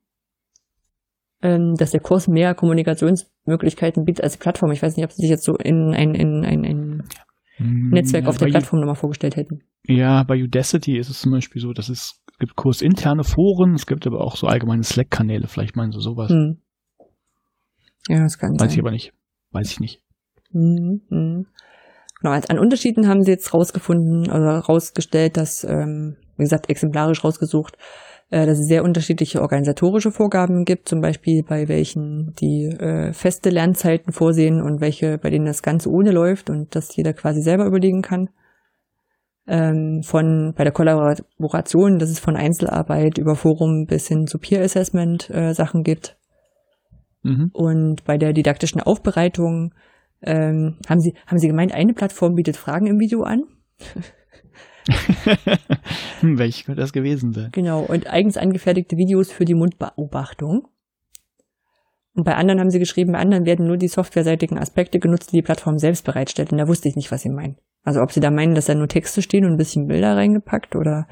Ähm, dass der Kurs mehr Kommunikationsmöglichkeiten bietet als die Plattform. Ich weiß nicht, ob sie sich jetzt so in ein, in ein, ein hm, Netzwerk ja, auf der Plattform nochmal vorgestellt hätten. Ja, bei Udacity ist es zum Beispiel so, dass es gibt kursinterne Foren, es gibt aber auch so allgemeine Slack-Kanäle, vielleicht meinen sie sowas. Hm. Ja, das kann Weiß sein. ich aber nicht. Weiß ich nicht. Hm, hm. Genau, als an Unterschieden haben sie jetzt rausgefunden oder rausgestellt, dass, ähm, wie gesagt, exemplarisch rausgesucht, äh, dass es sehr unterschiedliche organisatorische Vorgaben gibt, zum Beispiel bei welchen die äh, feste Lernzeiten vorsehen und welche, bei denen das Ganze ohne läuft und das jeder quasi selber überlegen kann ähm, von bei der Kollaboration, dass es von Einzelarbeit über Forum bis hin zu Peer Assessment äh, Sachen gibt. Mhm. Und bei der didaktischen Aufbereitung ähm, haben Sie haben Sie gemeint, eine Plattform bietet Fragen im Video an? Welche könnte das gewesen sein? Genau, und eigens angefertigte Videos für die Mundbeobachtung. Und bei anderen haben sie geschrieben, bei anderen werden nur die softwareseitigen Aspekte genutzt, die die Plattform selbst bereitstellt. Und da wusste ich nicht, was sie meinen. Also ob sie da meinen, dass da nur Texte stehen und ein bisschen Bilder reingepackt oder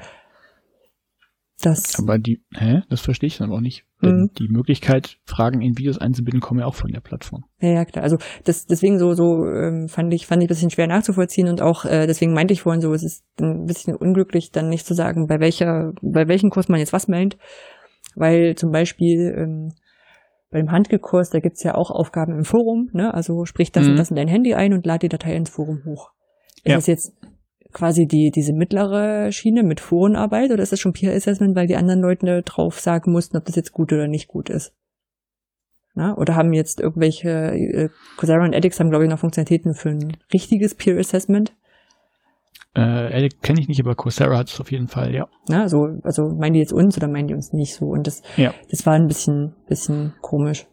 das. Aber die, hä? Das verstehe ich dann auch nicht. Denn mhm. die Möglichkeit, Fragen in Videos einzubinden, kommen ja auch von der Plattform. Ja, ja, klar. Also das deswegen so so ähm, fand ich fand ich ein bisschen schwer nachzuvollziehen und auch äh, deswegen meinte ich vorhin so, es ist ein bisschen unglücklich, dann nicht zu sagen, bei welcher bei welchem Kurs man jetzt was meint, weil zum Beispiel ähm, beim Handgekurs, da gibt's ja auch Aufgaben im Forum, ne? Also sprich das mhm. und das in dein Handy ein und lad die Datei ins Forum hoch. Ist ja. das jetzt quasi die, diese mittlere Schiene mit Forenarbeit oder ist das schon Peer Assessment, weil die anderen Leute drauf sagen mussten, ob das jetzt gut oder nicht gut ist? Na? Oder haben jetzt irgendwelche, äh, Coursera und edX haben, glaube ich, noch Funktionalitäten für ein richtiges Peer Assessment? Äh, kenne ich nicht, aber Coursera hat es auf jeden Fall, ja. Na, so, also meinen die jetzt uns oder meinen die uns nicht so? Und das, ja. das war ein bisschen, bisschen komisch.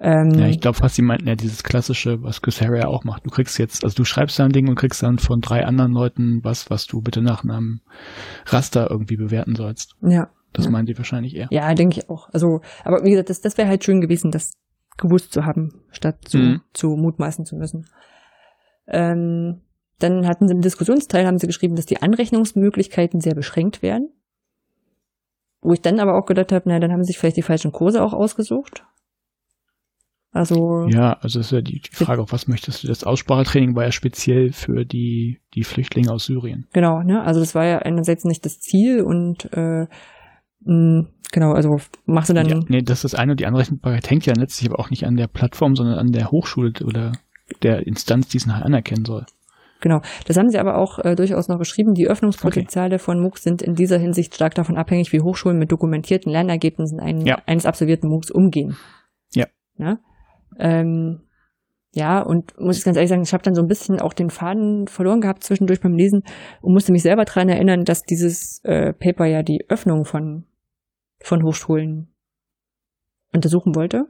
Ähm, ja, ich glaube fast, die meinten ja dieses klassische, was Coursera ja auch macht. Du kriegst jetzt, also du schreibst da ein Ding und kriegst dann von drei anderen Leuten was, was du bitte nach einem Raster irgendwie bewerten sollst. Ja. Das ja. meinen die wahrscheinlich eher. Ja, denke ich auch. Also, aber wie gesagt, das, das wäre halt schön gewesen, das gewusst zu haben, statt zu, mhm. zu mutmaßen zu müssen. Ähm, dann hatten sie im Diskussionsteil, haben sie geschrieben, dass die Anrechnungsmöglichkeiten sehr beschränkt werden. Wo ich dann aber auch gedacht habe, na, dann haben sie sich vielleicht die falschen Kurse auch ausgesucht. Also ja, also ist ja die, die Frage, auf was möchtest du? Das Aussprachetraining war ja speziell für die die Flüchtlinge aus Syrien. Genau, ne? Also das war ja einerseits nicht das Ziel und äh, mh, genau, also machst du dann. Ja, nee, das ist eine und die Anrechenbarkeit hängt ja letztlich aber auch nicht an der Plattform, sondern an der Hochschule oder der Instanz, die es nachher anerkennen soll. Genau, das haben sie aber auch äh, durchaus noch geschrieben. Die Öffnungspotenziale okay. von MOOCs sind in dieser Hinsicht stark davon abhängig, wie Hochschulen mit dokumentierten Lernergebnissen ein, ja. eines absolvierten MOOCs umgehen. Ja. ja? Ähm, ja, und muss ich ganz ehrlich sagen, ich habe dann so ein bisschen auch den Faden verloren gehabt zwischendurch beim Lesen und musste mich selber daran erinnern, dass dieses äh, Paper ja die Öffnung von, von Hochschulen untersuchen wollte.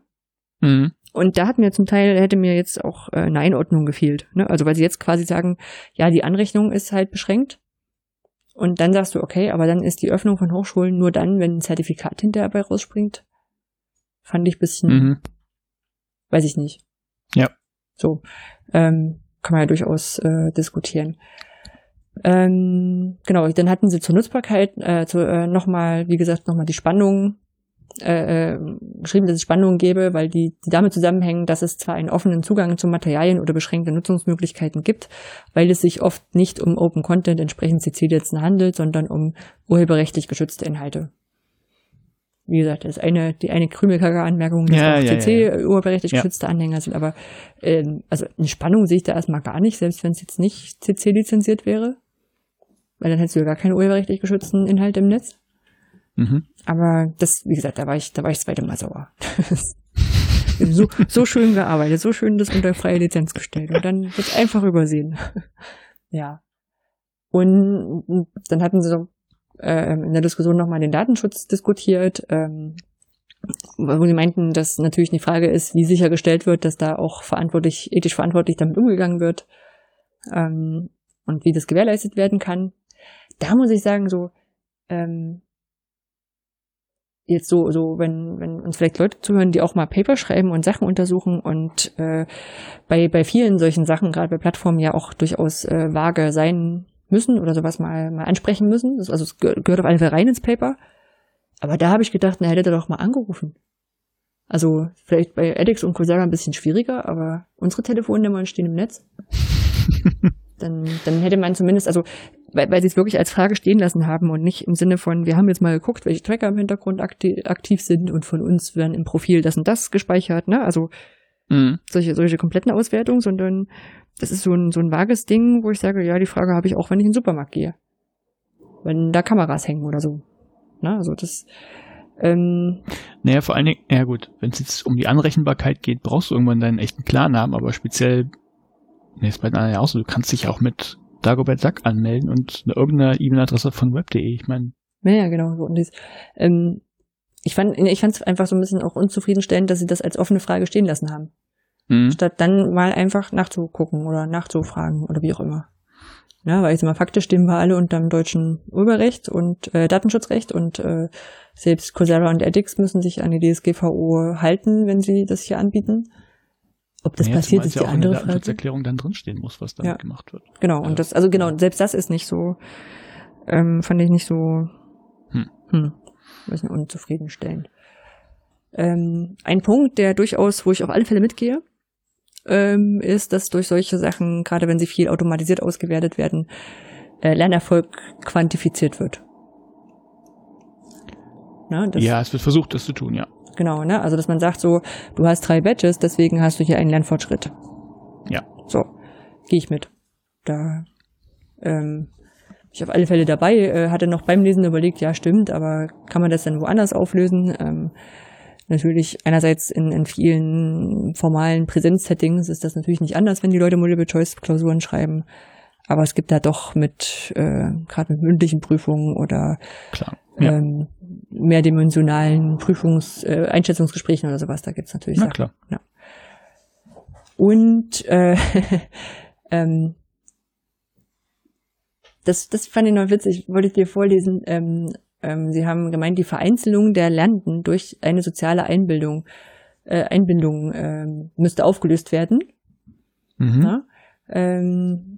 Mhm. Und da hat mir zum Teil, hätte mir jetzt auch äh, eine Einordnung gefehlt. Ne? Also weil sie jetzt quasi sagen, ja, die Anrechnung ist halt beschränkt. Und dann sagst du, okay, aber dann ist die Öffnung von Hochschulen nur dann, wenn ein Zertifikat hinterher dabei rausspringt. Fand ich bisschen, mhm weiß ich nicht. Ja. So, ähm, kann man ja durchaus äh, diskutieren. Ähm, genau, dann hatten sie zur Nutzbarkeit äh, zu, äh, nochmal, wie gesagt, nochmal die Spannung äh, äh, geschrieben, dass es Spannungen gäbe, weil die, die damit zusammenhängen, dass es zwar einen offenen Zugang zu Materialien oder beschränkte Nutzungsmöglichkeiten gibt, weil es sich oft nicht um Open Content entsprechend CC-Lizenzen handelt, sondern um urheberrechtlich geschützte Inhalte wie gesagt, das ist eine, die eine Krümelkacker-Anmerkung, dass ja, auch ja, CC ja, urheberrechtlich geschützte Anhänger sind, aber ähm, also eine Spannung sehe ich da erstmal gar nicht, selbst wenn es jetzt nicht CC lizenziert wäre. Weil dann hättest du ja gar keine urheberrechtlich geschützten Inhalte im Netz. Mhm. Aber das, wie gesagt, da war ich, da war ich das zweite Mal sauer. so, so schön gearbeitet, so schön das unter freie Lizenz gestellt und dann wird einfach übersehen. ja. Und dann hatten sie so äh, in der Diskussion nochmal den Datenschutz diskutiert, ähm, wo sie meinten, dass natürlich die Frage ist, wie sichergestellt wird, dass da auch verantwortlich, ethisch verantwortlich damit umgegangen wird ähm, und wie das gewährleistet werden kann. Da muss ich sagen, so ähm, jetzt so, so, wenn, wenn uns vielleicht Leute zuhören, die auch mal Paper schreiben und Sachen untersuchen und äh, bei, bei vielen solchen Sachen, gerade bei Plattformen ja auch durchaus äh, vage sein müssen oder sowas mal, mal ansprechen müssen. Das, also es gehört auf jeden Fall rein ins Paper. Aber da habe ich gedacht, na, hätte er doch mal angerufen. Also vielleicht bei edX und Coursera ein bisschen schwieriger, aber unsere Telefonnummern stehen im Netz. dann, dann hätte man zumindest, also weil, weil sie es wirklich als Frage stehen lassen haben und nicht im Sinne von, wir haben jetzt mal geguckt, welche Tracker im Hintergrund aktiv, aktiv sind und von uns werden im Profil das und das gespeichert, ne? Also mhm. solche, solche kompletten Auswertungen, sondern das ist so ein, so ein vages Ding, wo ich sage, ja, die Frage habe ich auch, wenn ich in den Supermarkt gehe. Wenn da Kameras hängen oder so. Na, also das, ähm, naja, vor allen Dingen, ja gut, wenn es jetzt um die Anrechenbarkeit geht, brauchst du irgendwann deinen echten Klarnamen, aber speziell, ne, ist bei den anderen ja auch so, du kannst dich auch mit Dagobert Sack anmelden und eine, irgendeine E-Mail-Adresse von web.de, ich meine. Ja, genau. Und das, ähm, ich fand ich fand es einfach so ein bisschen auch unzufriedenstellend, dass sie das als offene Frage stehen lassen haben. Mhm. Statt dann mal einfach nachzugucken oder nachzufragen oder wie auch immer. Ja, weil ich sag mal, faktisch stehen wir alle unter dem deutschen Urheberrecht und äh, Datenschutzrecht und äh, selbst Coursera und edX müssen sich an die DSGVO halten, wenn sie das hier anbieten. Ob das ja, passiert, ist die ja andere Frage. in der Datenschutzerklärung dann drinstehen muss, was damit ja. gemacht wird. Genau, und das, also genau, selbst das ist nicht so, ähm, fand ich nicht so, hm, hm weiß nicht, unzufriedenstellend. Ähm, ein Punkt, der durchaus, wo ich auf alle Fälle mitgehe, ähm, ist, dass durch solche Sachen, gerade wenn sie viel automatisiert ausgewertet werden, äh, Lernerfolg quantifiziert wird. Na, ja, es wird versucht, das zu tun, ja. Genau, ne? Also dass man sagt so, du hast drei Badges, deswegen hast du hier einen Lernfortschritt. Ja. So, gehe ich mit. Da ähm, ich auf alle Fälle dabei, äh, hatte noch beim Lesen überlegt, ja stimmt, aber kann man das dann woanders auflösen? Ähm, natürlich einerseits in, in vielen formalen Präsenzsettings ist das natürlich nicht anders, wenn die Leute Multiple-Choice-Klausuren schreiben. Aber es gibt da doch mit, äh, gerade mit mündlichen Prüfungen oder Klar, ja. ähm, mehrdimensionalen Prüfungs-, äh, Einschätzungsgesprächen oder sowas, da gibt's natürlich Na, Sachen. Klar. Ja. Und äh, ähm, das, das fand ich noch witzig, wollte ich dir vorlesen. Ähm, ähm, Sie haben gemeint, die Vereinzelung der Lernenden durch eine soziale Einbildung, äh, Einbindung ähm, müsste aufgelöst werden. Mhm. Ja? Ähm,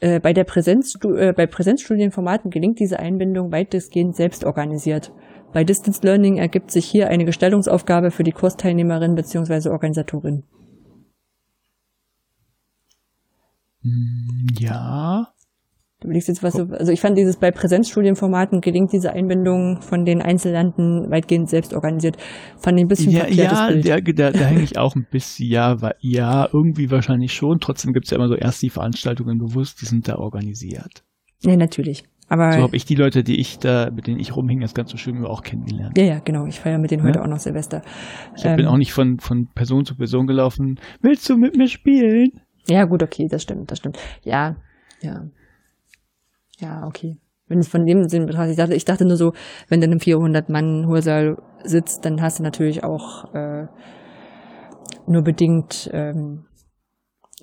äh, bei der Präsenz, äh, bei Präsenzstudienformaten gelingt diese Einbindung weitestgehend selbst organisiert. Bei Distance Learning ergibt sich hier eine Gestaltungsaufgabe für die Kursteilnehmerin bzw. Organisatorin. Hm, ja. Du überlegst jetzt was, so, also ich fand dieses bei Präsenzstudienformaten gelingt diese Einbindung von den Einzellanden weitgehend selbst organisiert. Fand ich ein bisschen Ja, ja Bild. Da, da, da hänge ich auch ein bisschen, ja, war, ja, irgendwie wahrscheinlich schon. Trotzdem gibt's ja immer so erst die Veranstaltungen bewusst, die sind da organisiert. Ja, natürlich. Aber so habe ich die Leute, die ich da, mit denen ich rumhing, das ganze schön auch kennengelernt. Ja, ja, genau. Ich feiere mit denen heute auch noch Silvester. Ich ähm, bin auch nicht von, von Person zu Person gelaufen. Willst du mit mir spielen? Ja, gut, okay, das stimmt, das stimmt. Ja, ja. Ja, okay. Wenn es von dem Sinn betrachtet, ich dachte, ich dachte nur so, wenn du in einem 400-Mann-Hörsaal sitzt, dann hast du natürlich auch äh, nur bedingt ähm,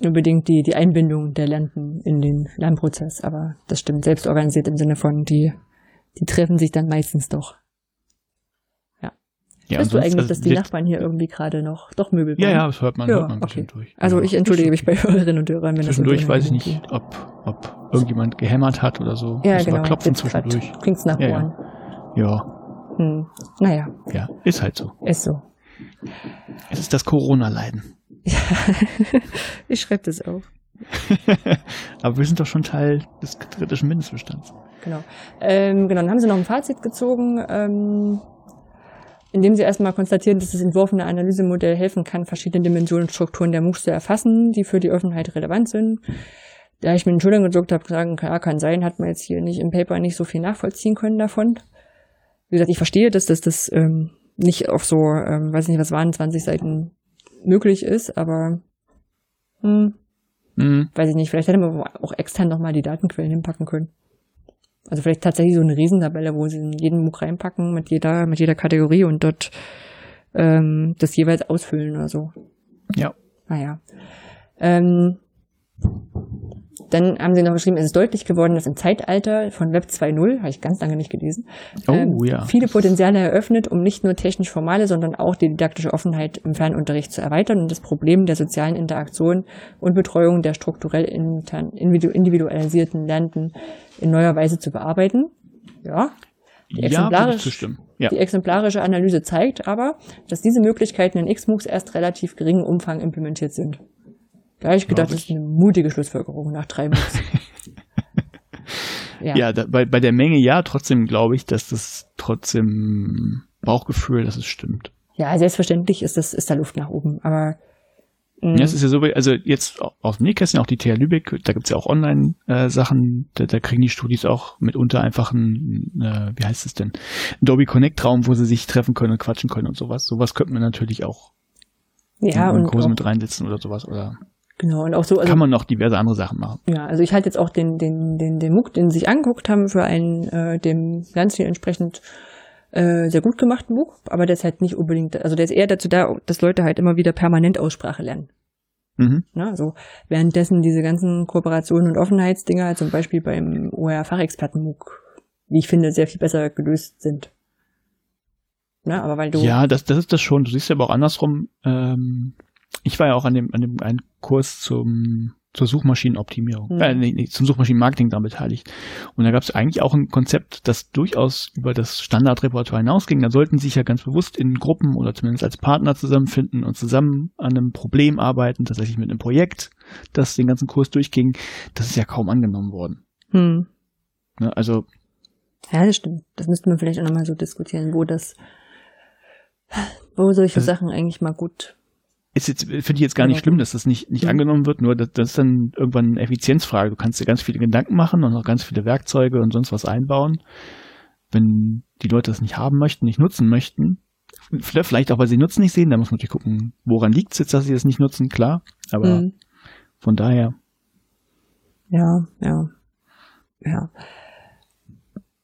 nur bedingt die, die Einbindung der Lernenden in den Lernprozess. Aber das stimmt, selbst organisiert im Sinne von, die, die treffen sich dann meistens doch. Ja, Weißt du eigentlich, dass die Nachbarn hier irgendwie gerade noch doch Möbel bauen? Ja, ja, das hört man, hört man ein bisschen okay. durch. Also ich entschuldige mich bei Hörerinnen und Hörern, wenn Zwischendurch das weiß ich nicht, ob, ob irgendjemand gehämmert hat oder so. Ja, genau. klopfen zwischendurch. Klingt's nach ja, Ohren. Ja. ja. Hm. Naja. Ja, ist halt so. Ist so. Es ist das Corona-Leiden. Ja, ich schreibe das auf. Aber wir sind doch schon Teil des kritischen Mindestbestands. Genau. Ähm, genau, dann haben sie noch ein Fazit gezogen. Ähm, indem sie erstmal konstatieren, dass das entworfene Analysemodell helfen kann, verschiedene Dimensionen und Strukturen der MOOCs zu erfassen, die für die Öffentlichkeit relevant sind. Da ich mit den Schultern gezuckt habe, sagen, ja, kann sein, hat man jetzt hier nicht im Paper nicht so viel nachvollziehen können davon. Wie gesagt, ich verstehe, dass das, das ähm, nicht auf so, ähm, weiß nicht, was waren, 20 Seiten möglich ist, aber hm, mhm. weiß ich nicht, vielleicht hätte man auch extern nochmal die Datenquellen hinpacken können. Also vielleicht tatsächlich so eine Riesentabelle, wo sie in jeden MOOC reinpacken mit jeder, mit jeder Kategorie und dort ähm, das jeweils ausfüllen oder so. Ja. Naja. Ähm, dann haben sie noch geschrieben, es ist deutlich geworden, dass im Zeitalter von Web 2.0, habe ich ganz lange nicht gelesen, oh, ähm, ja. viele Potenziale eröffnet, um nicht nur technisch formale, sondern auch die didaktische Offenheit im Fernunterricht zu erweitern und das Problem der sozialen Interaktion und Betreuung der strukturell individualisierten Lernenden in neuer Weise zu bearbeiten. Ja. Die, exemplarisch, ja. die exemplarische Analyse zeigt aber, dass diese Möglichkeiten in XMOOCs erst relativ geringem Umfang implementiert sind. Da habe ich gedacht, das ist eine mutige Schlussfolgerung nach drei Monats. ja, ja da, bei, bei der Menge ja, trotzdem glaube ich, dass das trotzdem Bauchgefühl, dass es stimmt. Ja, selbstverständlich ist das, ist da Luft nach oben, aber ja, es ist ja so, also jetzt aus dem Nähkästchen, auch die TH Lübeck, da gibt's ja auch Online-Sachen, da, da kriegen die Studis auch mitunter einfach ein, äh, wie heißt es denn, Adobe Connect-Raum, wo sie sich treffen können und quatschen können und sowas. Sowas könnte man natürlich auch ja, in, in und Kurse mit reinsetzen oder sowas. Oder Genau, und auch so. Also, kann man noch diverse andere Sachen machen. Ja, also ich halte jetzt auch den, den, den, den MOOC, den sie sich angeguckt haben, für einen äh, dem Lernziel entsprechend äh, sehr gut gemachten MOOC, aber der ist halt nicht unbedingt, also der ist eher dazu da, dass Leute halt immer wieder permanent Aussprache lernen. Mhm. Na, also währenddessen diese ganzen Kooperationen und Offenheitsdinger, zum Beispiel beim OER-Fachexperten-MOOC, wie ich finde, sehr viel besser gelöst sind. Na, aber weil du. Ja, das, das ist das schon. Du siehst ja aber auch andersrum, ähm, ich war ja auch an dem, an dem einen Kurs zum, zur Suchmaschinenoptimierung, Mhm. äh, nee, nee, zum Suchmaschinenmarketing daran beteiligt. Und da gab es eigentlich auch ein Konzept, das durchaus über das Standardrepertoire hinausging. Da sollten sich ja ganz bewusst in Gruppen oder zumindest als Partner zusammenfinden und zusammen an einem Problem arbeiten, tatsächlich mit einem Projekt, das den ganzen Kurs durchging. Das ist ja kaum angenommen worden. Hm. Ne? Also Ja, das stimmt. Das müsste man vielleicht auch nochmal so diskutieren, wo das, wo solche Also- Sachen eigentlich mal gut. Ist jetzt, finde ich jetzt gar nicht schlimm, dass das nicht, nicht Mhm. angenommen wird, nur das, das ist dann irgendwann eine Effizienzfrage. Du kannst dir ganz viele Gedanken machen und auch ganz viele Werkzeuge und sonst was einbauen. Wenn die Leute das nicht haben möchten, nicht nutzen möchten, vielleicht auch, weil sie Nutzen nicht sehen, da muss man natürlich gucken, woran liegt es jetzt, dass sie das nicht nutzen, klar. Aber Hm. von daher, Ja, ja. Ja.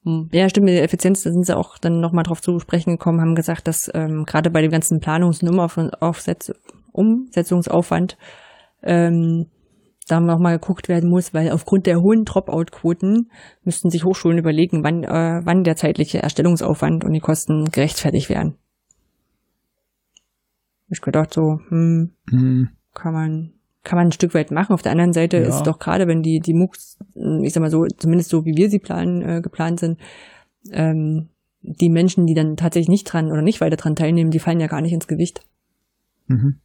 Hm. Ja, stimmt, mit der Effizienz, da sind sie auch dann nochmal drauf zu sprechen gekommen, haben gesagt, dass ähm, gerade bei dem ganzen Planungs- und Aufsetz Umsetzungsaufwand ähm, da nochmal geguckt werden muss, weil aufgrund der hohen Dropout-Quoten müssten sich Hochschulen überlegen, wann, äh, wann der zeitliche Erstellungsaufwand und die Kosten gerechtfertigt wären. Ich gedacht so, hm, hm, kann man kann man ein Stück weit machen. Auf der anderen Seite Ja. ist doch gerade, wenn die die MOOCs, ich sag mal so, zumindest so wie wir sie planen äh, geplant sind, ähm, die Menschen, die dann tatsächlich nicht dran oder nicht weiter dran teilnehmen, die fallen ja gar nicht ins Gewicht. mhm.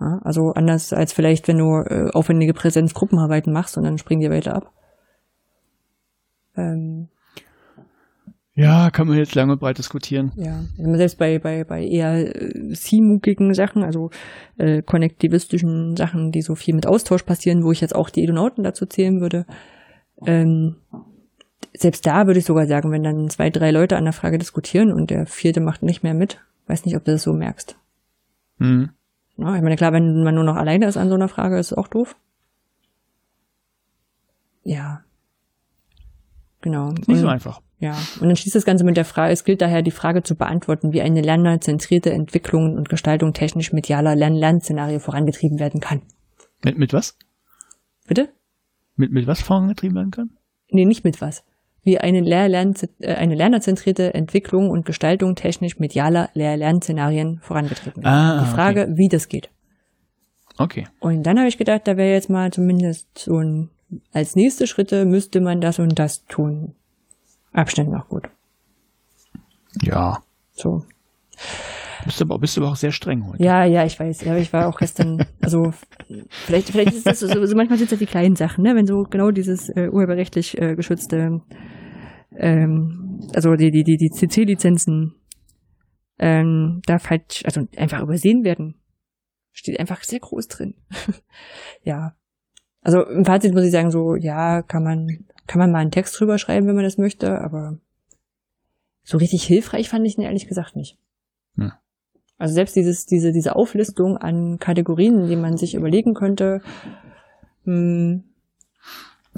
Ja, also anders als vielleicht, wenn du äh, aufwendige Präsenzgruppenarbeiten machst und dann springen die weiter ab. Ähm, ja, kann man jetzt lange und breit diskutieren. Ja, selbst bei, bei, bei eher äh, CMUKigen Sachen, also äh, konnektivistischen Sachen, die so viel mit Austausch passieren, wo ich jetzt auch die Edonauten dazu zählen würde, ähm, selbst da würde ich sogar sagen, wenn dann zwei, drei Leute an der Frage diskutieren und der vierte macht nicht mehr mit, weiß nicht, ob du das so merkst. Hm. Ja, ich meine, klar, wenn man nur noch alleine ist an so einer Frage, ist es auch doof. Ja. Genau. Ist nicht so einfach. ja, und dann schließt das Ganze mit der Frage, es gilt daher die Frage zu beantworten, wie eine lernerzentrierte Entwicklung und Gestaltung technisch medialer Lern-Lern-Szenario vorangetrieben werden kann. Mit, mit was? Bitte? Mit, mit was vorangetrieben werden kann? Nee, nicht mit was. Wie eine, Lehr äh, eine lernerzentrierte Entwicklung und Gestaltung technisch medialer Lehr-Lern-Szenarien vorangetrieben werden. Ah, die Frage, wie das geht. Okay. Und dann habe ich gedacht, da wäre jetzt mal zumindest so ein, als nächste Schritte müsste man das und das tun. Abstand noch gut. Ja. So. Bist du aber, bist du aber auch sehr streng heute. Ja, ja, ich weiß. Ja, ich war auch gestern, also vielleicht, vielleicht ist das so, so manchmal sind es ja die kleinen Sachen, ne? Wenn so genau dieses äh, urheberrechtlich äh, geschützte, ähm, also die, die, die, die CC-Lizenzen ähm, da falsch, also einfach übersehen werden. Steht einfach sehr groß drin. ja. Also im Fazit muss ich sagen, so, ja, kann man, kann man mal einen Text drüber schreiben, wenn man das möchte, aber so richtig hilfreich fand ich ihn ehrlich gesagt nicht. Hm. Also selbst dieses, diese, diese Auflistung an Kategorien, die man sich überlegen könnte, hm,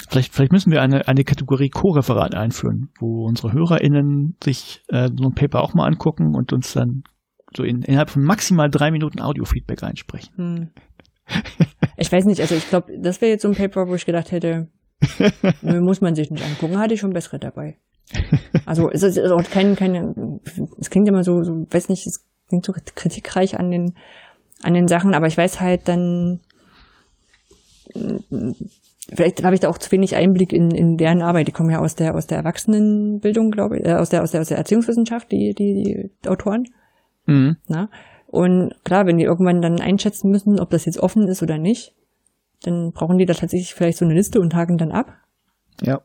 Vielleicht, vielleicht müssen wir eine, eine Kategorie Co-Referat einführen, wo unsere HörerInnen sich äh, so ein Paper auch mal angucken und uns dann so in, innerhalb von maximal drei Minuten Audio-Feedback einsprechen. hm. Ich weiß nicht, also ich glaube, das wäre jetzt so ein Paper, wo ich gedacht hätte, muss man sich nicht angucken, hatte ich schon bessere dabei. Also es ist auch kein, keine, es klingt immer so, so, weiß nicht, es klingt so kritikreich an den, an den Sachen, aber ich weiß halt dann, vielleicht habe ich da auch zu wenig Einblick in, in deren Arbeit. Die kommen ja aus der, aus der Erwachsenenbildung, glaube ich, äh, aus der, aus der, aus der Erziehungswissenschaft, die, die, die Autoren. Mhm. Na? Und klar, wenn die irgendwann dann einschätzen müssen, ob das jetzt offen ist oder nicht, dann brauchen die da tatsächlich vielleicht so eine Liste und haken dann ab. Ja.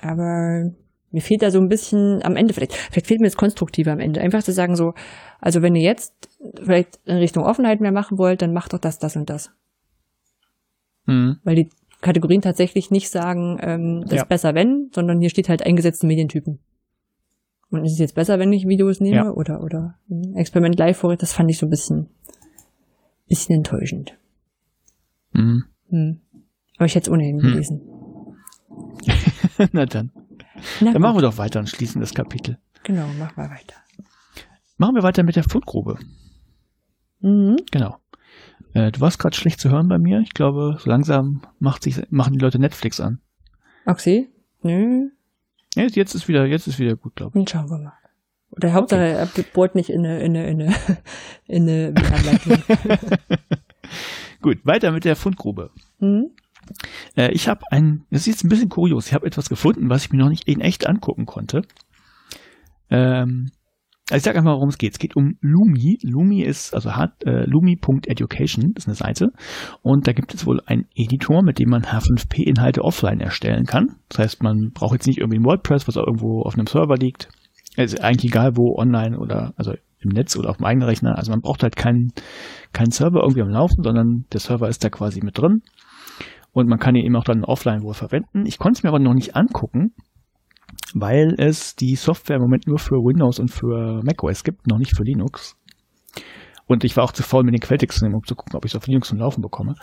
Aber mir fehlt da so ein bisschen am Ende, vielleicht, vielleicht fehlt mir das Konstruktive am Ende. Einfach zu sagen so, also wenn ihr jetzt vielleicht in Richtung Offenheit mehr machen wollt, dann macht doch das, das und das. Mhm. Weil die Kategorien tatsächlich nicht sagen, ähm, das Ja. ist besser wenn, sondern hier steht halt eingesetzte Medientypen. Und ist es jetzt besser, wenn ich Videos nehme Ja. oder oder ein Experiment live vorher? Das fand ich so ein bisschen bisschen enttäuschend. Mhm. Hm. Aber ich hätte es ohnehin Hm. gelesen. Na dann. Na Dann machen wir doch weiter und schließen das Kapitel. genau, mach mal weiter. Machen wir weiter mit der Fundgrube. Mhm. Genau. Äh, du warst gerade schlecht zu hören bei mir. Ich glaube, so langsam macht sich, machen die Leute Netflix an. Oxy? Nö, Ja, jetzt ist wieder, jetzt ist wieder gut, glaube dann schauen wir mal. Oder Hauptsache, er bohrt nicht in eine, in eine, in eine, in eine ich. Gut, weiter mit der Fundgrube. Mhm. Äh, ich habe ein, das ist jetzt ein bisschen kurios, ich habe etwas gefunden, was ich mir noch nicht in echt angucken konnte. Ähm, also ich sage einfach, worum es geht. Es geht um Lumi. Lumi ist, also hat äh, lumi.education, ist eine Seite. Und da gibt es wohl einen Editor, mit dem man H5P-Inhalte offline erstellen kann. Das heißt, man braucht jetzt nicht irgendwie ein WordPress, was auch irgendwo auf einem Server liegt. Es ist eigentlich egal, wo online oder, also im Netz oder auf dem eigenen Rechner. Also man braucht halt keinen, keinen Server irgendwie am Laufen, sondern der Server ist da quasi mit drin. Und man kann ihn eben auch dann offline wohl verwenden. Ich konnte es mir aber noch nicht angucken, weil es die Software im Moment nur für Windows und für macOS gibt, noch nicht für Linux. Und ich war auch zu faul, mit den Quelltexten um zu gucken, ob ich es auf Linux zum Laufen bekomme.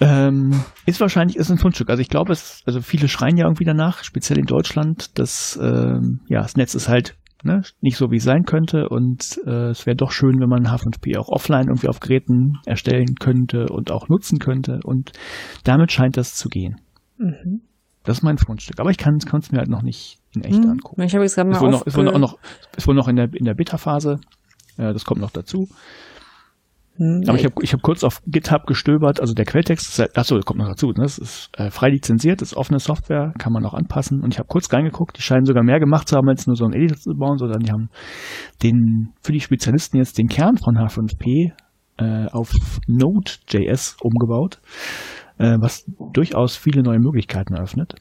Ähm, ist wahrscheinlich ist ein Fundstück. Also ich glaube, es, also viele schreien ja irgendwie danach, speziell in Deutschland, dass ähm, ja das Netz ist halt ne, nicht so wie es sein könnte und äh, es wäre doch schön, wenn man H5P auch offline irgendwie auf Geräten erstellen könnte und auch nutzen könnte und damit scheint das zu gehen. Mhm. Das ist mein Fundstück. Aber ich kann es mir halt noch nicht in echt hm. angucken. Ich habe jetzt gerade mal ist wohl, noch, ist wohl noch, noch, ist wohl noch in der, in der Beta-Phase. Äh, das kommt noch dazu. Hm, Aber ich habe ich hab kurz auf GitHub gestöbert, also der Quelltext, ist, halt, achso, kommt noch dazu, ne? das ist äh, frei lizenziert, das ist offene Software, kann man auch anpassen. Und ich habe kurz reingeguckt, die scheinen sogar mehr gemacht zu haben, als nur so ein Editor zu bauen, sondern die haben den für die Spezialisten jetzt den Kern von H5P äh, auf Node.js umgebaut äh, was durchaus viele neue Möglichkeiten eröffnet.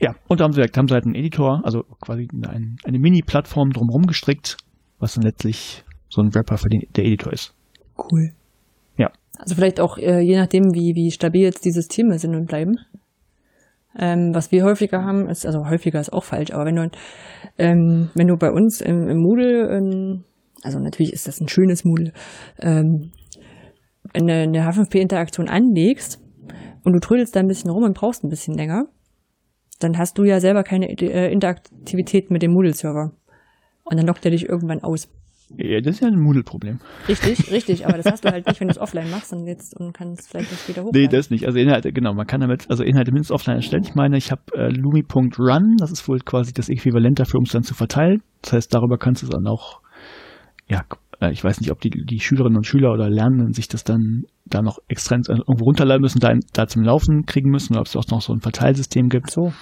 Ja, und da haben sie, haben sie halt einen Editor, also quasi eine, eine Mini-Plattform drumherum gestrickt, was dann letztlich so ein Wrapper für den, der Editor ist. Cool. Ja. Also vielleicht auch, äh, je nachdem, wie, wie stabil jetzt die Systeme sind und bleiben. Ähm, was wir häufiger haben, ist, also häufiger ist auch falsch, aber wenn du, ähm, wenn du bei uns im, im Moodle, ähm, also natürlich ist das ein schönes Moodle, ähm, eine, eine H5P-Interaktion anlegst und du trödelst da ein bisschen rum und brauchst ein bisschen länger, dann hast du ja selber keine äh, Interaktivität mit dem Moodle-Server. Und dann lockt er dich irgendwann aus. Ja, das ist ja ein Moodle-Problem. Richtig, richtig, aber das hast du halt nicht, wenn du es offline machst und jetzt und kannst vielleicht das später hochladen. Nee, das nicht. Also Inhalte, genau, man kann damit, also Inhalte mindestens offline erstellen. Ich meine, ich habe äh, Lumi.run, das ist wohl quasi das Äquivalent dafür, um es dann zu verteilen. Das heißt, darüber kannst du es dann auch ja, ich weiß nicht, ob die, die Schülerinnen und Schüler oder Lernenden sich das dann da noch extra irgendwo runterladen müssen, da, da zum Laufen kriegen müssen, oder ob es auch noch so ein Verteilsystem gibt. Ach so.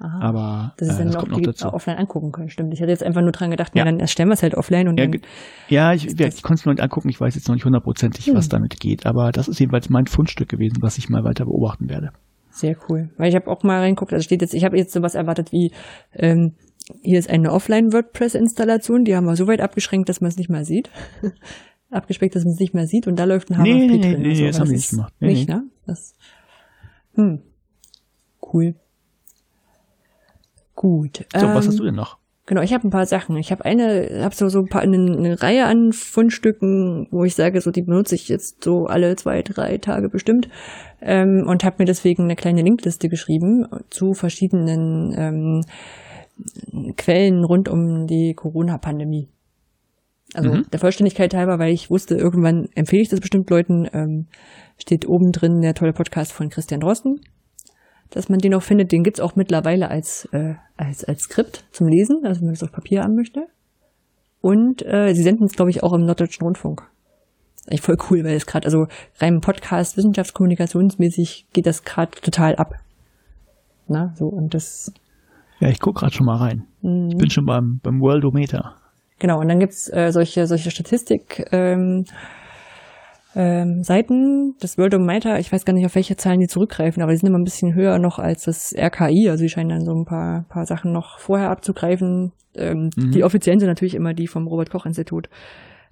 Aha. Aber das, ist äh, dann das noch, kommt noch dazu. offline angucken können, stimmt. Ich hatte jetzt einfach nur dran gedacht, ja. dann erstellen wir es halt offline und ja, dann. Ja, ich, ja, ich konnte es mir nicht angucken, ich weiß jetzt noch nicht hundertprozentig, hm. was damit geht, aber das ist jedenfalls mein Fundstück gewesen, was ich mal weiter beobachten werde. Sehr cool. Weil ich habe auch mal reingeguckt, also steht jetzt, ich habe jetzt sowas erwartet wie ähm, hier ist eine Offline-WordPress-Installation, die haben wir so weit abgeschränkt, dass man es nicht mehr sieht. Abgespeckt, dass man es nicht mehr sieht und da läuft ein HFP nee, nee, drin. Nee, nee, das haben wir nicht gemacht. Nee, nicht, ne? Das, hm. Cool. Gut. So, ähm, was hast du denn noch? Genau, ich habe ein paar Sachen. Ich habe eine, habe so so ein paar eine, eine Reihe an Fundstücken, wo ich sage, so die benutze ich jetzt so alle zwei, drei Tage bestimmt ähm, und habe mir deswegen eine kleine Linkliste geschrieben zu verschiedenen ähm, Quellen rund um die Corona-Pandemie. Also mhm. der Vollständigkeit halber, weil ich wusste, irgendwann empfehle ich das bestimmt Leuten, ähm, steht oben drin der tolle Podcast von Christian Drosten, dass man den auch findet. Den gibt's auch mittlerweile als, äh, als, als Skript zum Lesen, also wenn man es auf Papier haben möchte. Und äh, sie senden es, glaube ich, auch im Norddeutschen Rundfunk. Das ist eigentlich voll cool, weil es gerade, also rein Podcast, wissenschaftskommunikationsmäßig geht das gerade total ab. Na, so, und das ja, ich gucke gerade schon mal rein. Mhm. Ich bin schon beim, beim Worldometer. Genau, und dann gibt's äh, solche, solche Statistik, ähm, ähm, Seiten, das Worldometer, ich weiß gar nicht, auf welche Zahlen die zurückgreifen, aber die sind immer ein bisschen höher noch als das RKI, also die scheinen dann so ein paar, paar Sachen noch vorher abzugreifen. Ähm, mhm. Die offiziellen sind natürlich immer die vom Robert-Koch-Institut.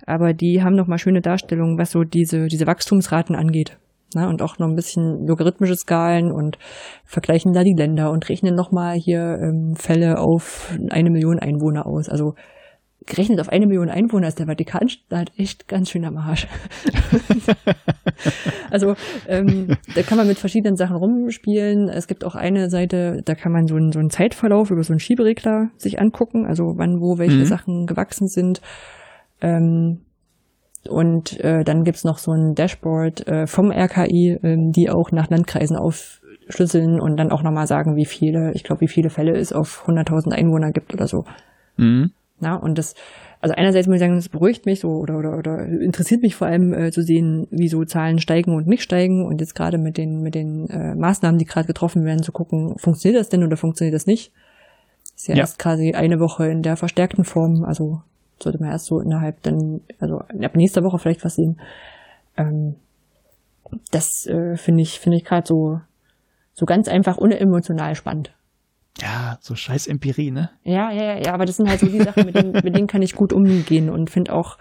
Aber die haben noch mal schöne Darstellungen, was so diese, diese Wachstumsraten angeht ne? und auch noch ein bisschen logarithmische Skalen und vergleichen da die Länder und rechnen nochmal hier ähm, Fälle auf eine Million Einwohner aus. Also gerechnet auf eine Million Einwohner ist der Vatikanstaat echt ganz schön am Arsch. also ähm, da kann man mit verschiedenen Sachen rumspielen. Es gibt auch eine Seite, da kann man so einen, so einen Zeitverlauf über so einen Schieberegler sich angucken, also wann wo welche mhm. Sachen gewachsen sind. Ähm, und äh, dann gibt's noch so ein Dashboard äh, vom RKI, äh, die auch nach Landkreisen aufschlüsseln und dann auch nochmal sagen, wie viele, ich glaube, wie viele Fälle es auf 100.000 Einwohner gibt oder so. Mhm. Na, und das, also einerseits muss ich sagen, es beruhigt mich so oder, oder, oder interessiert mich vor allem äh, zu sehen, wie so Zahlen steigen und nicht steigen und jetzt gerade mit den, mit den äh, Maßnahmen, die gerade getroffen werden, zu gucken, funktioniert das denn oder funktioniert das nicht? Ist ja, ja. erst quasi eine Woche in der verstärkten Form, also sollte man erst so innerhalb dann, also ab nächster Woche vielleicht was sehen. Ähm, das äh, finde ich, finde ich gerade so, so ganz einfach unemotional spannend. Ja, so scheiß Empirie, ne? Ja, ja, ja, aber das sind halt so die Sachen, mit denen, mit denen kann ich gut umgehen und finde auch,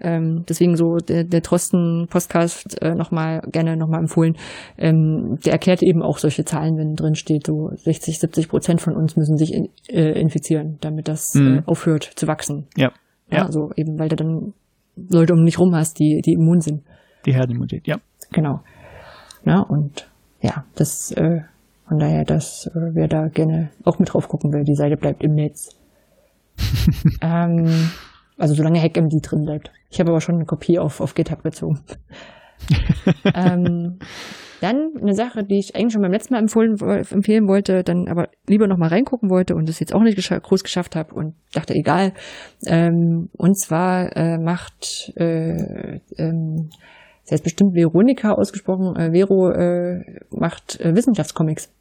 ähm, deswegen so der, der Trosten-Podcast äh, nochmal gerne nochmal empfohlen. Ähm, der erklärt eben auch solche Zahlen, wenn drin steht, so 60, 70 Prozent von uns müssen sich in, äh, infizieren, damit das mhm. äh, aufhört zu wachsen. Ja. Ja, also eben, weil du dann Leute um dich rum hast, die, die immun sind. Die Herdenimmunität, ja. Genau. Ja, und ja, das, äh, von daher, dass äh, wir da gerne auch mit drauf gucken, weil die Seite bleibt im Netz. ähm, also solange HackMD drin bleibt. Ich habe aber schon eine Kopie auf, auf GitHub gezogen. ähm, dann eine Sache, die ich eigentlich schon beim letzten Mal empfohlen, empfehlen wollte, dann aber lieber noch mal reingucken wollte und das jetzt auch nicht gescha groß geschafft habe und dachte, egal. Ähm, und zwar äh, macht äh, ähm, das heißt bestimmt Veronika ausgesprochen, äh, Vero äh, macht äh, Wissenschaftscomics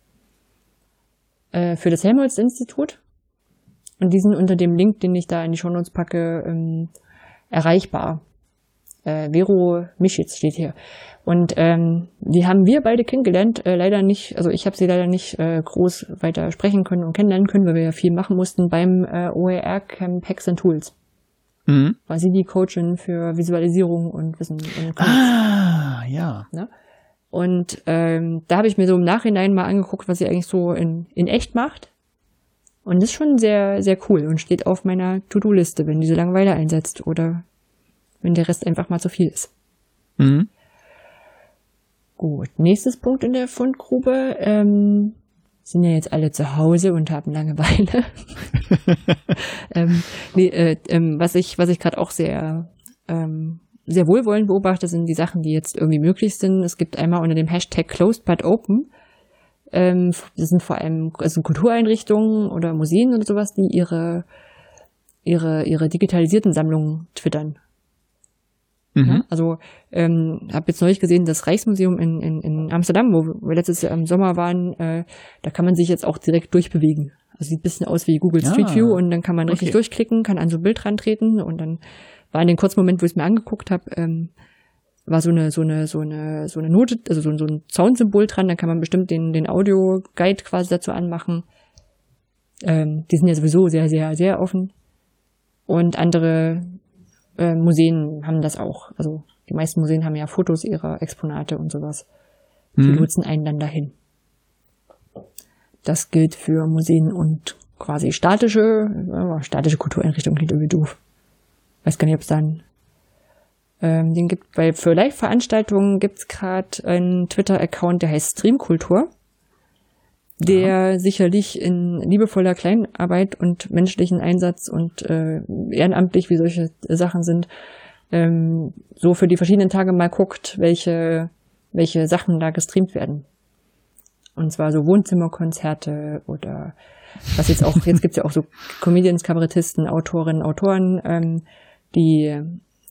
äh, für das Helmholtz-Institut. Und die sind unter dem Link, den ich da in die Shownotes packe, ähm, erreichbar. Äh, Vero Mischitz steht hier. Und ähm, die haben wir beide kennengelernt, äh, leider nicht, also ich habe sie leider nicht äh, groß weiter sprechen können und kennenlernen können, weil wir ja viel machen mussten beim äh, OER Camp Hacks and Tools. Mhm. War sie die Coachin für Visualisierung und Wissen. Und ah, ja. Ne? Und ähm, da habe ich mir so im Nachhinein mal angeguckt, was sie eigentlich so in, in echt macht. Und das ist schon sehr, sehr cool und steht auf meiner To-Do-Liste, wenn diese Langeweile einsetzt oder wenn der Rest einfach mal zu viel ist. Mhm. Gut, nächstes Punkt in der Fundgrube. Ähm, sind ja jetzt alle zu Hause und haben Langeweile. ähm, nee, äh, ähm, was ich, was ich gerade auch sehr, ähm, sehr wohlwollend beobachte, sind die Sachen, die jetzt irgendwie möglich sind. Es gibt einmal unter dem Hashtag Closed but Open. Ähm, das sind vor allem also Kultureinrichtungen oder Museen oder sowas, die ihre, ihre, ihre digitalisierten Sammlungen twittern. Mhm. Ja, also ähm, habe jetzt neulich gesehen, das Reichsmuseum in, in, in Amsterdam, wo wir letztes Jahr im Sommer waren, äh, da kann man sich jetzt auch direkt durchbewegen. Also sieht ein bisschen aus wie Google Street View und dann kann man richtig okay. durchklicken, kann an so ein Bild rantreten und dann war in dem kurzen Moment, wo ich es mir angeguckt habe, ähm, war so eine so eine so eine so eine Note, also so, so ein Soundsymbol dran, da kann man bestimmt den den Audio Guide quasi dazu anmachen. Ähm, die sind ja sowieso sehr sehr sehr offen und andere äh, Museen haben das auch. Also die meisten Museen haben ja Fotos ihrer Exponate und sowas. Die mhm. nutzen einen dann dahin. Das gilt für Museen und quasi statische, äh, statische Kultureinrichtungen klingt irgendwie doof. Weiß gar nicht, ob es dann ähm, den gibt, weil für Live-Veranstaltungen gibt's gerade einen Twitter-Account, der heißt Streamkultur der ja. sicherlich in liebevoller Kleinarbeit und menschlichen Einsatz und äh, ehrenamtlich, wie solche Sachen sind, ähm, so für die verschiedenen Tage mal guckt, welche, welche Sachen da gestreamt werden. Und zwar so Wohnzimmerkonzerte oder was jetzt auch, jetzt gibt's ja auch so Comedians, Kabarettisten, Autorinnen, Autoren, ähm, die,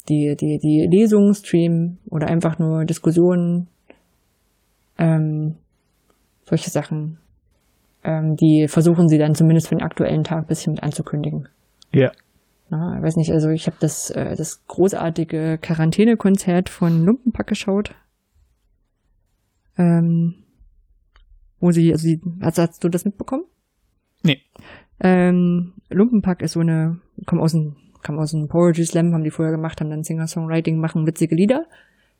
die, die, die Lesungen streamen oder einfach nur Diskussionen, ähm, solche Sachen ähm, die versuchen sie dann zumindest für den aktuellen Tag ein bisschen mit anzukündigen. Ja. Na, ich weiß nicht, also ich habe das, äh, das großartige Quarantänekonzert von Lumpenpack geschaut. Ähm, wo sie, also sie, hast, hast du das mitbekommen? Nee. Ähm, Lumpenpack ist so eine, kommen aus dem, kam aus dem Poetry Slam, haben die vorher gemacht, haben dann Singer-Songwriting, machen witzige Lieder.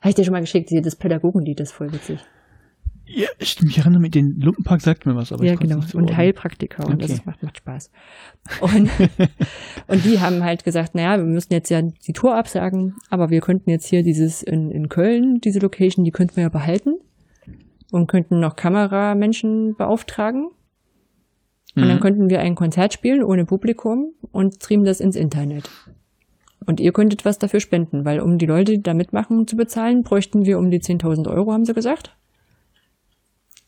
Habe ich dir schon mal geschickt, das Pädagogenlied ist voll witzig. Ja, ich erinnere mich, den Lumpenpark sagt mir was, aber Ja, genau. Und Heilpraktiker und okay. das macht, macht Spaß. Und, und die haben halt gesagt, naja, wir müssen jetzt ja die Tour absagen, aber wir könnten jetzt hier dieses in, in Köln, diese Location, die könnten wir ja behalten und könnten noch Kameramenschen beauftragen. Und mhm. dann könnten wir ein Konzert spielen ohne Publikum und streamen das ins Internet. Und ihr könntet was dafür spenden, weil um die Leute, die da mitmachen, zu bezahlen, bräuchten wir um die 10.000 Euro, haben sie gesagt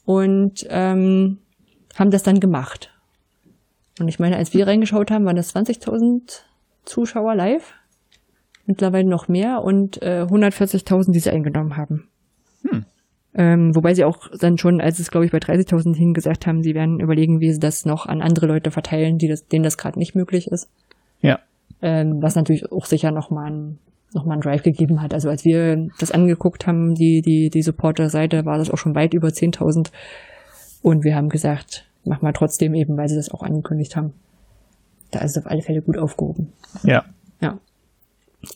und ähm, haben das dann gemacht. Und ich meine, als wir reingeschaut haben, waren das 20.000 Zuschauer live. Mittlerweile noch mehr und äh, 140.000, die sie eingenommen haben. Hm. Ähm, wobei sie auch dann schon, als es glaube ich bei 30.000 hingesagt haben, sie werden überlegen, wie sie das noch an andere Leute verteilen, die das, denen das gerade nicht möglich ist. Ja. Ähm, was natürlich auch sicher nochmal ein, noch mal einen Drive gegeben hat. Also als wir das angeguckt haben, die, die, die Supporter-Seite, war das auch schon weit über 10.000. Und wir haben gesagt, mach mal trotzdem eben, weil sie das auch angekündigt haben. Da ist es auf alle Fälle gut aufgehoben. Ja. Ja.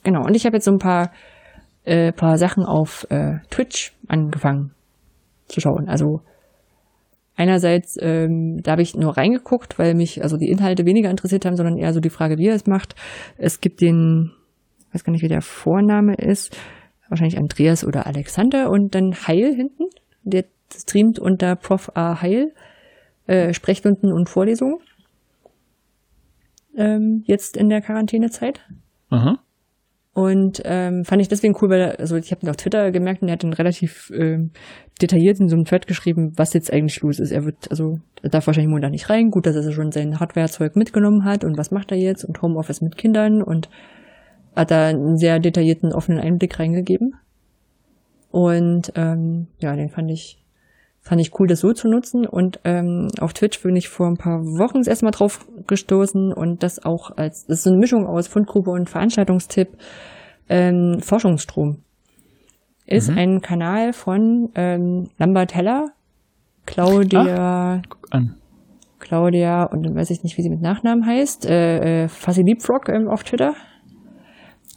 Genau. Und ich habe jetzt so ein paar, äh, paar Sachen auf äh, Twitch angefangen zu schauen. Also einerseits, ähm, da habe ich nur reingeguckt, weil mich also die Inhalte weniger interessiert haben, sondern eher so die Frage, wie er es macht. Es gibt den, weiß gar nicht, wie der Vorname ist, wahrscheinlich Andreas oder Alexander und dann Heil hinten. Der streamt unter Prof. A. Heil äh, Sprechstunden und Vorlesungen. Ähm, jetzt in der Quarantänezeit. Aha. Und ähm, fand ich deswegen cool, weil also ich habe ihn auf Twitter gemerkt und er hat dann relativ ähm, detailliert in so einem Thread geschrieben, was jetzt eigentlich los ist. Er wird, also er darf wahrscheinlich Montag nicht rein. Gut, dass er schon sein Hardware-Zeug mitgenommen hat und was macht er jetzt und Homeoffice mit Kindern und hat da einen sehr detaillierten, offenen Einblick reingegeben. Und ähm, ja, den fand ich fand ich cool, das so zu nutzen. Und ähm, auf Twitch bin ich vor ein paar Wochen erstmal drauf gestoßen und das auch als, das ist so eine Mischung aus Fundgrube und Veranstaltungstipp, ähm, Forschungsstrom. Ist mhm. ein Kanal von ähm, Lambert Heller, Claudia, Ach, Claudia und dann weiß ich nicht, wie sie mit Nachnamen heißt, äh, äh, Fuzzy Leapfrog ähm, auf Twitter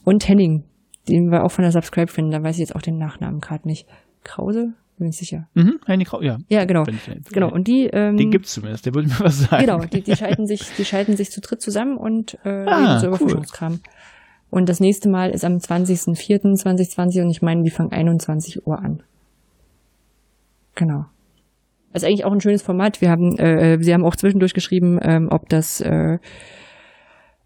und Henning, den wir auch von der Subscribe finden, da weiß ich jetzt auch den Nachnamen gerade nicht. Krause? Bin ich sicher. Mhm, Heini Krau, ja. Ja, genau. genau. Und die, ähm, den gibt's zumindest, der würde mir was sagen. Genau, die, die schalten sich, die schalten sich zu dritt zusammen und äh, ah, so über cool. Und das nächste Mal ist am 20.04.2020 und ich meine, die fangen 21 Uhr an. Genau. Das ist eigentlich auch ein schönes Format. Wir haben, äh, Sie haben auch zwischendurch geschrieben, ähm, ob das, äh,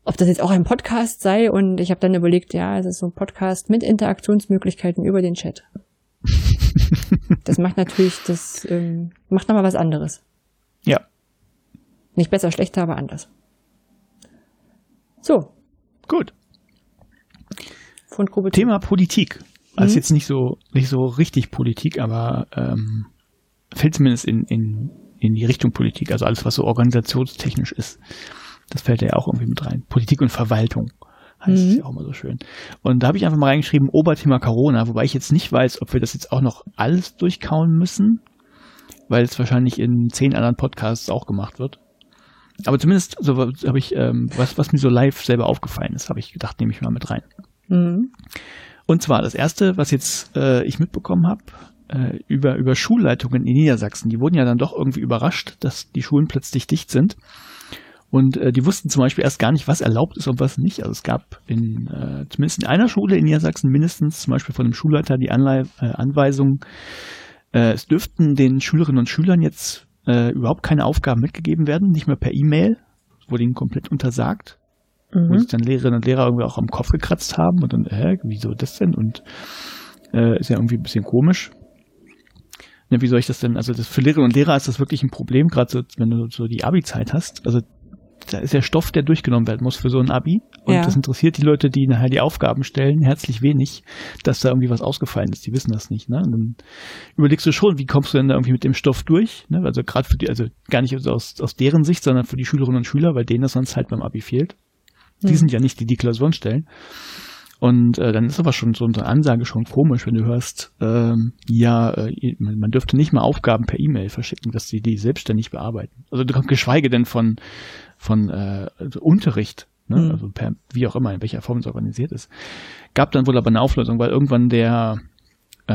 ob das jetzt auch ein Podcast sei. Und ich habe dann überlegt, ja, es ist so ein Podcast mit Interaktionsmöglichkeiten über den Chat. das macht natürlich, das ähm, macht nochmal was anderes. Ja. Nicht besser, schlechter, aber anders. So. Gut. Fundgrube Thema Politik. Also mhm. jetzt nicht so, nicht so richtig Politik, aber ähm, fällt zumindest in, in, in die Richtung Politik, also alles, was so organisationstechnisch ist. Das fällt ja auch irgendwie mit rein. Politik und Verwaltung heißt mhm. es ja auch immer so schön. Und da habe ich einfach mal reingeschrieben, Oberthema Corona, wobei ich jetzt nicht weiß, ob wir das jetzt auch noch alles durchkauen müssen, weil es wahrscheinlich in zehn anderen Podcasts auch gemacht wird. Aber zumindest so habe ich, ähm, was, was mir so live selber aufgefallen ist, habe ich gedacht, nehme ich mal mit rein. Mhm. Und zwar das erste, was jetzt äh, ich mitbekommen habe, äh, über, über Schulleitungen in Niedersachsen. Die wurden ja dann doch irgendwie überrascht, dass die Schulen plötzlich dicht sind. Und äh, die wussten zum Beispiel erst gar nicht, was erlaubt ist und was nicht. Also es gab in äh, zumindest in einer Schule in Niedersachsen mindestens zum Beispiel von dem Schulleiter die Anlei äh, Anweisung, äh, es dürften den Schülerinnen und Schülern jetzt äh, überhaupt keine Aufgaben mitgegeben werden, nicht mehr per E-Mail, wurde ihnen komplett untersagt. Mhm. Wo sich dann Lehrerinnen und Lehrer irgendwie auch am Kopf gekratzt haben und dann, hä, wieso das denn? Und äh, ist ja irgendwie ein bisschen komisch. Ja, wie soll ich das denn? Also das für Lehrerinnen und Lehrer ist das wirklich ein Problem, gerade so, wenn du so die Abi-Zeit hast. Also da ist ja Stoff, der durchgenommen werden muss für so ein Abi. Und ja. das interessiert die Leute, die nachher die Aufgaben stellen, herzlich wenig, dass da irgendwie was ausgefallen ist. Die wissen das nicht. Ne? Und dann überlegst du schon, wie kommst du denn da irgendwie mit dem Stoff durch? Ne? Also gerade für die, also gar nicht aus, aus deren Sicht, sondern für die Schülerinnen und Schüler, weil denen das sonst halt beim Abi fehlt. Die hm. sind ja nicht die, die Klausuren stellen. Und äh, dann ist aber schon so eine Ansage schon komisch, wenn du hörst, ähm, ja, äh, man dürfte nicht mal Aufgaben per E-Mail verschicken, dass sie die selbstständig bearbeiten. Also geschweige denn von von äh, also Unterricht, ne? Mhm. also per wie auch immer, in welcher Form es organisiert ist. Gab dann wohl aber eine Auflösung, weil irgendwann der, äh,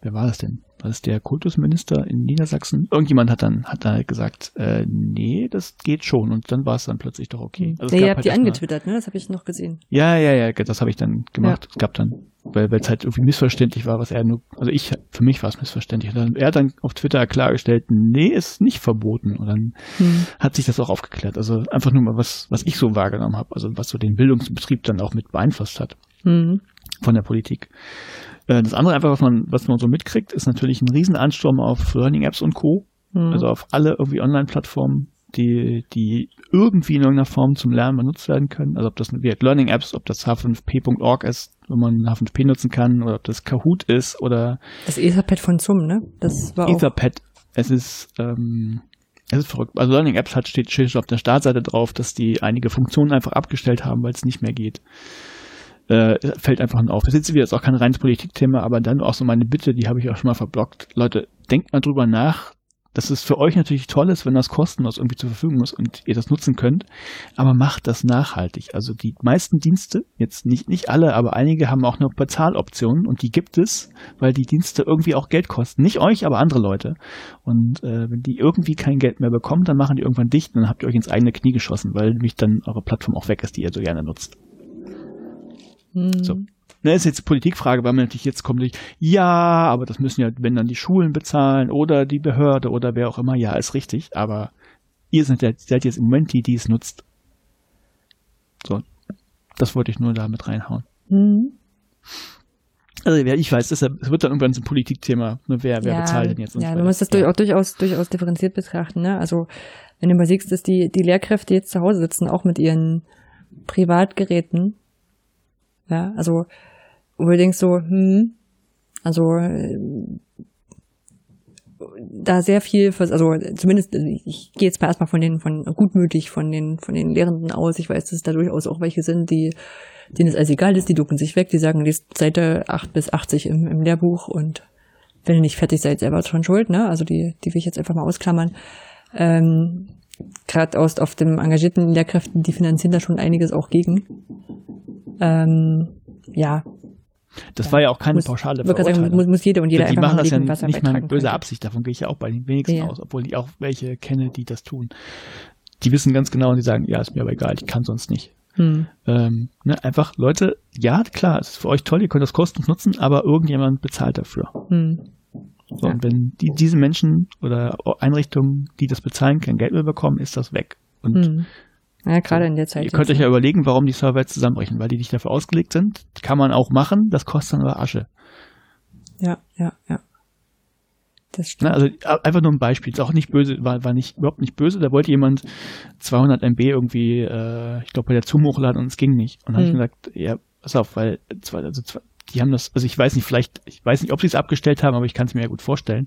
wer war das denn? War das der Kultusminister in Niedersachsen? Irgendjemand hat dann hat dann halt gesagt, äh, nee, das geht schon und dann war es dann plötzlich doch okay. Also ja, ihr habt halt die angetwittert, ne? Das habe ich noch gesehen. Ja, ja, ja, das habe ich dann gemacht. Ja. Es gab dann weil es halt irgendwie missverständlich war, was er nur, also ich, für mich war es missverständlich. Und dann, er hat dann auf Twitter klargestellt, nee, ist nicht verboten. Und dann hm. hat sich das auch aufgeklärt. Also einfach nur mal was, was ich so wahrgenommen habe, also was so den Bildungsbetrieb dann auch mit beeinflusst hat hm. von der Politik. Äh, das andere einfach, was man, was man so mitkriegt, ist natürlich ein Riesenansturm auf Learning Apps und Co. Hm. Also auf alle irgendwie Online-Plattformen die, die irgendwie in irgendeiner Form zum Lernen benutzt werden können. Also ob das wie Learning Apps, ob das h5p.org ist, wenn man H5p nutzen kann, oder ob das Kahoot ist oder das Etherpad von Zum, ne? Das war Etherpad. Es ist ähm, es ist verrückt. Also Learning Apps hat steht, steht auf der Startseite drauf, dass die einige Funktionen einfach abgestellt haben, weil es nicht mehr geht. Äh, fällt einfach nur auf. Das ist jetzt auch kein reines Politikthema, aber dann auch so meine Bitte, die habe ich auch schon mal verblockt. Leute, denkt mal drüber nach, dass es für euch natürlich toll ist, wenn das kostenlos irgendwie zur Verfügung ist und ihr das nutzen könnt, aber macht das nachhaltig. Also die meisten Dienste, jetzt nicht, nicht alle, aber einige haben auch noch Bezahloptionen und die gibt es, weil die Dienste irgendwie auch Geld kosten. Nicht euch, aber andere Leute. Und äh, wenn die irgendwie kein Geld mehr bekommen, dann machen die irgendwann dicht und dann habt ihr euch ins eigene Knie geschossen, weil nämlich dann eure Plattform auch weg ist, die ihr so gerne nutzt. Hm. So. Ne, ist jetzt Politikfrage, weil man natürlich jetzt kommt, ja, aber das müssen ja, wenn dann die Schulen bezahlen oder die Behörde oder wer auch immer, ja, ist richtig, aber ihr seid, seid jetzt im Moment die, die es nutzt. So, das wollte ich nur da mit reinhauen. Mhm. Also ich weiß, das wird dann irgendwann zum Politikthema. Ne, wer, wer ja, bezahlt denn jetzt? Ja, du musst das ja. durchaus, durchaus differenziert betrachten. Ne? Also wenn du überlegst, dass die, die Lehrkräfte jetzt zu Hause sitzen, auch mit ihren Privatgeräten. Ja, also wo du denkst so, hm, also da sehr viel, also zumindest, ich gehe jetzt mal erstmal von den, von gutmütig von den, von den Lehrenden aus. Ich weiß, dass da durchaus auch welche sind, die, denen es alles egal ist, die ducken sich weg, die sagen, liest Seite 8 bis 80 im, im Lehrbuch und wenn ihr nicht fertig seid, selber schon schuld, ne? Also die, die will ich jetzt einfach mal ausklammern. Ähm, Gerade aus auf dem engagierten Lehrkräften, die finanzieren da schon einiges auch gegen. Ähm, ja, das ja. war ja auch keine muss, pauschale Verurteilung. Sagen, muss, muss jeder und jeder Die machen das ja nicht mal mit böser Absicht, davon gehe ich ja auch bei den wenigsten ja. aus, obwohl ich auch welche kenne, die das tun. Die wissen ganz genau und die sagen, ja, ist mir aber egal, ich kann sonst nicht. Hm. Ähm, ne, einfach, Leute, ja, klar, es ist für euch toll, ihr könnt das kostenlos nutzen, aber irgendjemand bezahlt dafür. Hm. So, ja. Und wenn die, diese Menschen oder Einrichtungen, die das bezahlen, kein Geld mehr bekommen, ist das weg. Und hm. Ja, gerade in der Zeit. Ihr könnt euch ja überlegen, warum die Server jetzt zusammenbrechen, weil die nicht dafür ausgelegt sind. Kann man auch machen, das kostet dann aber Asche. Ja, ja, ja. Das stimmt. Na, also einfach nur ein Beispiel, ist auch nicht böse, war, war nicht, überhaupt nicht böse. Da wollte jemand 200 MB irgendwie, äh, ich glaube, bei der Zoom hochladen und es ging nicht. Und dann hm. habe ich gesagt, ja, pass auf, weil also die haben das, also ich weiß nicht, vielleicht, ich weiß nicht, ob sie es abgestellt haben, aber ich kann es mir ja gut vorstellen.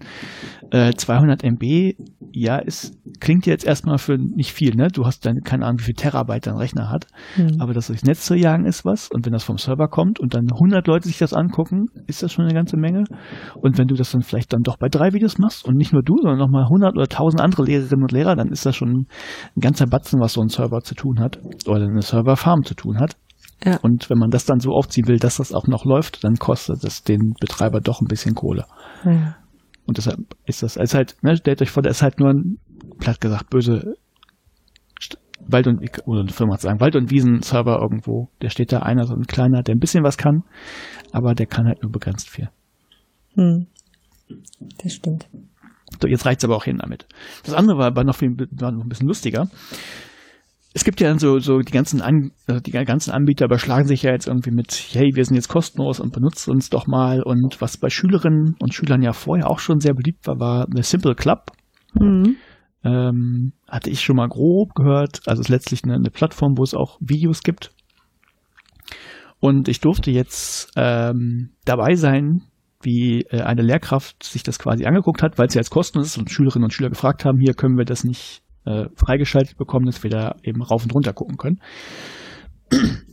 Äh, 200 MB, ja, es klingt jetzt erstmal für nicht viel, ne? Du hast dann keine Ahnung, wie viel Terabyte dein Rechner hat, mhm. aber das durchs Netz zu jagen ist was und wenn das vom Server kommt und dann 100 Leute sich das angucken, ist das schon eine ganze Menge. Und wenn du das dann vielleicht dann doch bei drei Videos machst und nicht nur du, sondern nochmal 100 oder 1000 andere Lehrerinnen und Lehrer, dann ist das schon ein ganzer Batzen, was so ein Server zu tun hat oder eine Serverfarm zu tun hat. Ja. Und wenn man das dann so aufziehen will, dass das auch noch läuft, dann kostet das den Betreiber doch ein bisschen Kohle. Ja. Und deshalb ist das, ist halt, ne, stellt euch vor, da ist halt nur ein, platt gesagt, böse Wald und, oder eine Firma sagen, Wald- und Wiesen-Server irgendwo. Der steht da einer, so ein kleiner, der ein bisschen was kann, aber der kann halt nur begrenzt viel. Hm. Das stimmt. So, jetzt reicht's aber auch hin damit. Das andere war, war noch viel, war noch ein bisschen lustiger es gibt ja dann so, so die ganzen, An also die ganzen Anbieter überschlagen sich ja jetzt irgendwie mit, hey, wir sind jetzt kostenlos und benutzt uns doch mal. Und was bei Schülerinnen und Schülern ja vorher auch schon sehr beliebt war, war The Simple Club. Mhm. Ähm, hatte ich schon mal grob gehört. Also es ist letztlich eine, eine Plattform, wo es auch Videos gibt. Und ich durfte jetzt ähm, dabei sein, wie äh, eine Lehrkraft sich das quasi angeguckt hat, weil ja jetzt kostenlos ist und Schülerinnen und Schüler gefragt haben, hier können wir das nicht äh, freigeschaltet bekommen, dass wir da eben rauf und runter gucken können.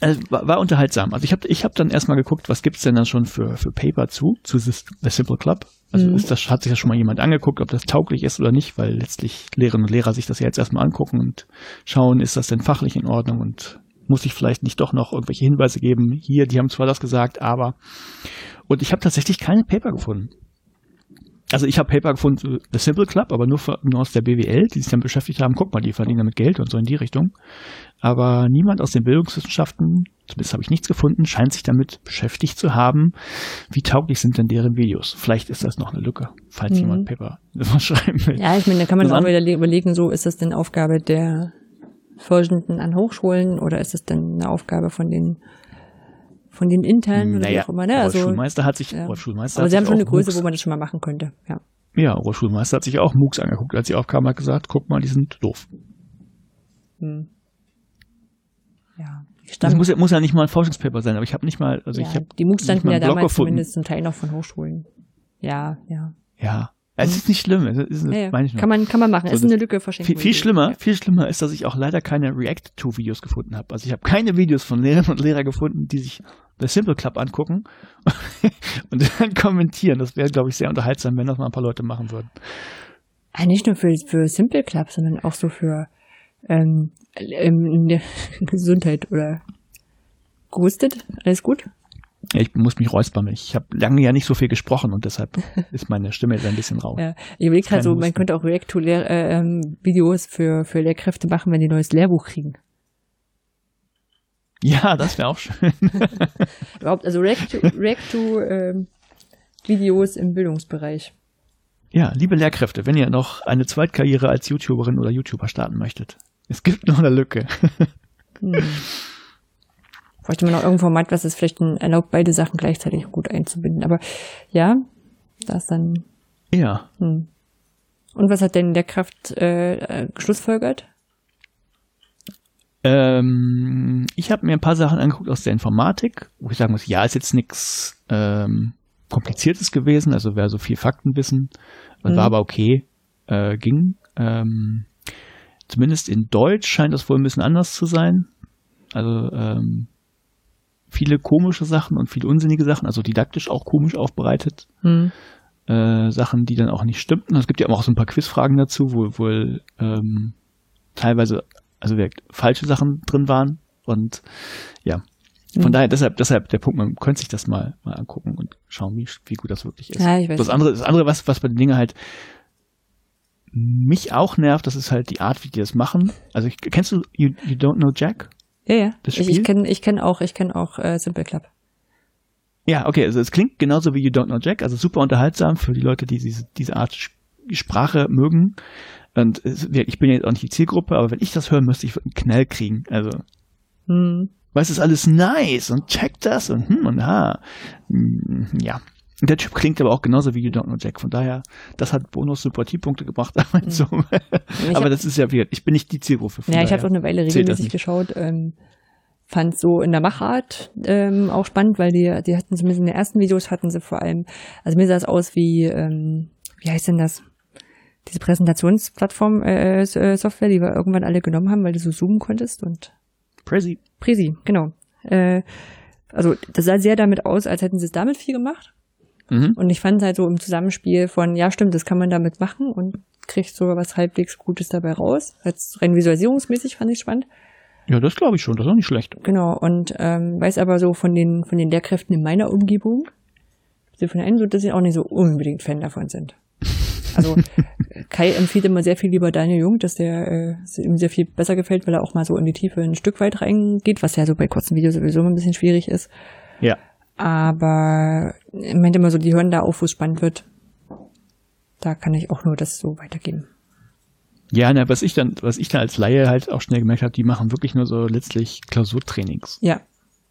Also, war, war unterhaltsam. Also ich habe ich hab dann erstmal geguckt, was gibt's denn da schon für, für Paper zu, zu The Simple Club. Also mhm. ist das, hat sich ja schon mal jemand angeguckt, ob das tauglich ist oder nicht, weil letztlich Lehrerinnen und Lehrer sich das ja jetzt erstmal angucken und schauen, ist das denn fachlich in Ordnung und muss ich vielleicht nicht doch noch irgendwelche Hinweise geben. Hier, die haben zwar das gesagt, aber und ich habe tatsächlich keine Paper gefunden also ich habe Paper gefunden, The Simple Club, aber nur, für, nur aus der BWL, die sich dann beschäftigt haben, guck mal, die verdienen damit Geld und so in die Richtung. Aber niemand aus den Bildungswissenschaften, zumindest habe ich nichts gefunden, scheint sich damit beschäftigt zu haben, wie tauglich sind denn deren Videos. Vielleicht ist das noch eine Lücke, falls mhm. jemand Paper schreiben will. Ja, ich meine, da kann man das auch wieder überlegen, so ist das denn Aufgabe der Forschenden an Hochschulen oder ist es denn eine Aufgabe von den von den internen oder naja, wie auch immer. Ne? Also, Schulmeister hat sich, ja. Schulmeister Aber sie haben schon eine Größe, wo man das schon mal machen könnte. Ja. Ja, Oberschulmeister hat sich auch MOOCs angeguckt, als sie aufkam, hat gesagt, guck mal, die sind doof. Hm. Ja. Das muss ja, muss ja nicht mal ein Forschungspaper sein, aber ich habe nicht mal, also ja, ich habe die MOOCs standen ja damals gefunden. zumindest zum Teil noch von Hochschulen. Ja, ja. Ja, es ist nicht schlimm. Es ist, ja, ja. Kann man, kann man machen. So, es ist eine Lücke verschenkt. Viel, viel schlimmer, ja. viel schlimmer ist, dass ich auch leider keine React-to-Videos gefunden habe. Also ich habe keine Videos von Lehrern und Lehrern gefunden, die sich der Simple Club angucken und dann kommentieren. Das wäre, glaube ich, sehr unterhaltsam, wenn das mal ein paar Leute machen würden. Ja, nicht nur für, für Simple Club, sondern auch so für ähm, ähm, Gesundheit oder gerüstet. Alles gut? Ich muss mich räuspern. Ich habe lange ja nicht so viel gesprochen und deshalb ist meine Stimme jetzt ein bisschen rau. Ja, ich überlege gerade so, man könnte auch React-to-Videos äh, für, für Lehrkräfte machen, wenn die neues Lehrbuch kriegen. Ja, das wäre auch schön. Überhaupt, also React-to-Videos ähm, im Bildungsbereich. Ja, liebe Lehrkräfte, wenn ihr noch eine Zweitkarriere als YouTuberin oder YouTuber starten möchtet, es gibt noch eine Lücke. hm. Bräuchte man noch irgendein Format, was es vielleicht erlaubt, beide Sachen gleichzeitig gut einzubinden. Aber ja, da ist dann. Ja. Hm. Und was hat denn der Kraft äh, geschlussfolgert? Ähm, ich habe mir ein paar Sachen angeguckt aus der Informatik, wo ich sagen muss, ja, ist jetzt nichts ähm, Kompliziertes gewesen, also wäre so viel Faktenwissen, mhm. war aber okay, äh, ging. Ähm, zumindest in Deutsch scheint das wohl ein bisschen anders zu sein. Also ähm, viele komische Sachen und viele unsinnige Sachen, also didaktisch auch komisch aufbereitet. Mhm. Äh, Sachen, die dann auch nicht stimmten. Es gibt ja auch so ein paar Quizfragen dazu, wo wohl ähm, teilweise also falsche Sachen drin waren. Und ja, von mhm. daher, deshalb, deshalb der Punkt, man könnte sich das mal, mal angucken und schauen, wie, wie gut das wirklich ist. Ja, ich weiß das andere, das andere, was, was bei den Dingen halt mich auch nervt, das ist halt die Art, wie die das machen. Also ich, kennst du You, you Don't Know Jack? Ja, ja. Das Spiel? Ich, ich kenne ich kenn auch, ich kenne auch äh, Simple Club. Ja, okay, also es klingt genauso wie You Don't Know Jack, also super unterhaltsam für die Leute, die diese, diese Art Sprache mögen. Und ich bin jetzt auch nicht die Zielgruppe, aber wenn ich das hören müsste, ich würde einen Knall kriegen. Also, hm. weil es ist alles nice und check das und hm und ha. Hm, ja. Der Typ klingt aber auch genauso wie You Don't Know Jack. Von daher, das hat Bonus-Sympathiepunkte gebracht. Aber, mhm. so. aber das ist ja weird. Ich bin nicht die Zielgruppe. Ja, ich habe auch eine Weile regelmäßig geschaut. Ähm, fand so in der Machart ähm, auch spannend, weil die, die hatten zumindest in den ersten Videos hatten sie vor allem, also mir sah es aus wie, ähm, wie heißt denn das? Diese Präsentationsplattform äh, äh, Software, die wir irgendwann alle genommen haben, weil du so zoomen konntest und Prezi. Prezi, genau. Äh, also das sah sehr damit aus, als hätten sie es damit viel gemacht. Mhm. Und ich fand halt so im Zusammenspiel von, ja stimmt, das kann man damit machen und kriegt sogar was halbwegs Gutes dabei raus. Als rein visualisierungsmäßig fand ich spannend. Ja, das glaube ich schon, das ist auch nicht schlecht. Genau, und ähm, weiß aber so von den, von den Lehrkräften in meiner Umgebung, so von einen so, dass sie auch nicht so unbedingt Fan davon sind. Also Kai empfiehlt immer sehr viel lieber Daniel Jung, dass der äh, ihm sehr viel besser gefällt, weil er auch mal so in die Tiefe ein Stück weit reingeht, was ja so bei kurzen Videos sowieso ein bisschen schwierig ist. Ja. Aber er meint immer so, die hören da auf, wo es spannend wird. Da kann ich auch nur das so weitergeben. Ja, na, was ich dann, was ich dann als Laie halt auch schnell gemerkt habe, die machen wirklich nur so letztlich Klausurtrainings. Ja.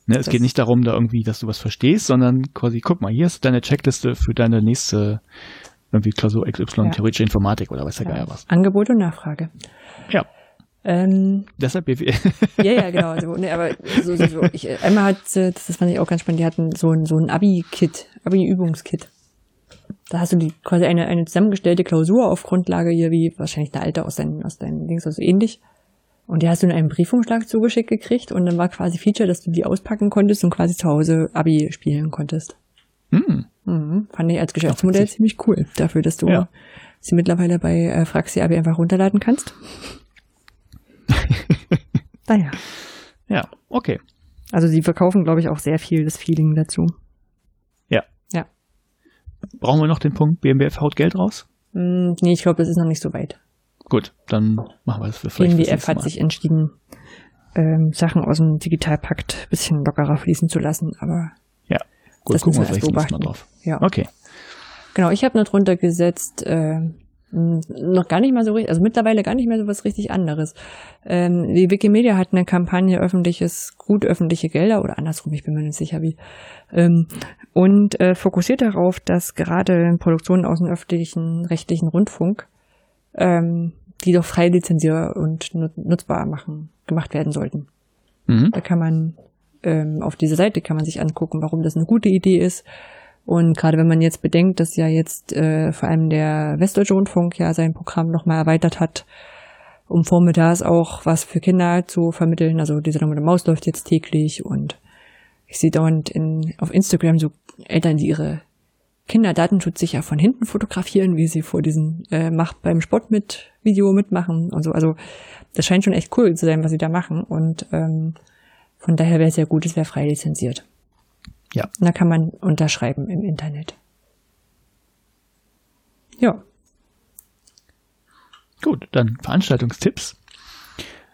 Ne, es geht nicht darum, da irgendwie, dass du was verstehst, sondern quasi, guck mal, hier ist deine Checkliste für deine nächste irgendwie Klausur XY, ja. theoretische Informatik oder weiß der ja. Geier was. Angebot und Nachfrage. Ja. Ähm, Deshalb BWL. ja, ja, genau. Also, nee, aber so, so, so. Ich, einmal hat, das fand ich auch ganz spannend, die hatten so ein, so ein Abi-Kit, Abi-Übungskit. Da hast du die quasi eine, eine zusammengestellte Klausur auf Grundlage hier, wie wahrscheinlich eine alte aus deinen, aus deinen Dings, also ähnlich. Und die hast du in einem Briefumschlag zugeschickt gekriegt und dann war quasi Feature, dass du die auspacken konntest und quasi zu Hause Abi spielen konntest. Hm. Mhm. Fand ich als Geschäftsmodell ziemlich cool. Dafür, dass du ja. sie mittlerweile bei äh, Fraxi Abi einfach runterladen kannst. naja. Ja, okay. Also sie verkaufen, glaube ich, auch sehr viel das Feeling dazu. Ja. Ja. Brauchen wir noch den Punkt, BMBF haut Geld raus? Mm, nee, ich glaube, das ist noch nicht so weit. Gut, dann machen wir das für vielleicht. BMBF hat sich entschieden, ähm, Sachen aus dem Digitalpakt ein bisschen lockerer fließen zu lassen, aber. Gut, das gucken wir vielleicht mal drauf. Ja. Okay. Genau, ich habe noch drunter gesetzt, äh, noch gar nicht mal so richtig, also mittlerweile gar nicht mehr so was richtig anderes. Ähm, die Wikimedia hat eine Kampagne öffentliches, gut öffentliche Gelder oder andersrum, ich bin mir nicht sicher wie, ähm, und äh, fokussiert darauf, dass gerade Produktionen aus dem öffentlichen rechtlichen Rundfunk ähm, die doch frei lizenzier und nutzbar machen, gemacht werden sollten. Mhm. Da kann man ähm, auf diese Seite kann man sich angucken, warum das eine gute Idee ist und gerade wenn man jetzt bedenkt, dass ja jetzt äh, vor allem der Westdeutsche Rundfunk ja sein Programm nochmal erweitert hat, um vormittags auch was für Kinder zu vermitteln. Also diese Nummer der Maus läuft jetzt täglich und ich sehe dauernd in, auf Instagram so Eltern, die ihre Kinder datenschutzsicher von hinten fotografieren, wie sie vor diesem äh, Macht beim Sport mit Video mitmachen und so. Also das scheint schon echt cool zu sein, was sie da machen. Und ähm, von daher wäre es ja gut, es wäre frei lizenziert. Ja. Und da kann man unterschreiben im Internet. Ja. Gut, dann Veranstaltungstipps.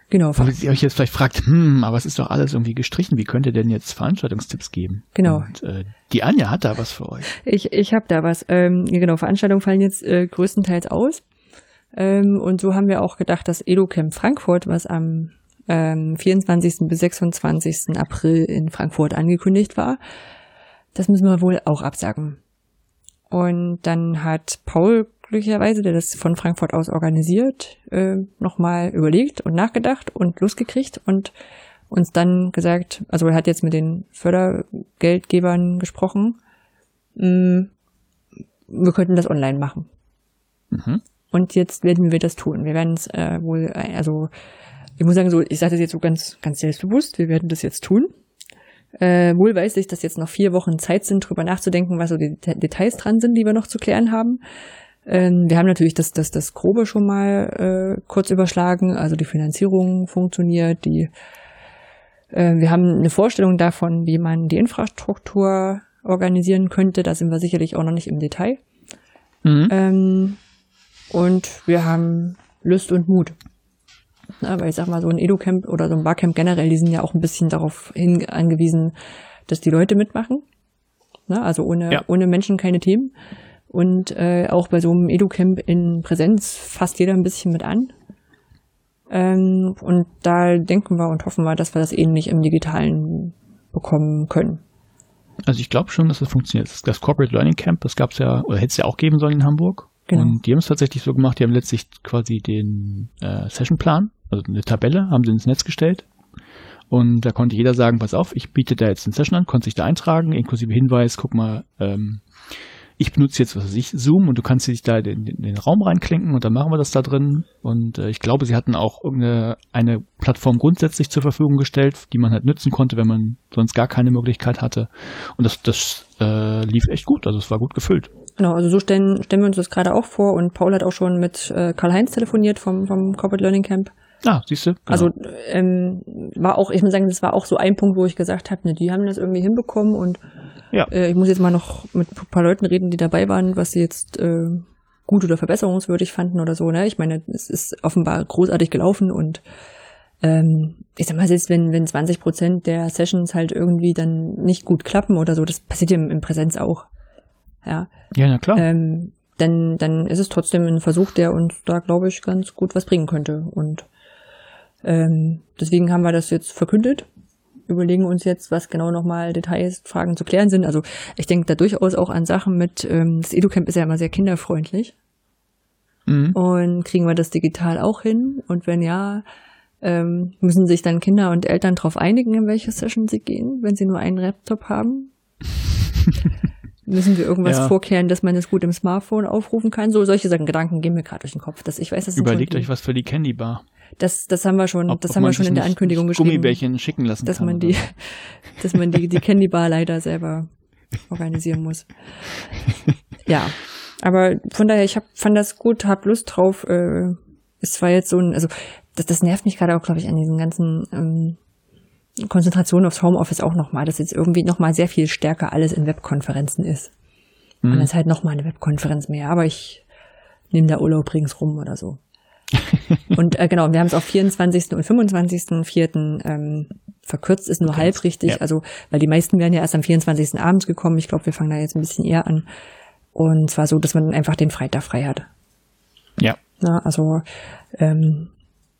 Genau. Weil ihr euch jetzt vielleicht fragt, hm, aber es ist doch alles irgendwie gestrichen. Wie könnt ihr denn jetzt Veranstaltungstipps geben? Genau. Und, äh, die Anja hat da was für euch. Ich, ich habe da was. Ähm, genau, Veranstaltungen fallen jetzt äh, größtenteils aus. Ähm, und so haben wir auch gedacht, dass EduCamp Frankfurt, was am ähm, 24. bis 26. April in Frankfurt angekündigt war. Das müssen wir wohl auch absagen. Und dann hat Paul glücklicherweise, der das von Frankfurt aus organisiert, äh, nochmal überlegt und nachgedacht und losgekriegt und uns dann gesagt, also er hat jetzt mit den Fördergeldgebern gesprochen, mh, mm, wir könnten das online machen. Mhm. Und jetzt werden wir das tun. Wir werden es äh, wohl, also ich muss sagen, so, ich sage das jetzt so ganz, ganz selbstbewusst, wir werden das jetzt tun. Äh, wohl weiß ich, dass jetzt noch vier Wochen Zeit sind, drüber nachzudenken, was so die Details dran sind, die wir noch zu klären haben. Ähm, wir haben natürlich das, das, das Grobe schon mal äh, kurz überschlagen, also die Finanzierung funktioniert, die äh, wir haben eine Vorstellung davon, wie man die Infrastruktur organisieren könnte. Da sind wir sicherlich auch noch nicht im Detail. Mhm. Ähm, und wir haben Lust und Mut. Weil ich sag mal, so ein Edu-Camp oder so ein Barcamp generell, die sind ja auch ein bisschen darauf hin angewiesen, dass die Leute mitmachen. Ne? Also ohne, ja. ohne Menschen keine Themen. Und äh, auch bei so einem Edu-Camp in Präsenz fasst jeder ein bisschen mit an. Ähm, und da denken wir und hoffen wir, dass wir das ähnlich im Digitalen bekommen können. Also ich glaube schon, dass das funktioniert. Das Corporate Learning Camp, das gab es ja, oder hätte es ja auch geben sollen in Hamburg. Genau. Und die haben es tatsächlich so gemacht, die haben letztlich quasi den äh, Sessionplan also eine Tabelle, haben sie ins Netz gestellt. Und da konnte jeder sagen, pass auf, ich biete da jetzt eine Session an, konnte sich da eintragen, inklusive Hinweis, guck mal, ähm, ich benutze jetzt, was weiß ich, Zoom und du kannst dich da in, in den Raum reinklinken und dann machen wir das da drin. Und äh, ich glaube, sie hatten auch irgendeine eine Plattform grundsätzlich zur Verfügung gestellt, die man halt nutzen konnte, wenn man sonst gar keine Möglichkeit hatte. Und das, das äh, lief echt gut, also es war gut gefüllt. Genau, also so stellen, stellen wir uns das gerade auch vor und Paul hat auch schon mit äh, Karl-Heinz telefoniert vom, vom Corporate Learning Camp. Ah, siehst du. Genau. Also ähm, war auch, ich muss sagen, das war auch so ein Punkt, wo ich gesagt habe, ne, die haben das irgendwie hinbekommen und ja. äh, ich muss jetzt mal noch mit ein paar Leuten reden, die dabei waren, was sie jetzt äh, gut oder verbesserungswürdig fanden oder so. Ne? Ich meine, es ist offenbar großartig gelaufen und ähm, ich sag mal, selbst wenn, wenn 20 Prozent der Sessions halt irgendwie dann nicht gut klappen oder so, das passiert ja im, im Präsenz auch. Ja, ja na klar. Ähm, dann, dann ist es trotzdem ein Versuch, der uns da, glaube ich, ganz gut was bringen könnte. Und ähm, deswegen haben wir das jetzt verkündet, überlegen uns jetzt, was genau nochmal Details, Fragen zu klären sind. Also ich denke da durchaus auch an Sachen mit, ähm, das EduCamp ist ja immer sehr kinderfreundlich. Mhm. Und kriegen wir das digital auch hin? Und wenn ja, ähm, müssen sich dann Kinder und Eltern darauf einigen, in welche Session sie gehen, wenn sie nur einen Laptop haben? müssen wir irgendwas ja. vorkehren, dass man es gut im Smartphone aufrufen kann? So solche Sachen, Gedanken gehen mir gerade durch den Kopf. Dass ich weiß, das Überlegt euch was für die Candy Bar. Das, das haben wir schon, ob, das ob haben wir schon in der Ankündigung geschrieben. Gummibärchen schicken lassen dass kann, man die, dass man die, die Candy Bar leider selber organisieren muss. ja, aber von daher, ich hab, fand das gut, hab Lust drauf. Äh, es war jetzt so ein, also das, das nervt mich gerade auch, glaube ich, an diesen ganzen ähm, Konzentration aufs Homeoffice auch nochmal, dass jetzt irgendwie nochmal sehr viel stärker alles in Webkonferenzen ist. Mhm. Und das ist halt nochmal eine Webkonferenz mehr. Aber ich nehme da Urlaub ringsrum oder so. und äh, genau, wir haben es auf 24. und 25.04. Ähm, verkürzt, ist nur okay. halb richtig. Ja. Also, weil die meisten wären ja erst am 24. abends gekommen. Ich glaube, wir fangen da jetzt ein bisschen eher an. Und zwar so, dass man einfach den Freitag frei hat. Ja. Na, also ähm,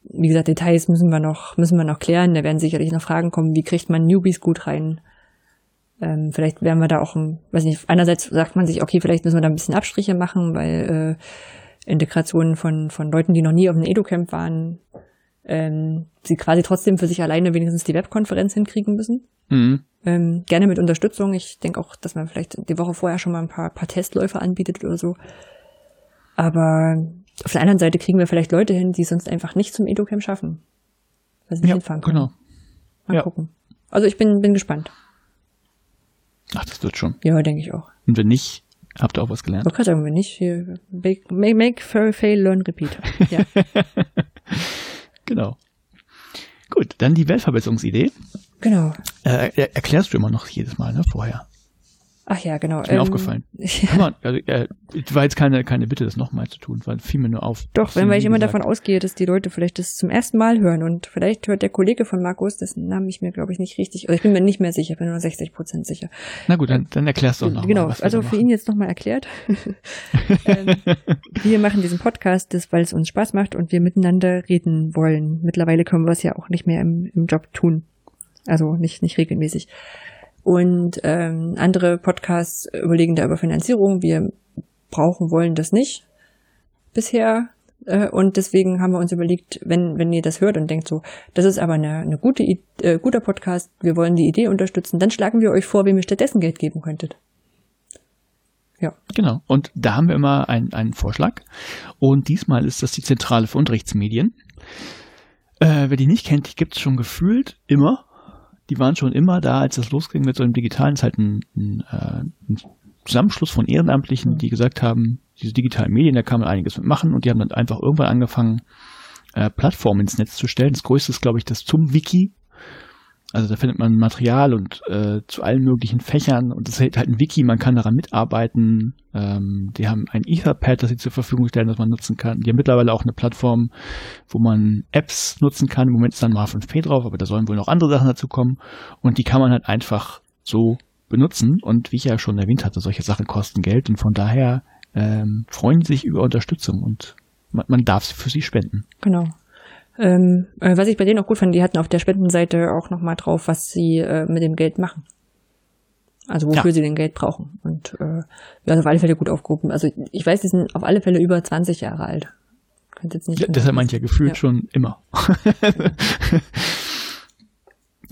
wie gesagt, Details müssen wir noch, müssen wir noch klären. Da werden sicherlich noch Fragen kommen, wie kriegt man Newbies gut rein? Ähm, vielleicht werden wir da auch, weiß nicht, einerseits sagt man sich, okay, vielleicht müssen wir da ein bisschen Abstriche machen, weil äh, Integrationen von, von Leuten, die noch nie auf einem Edu-Camp waren, ähm, sie quasi trotzdem für sich alleine wenigstens die Webkonferenz hinkriegen müssen. Mhm. Ähm, gerne mit Unterstützung. Ich denke auch, dass man vielleicht die Woche vorher schon mal ein paar, paar Testläufe anbietet oder so. Aber auf der anderen Seite kriegen wir vielleicht Leute hin, die sonst einfach nicht zum Edu-Camp schaffen. Weil sie nicht ja, hinfahren können. Genau. Mal ja. gucken. Also ich bin, bin gespannt. Ach, das wird schon. Ja, denke ich auch. Und wenn nicht, habt ihr auch was gelernt? Ich kann sagen, wenn nicht, hier, make, make, fail, learn, repeat. Ja. genau. Gut, dann die Weltverbesserungsidee. Genau. Äh, erklärst du immer noch jedes Mal, ne, vorher. Ach ja, genau. Ist mir ähm, aufgefallen. Ja. Man, also, äh, war jetzt keine, keine Bitte, das nochmal zu tun, weil fiel mir nur auf. Doch, wenn weil ich immer davon ausgehe, dass die Leute vielleicht das zum ersten Mal hören und vielleicht hört der Kollege von Markus, dessen Namen ich mir, glaube ich, nicht richtig, oder ich bin mir nicht mehr sicher, ich bin nur 60 Prozent sicher. Na gut, dann, dann erklärst du auch noch Genau, mal, also für ihn jetzt nochmal erklärt. ähm, wir machen diesen Podcast, das, weil es uns Spaß macht und wir miteinander reden wollen. Mittlerweile können wir es ja auch nicht mehr im, im Job tun. Also nicht, nicht regelmäßig. Und ähm, andere Podcasts überlegen da über Finanzierung. Wir brauchen, wollen das nicht bisher. Äh, und deswegen haben wir uns überlegt, wenn, wenn ihr das hört und denkt so, das ist aber eine, eine gute, äh, guter Podcast, wir wollen die Idee unterstützen, dann schlagen wir euch vor, wem ihr stattdessen Geld geben könntet. Ja. Genau. Und da haben wir immer einen, einen Vorschlag. Und diesmal ist das die Zentrale für Unterrichtsmedien. Äh, wer die nicht kennt, die gibt es schon gefühlt immer die waren schon immer da, als das losging mit so einem digitalen, ist halt ein, ein, äh, ein Zusammenschluss von Ehrenamtlichen, die gesagt haben, diese digitalen Medien, da kann man einiges mitmachen und die haben dann einfach irgendwann angefangen, äh, Plattformen ins Netz zu stellen. Das größte ist, glaube ich, das zum Wiki, also da findet man Material und äh, zu allen möglichen Fächern und das ist halt ein Wiki, man kann daran mitarbeiten. Ähm, die haben ein Etherpad, das sie zur Verfügung stellen, das man nutzen kann. Die haben mittlerweile auch eine Plattform, wo man Apps nutzen kann. Im Moment ist dann mal 5P drauf, aber da sollen wohl noch andere Sachen dazu kommen. Und die kann man halt einfach so benutzen. Und wie ich ja schon erwähnt hatte, solche Sachen kosten Geld und von daher ähm, freuen sie sich über Unterstützung und man, man darf sie für sie spenden. Genau. Ähm, äh, was ich bei denen auch gut fand, die hatten auf der Spendenseite auch nochmal drauf, was sie äh, mit dem Geld machen. Also wofür ja. sie den Geld brauchen. Und äh, ja, auf alle Fälle gut aufgehoben. Also ich weiß, die sind auf alle Fälle über 20 Jahre alt. Könnt jetzt nicht ja, deshalb meint ja gefühlt ja. schon immer.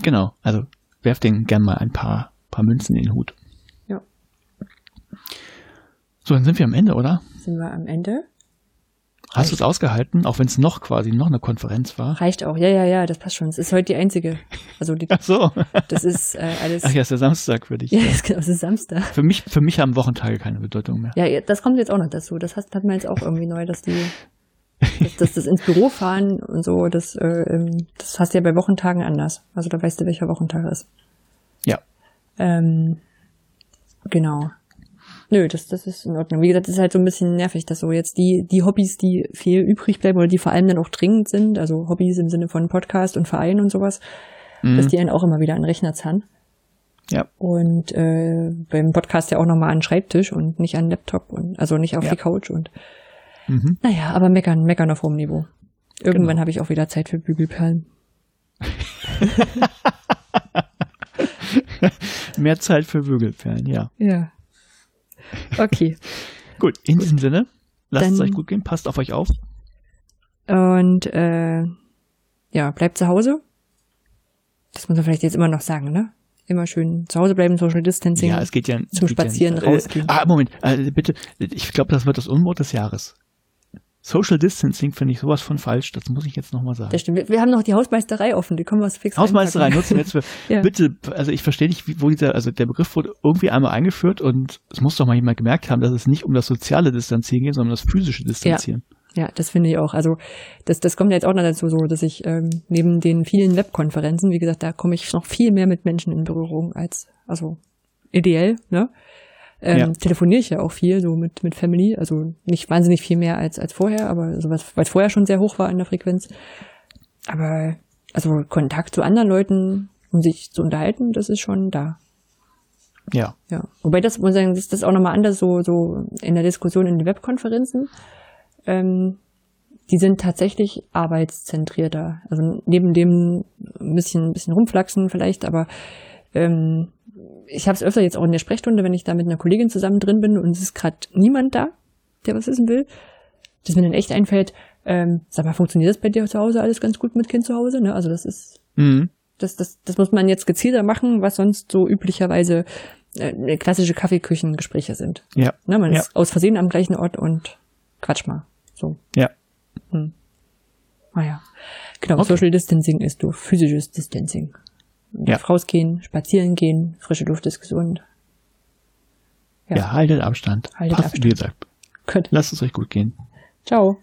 genau, also werft den gern mal ein paar, paar Münzen in den Hut. Ja. So, dann sind wir am Ende, oder? Sind wir am Ende? Hast du es ausgehalten, auch wenn es noch quasi noch eine Konferenz war? Reicht auch, ja, ja, ja, das passt schon. Es ist heute die einzige. Also die, Ach so. Das ist äh, alles. Ach ja, ist der Samstag für dich. Ja, ist, genau, es ist Samstag. Für mich, für mich haben Wochentage keine Bedeutung mehr. Ja, das kommt jetzt auch noch dazu. Das hat, hat man jetzt auch irgendwie neu, dass die, dass, dass das ins Büro fahren und so, das, äh, das hast du ja bei Wochentagen anders. Also da weißt du, welcher Wochentag ist. Ja. Ähm, genau. Nö, das, das ist in Ordnung. Wie gesagt, das ist halt so ein bisschen nervig, dass so jetzt die, die Hobbys, die viel übrig bleiben oder die vor allem dann auch dringend sind, also Hobbys im Sinne von Podcast und Verein und sowas, mhm. dass die einen auch immer wieder an Rechner zahlen. Ja. Und äh, beim Podcast ja auch nochmal an den Schreibtisch und nicht an den Laptop und also nicht auf ja. die Couch und mhm. naja, aber meckern, meckern auf hohem Niveau. Irgendwann genau. habe ich auch wieder Zeit für Bügelperlen. Mehr Zeit für Bügelperlen, ja. Ja. Okay. gut, in diesem Sinne, lasst Dann, es euch gut gehen, passt auf euch auf. Und äh, ja, bleibt zu Hause. Das muss man vielleicht jetzt immer noch sagen, ne? Immer schön zu Hause bleiben, Social Distancing. Ja, es geht ja zum Spazieren ja äh, rausgehen. Ah, Moment, äh, bitte. Ich glaube, das wird das Unmut des Jahres. Social Distancing finde ich sowas von falsch, das muss ich jetzt nochmal sagen. Das stimmt. Wir haben noch die Hausmeisterei offen, die können wir fix Hausmeisterei nutzen wir jetzt für, ja. bitte, also ich verstehe nicht, wo dieser, also der Begriff wurde irgendwie einmal eingeführt und es muss doch mal jemand gemerkt haben, dass es nicht um das soziale Distanzieren geht, sondern um das physische Distanzieren. Ja. ja das finde ich auch. Also das, das kommt jetzt auch noch dazu so, dass ich ähm, neben den vielen Webkonferenzen, wie gesagt, da komme ich noch viel mehr mit Menschen in Berührung als, also ideell, ne? Ähm, ja. telefoniere ich ja auch viel, so mit, mit Family. Also nicht wahnsinnig viel mehr als, als vorher, aber also was, weil es vorher schon sehr hoch war in der Frequenz. Aber also Kontakt zu anderen Leuten, um sich zu unterhalten, das ist schon da. Ja. Ja. Wobei das, muss ich sagen, das ist das auch nochmal anders, so, so in der Diskussion in den Webkonferenzen. Ähm, die sind tatsächlich arbeitszentrierter. Also neben dem ein bisschen, ein bisschen rumflaxen vielleicht, aber ähm, ich habe es öfter jetzt auch in der Sprechstunde, wenn ich da mit einer Kollegin zusammen drin bin und es ist gerade niemand da, der was wissen will, dass mir dann echt einfällt, ähm, sag mal, funktioniert das bei dir zu Hause alles ganz gut mit Kind zu Hause? Ne? Also das ist, mhm. das, das, das muss man jetzt gezielter machen, was sonst so üblicherweise äh, klassische Kaffeeküchengespräche sind. Ja. Ne? Man ja. ist aus Versehen am gleichen Ort und quatsch mal. So. Ja. Hm. Ah ja. Genau, okay. Social Distancing ist du physisches Distancing. Ja. Rausgehen, spazieren gehen, frische Luft ist gesund. Ja, ja haltet Abstand. Haltet Passt, Abstand. Wie gesagt. Gut. Lasst es euch gut gehen. Ciao.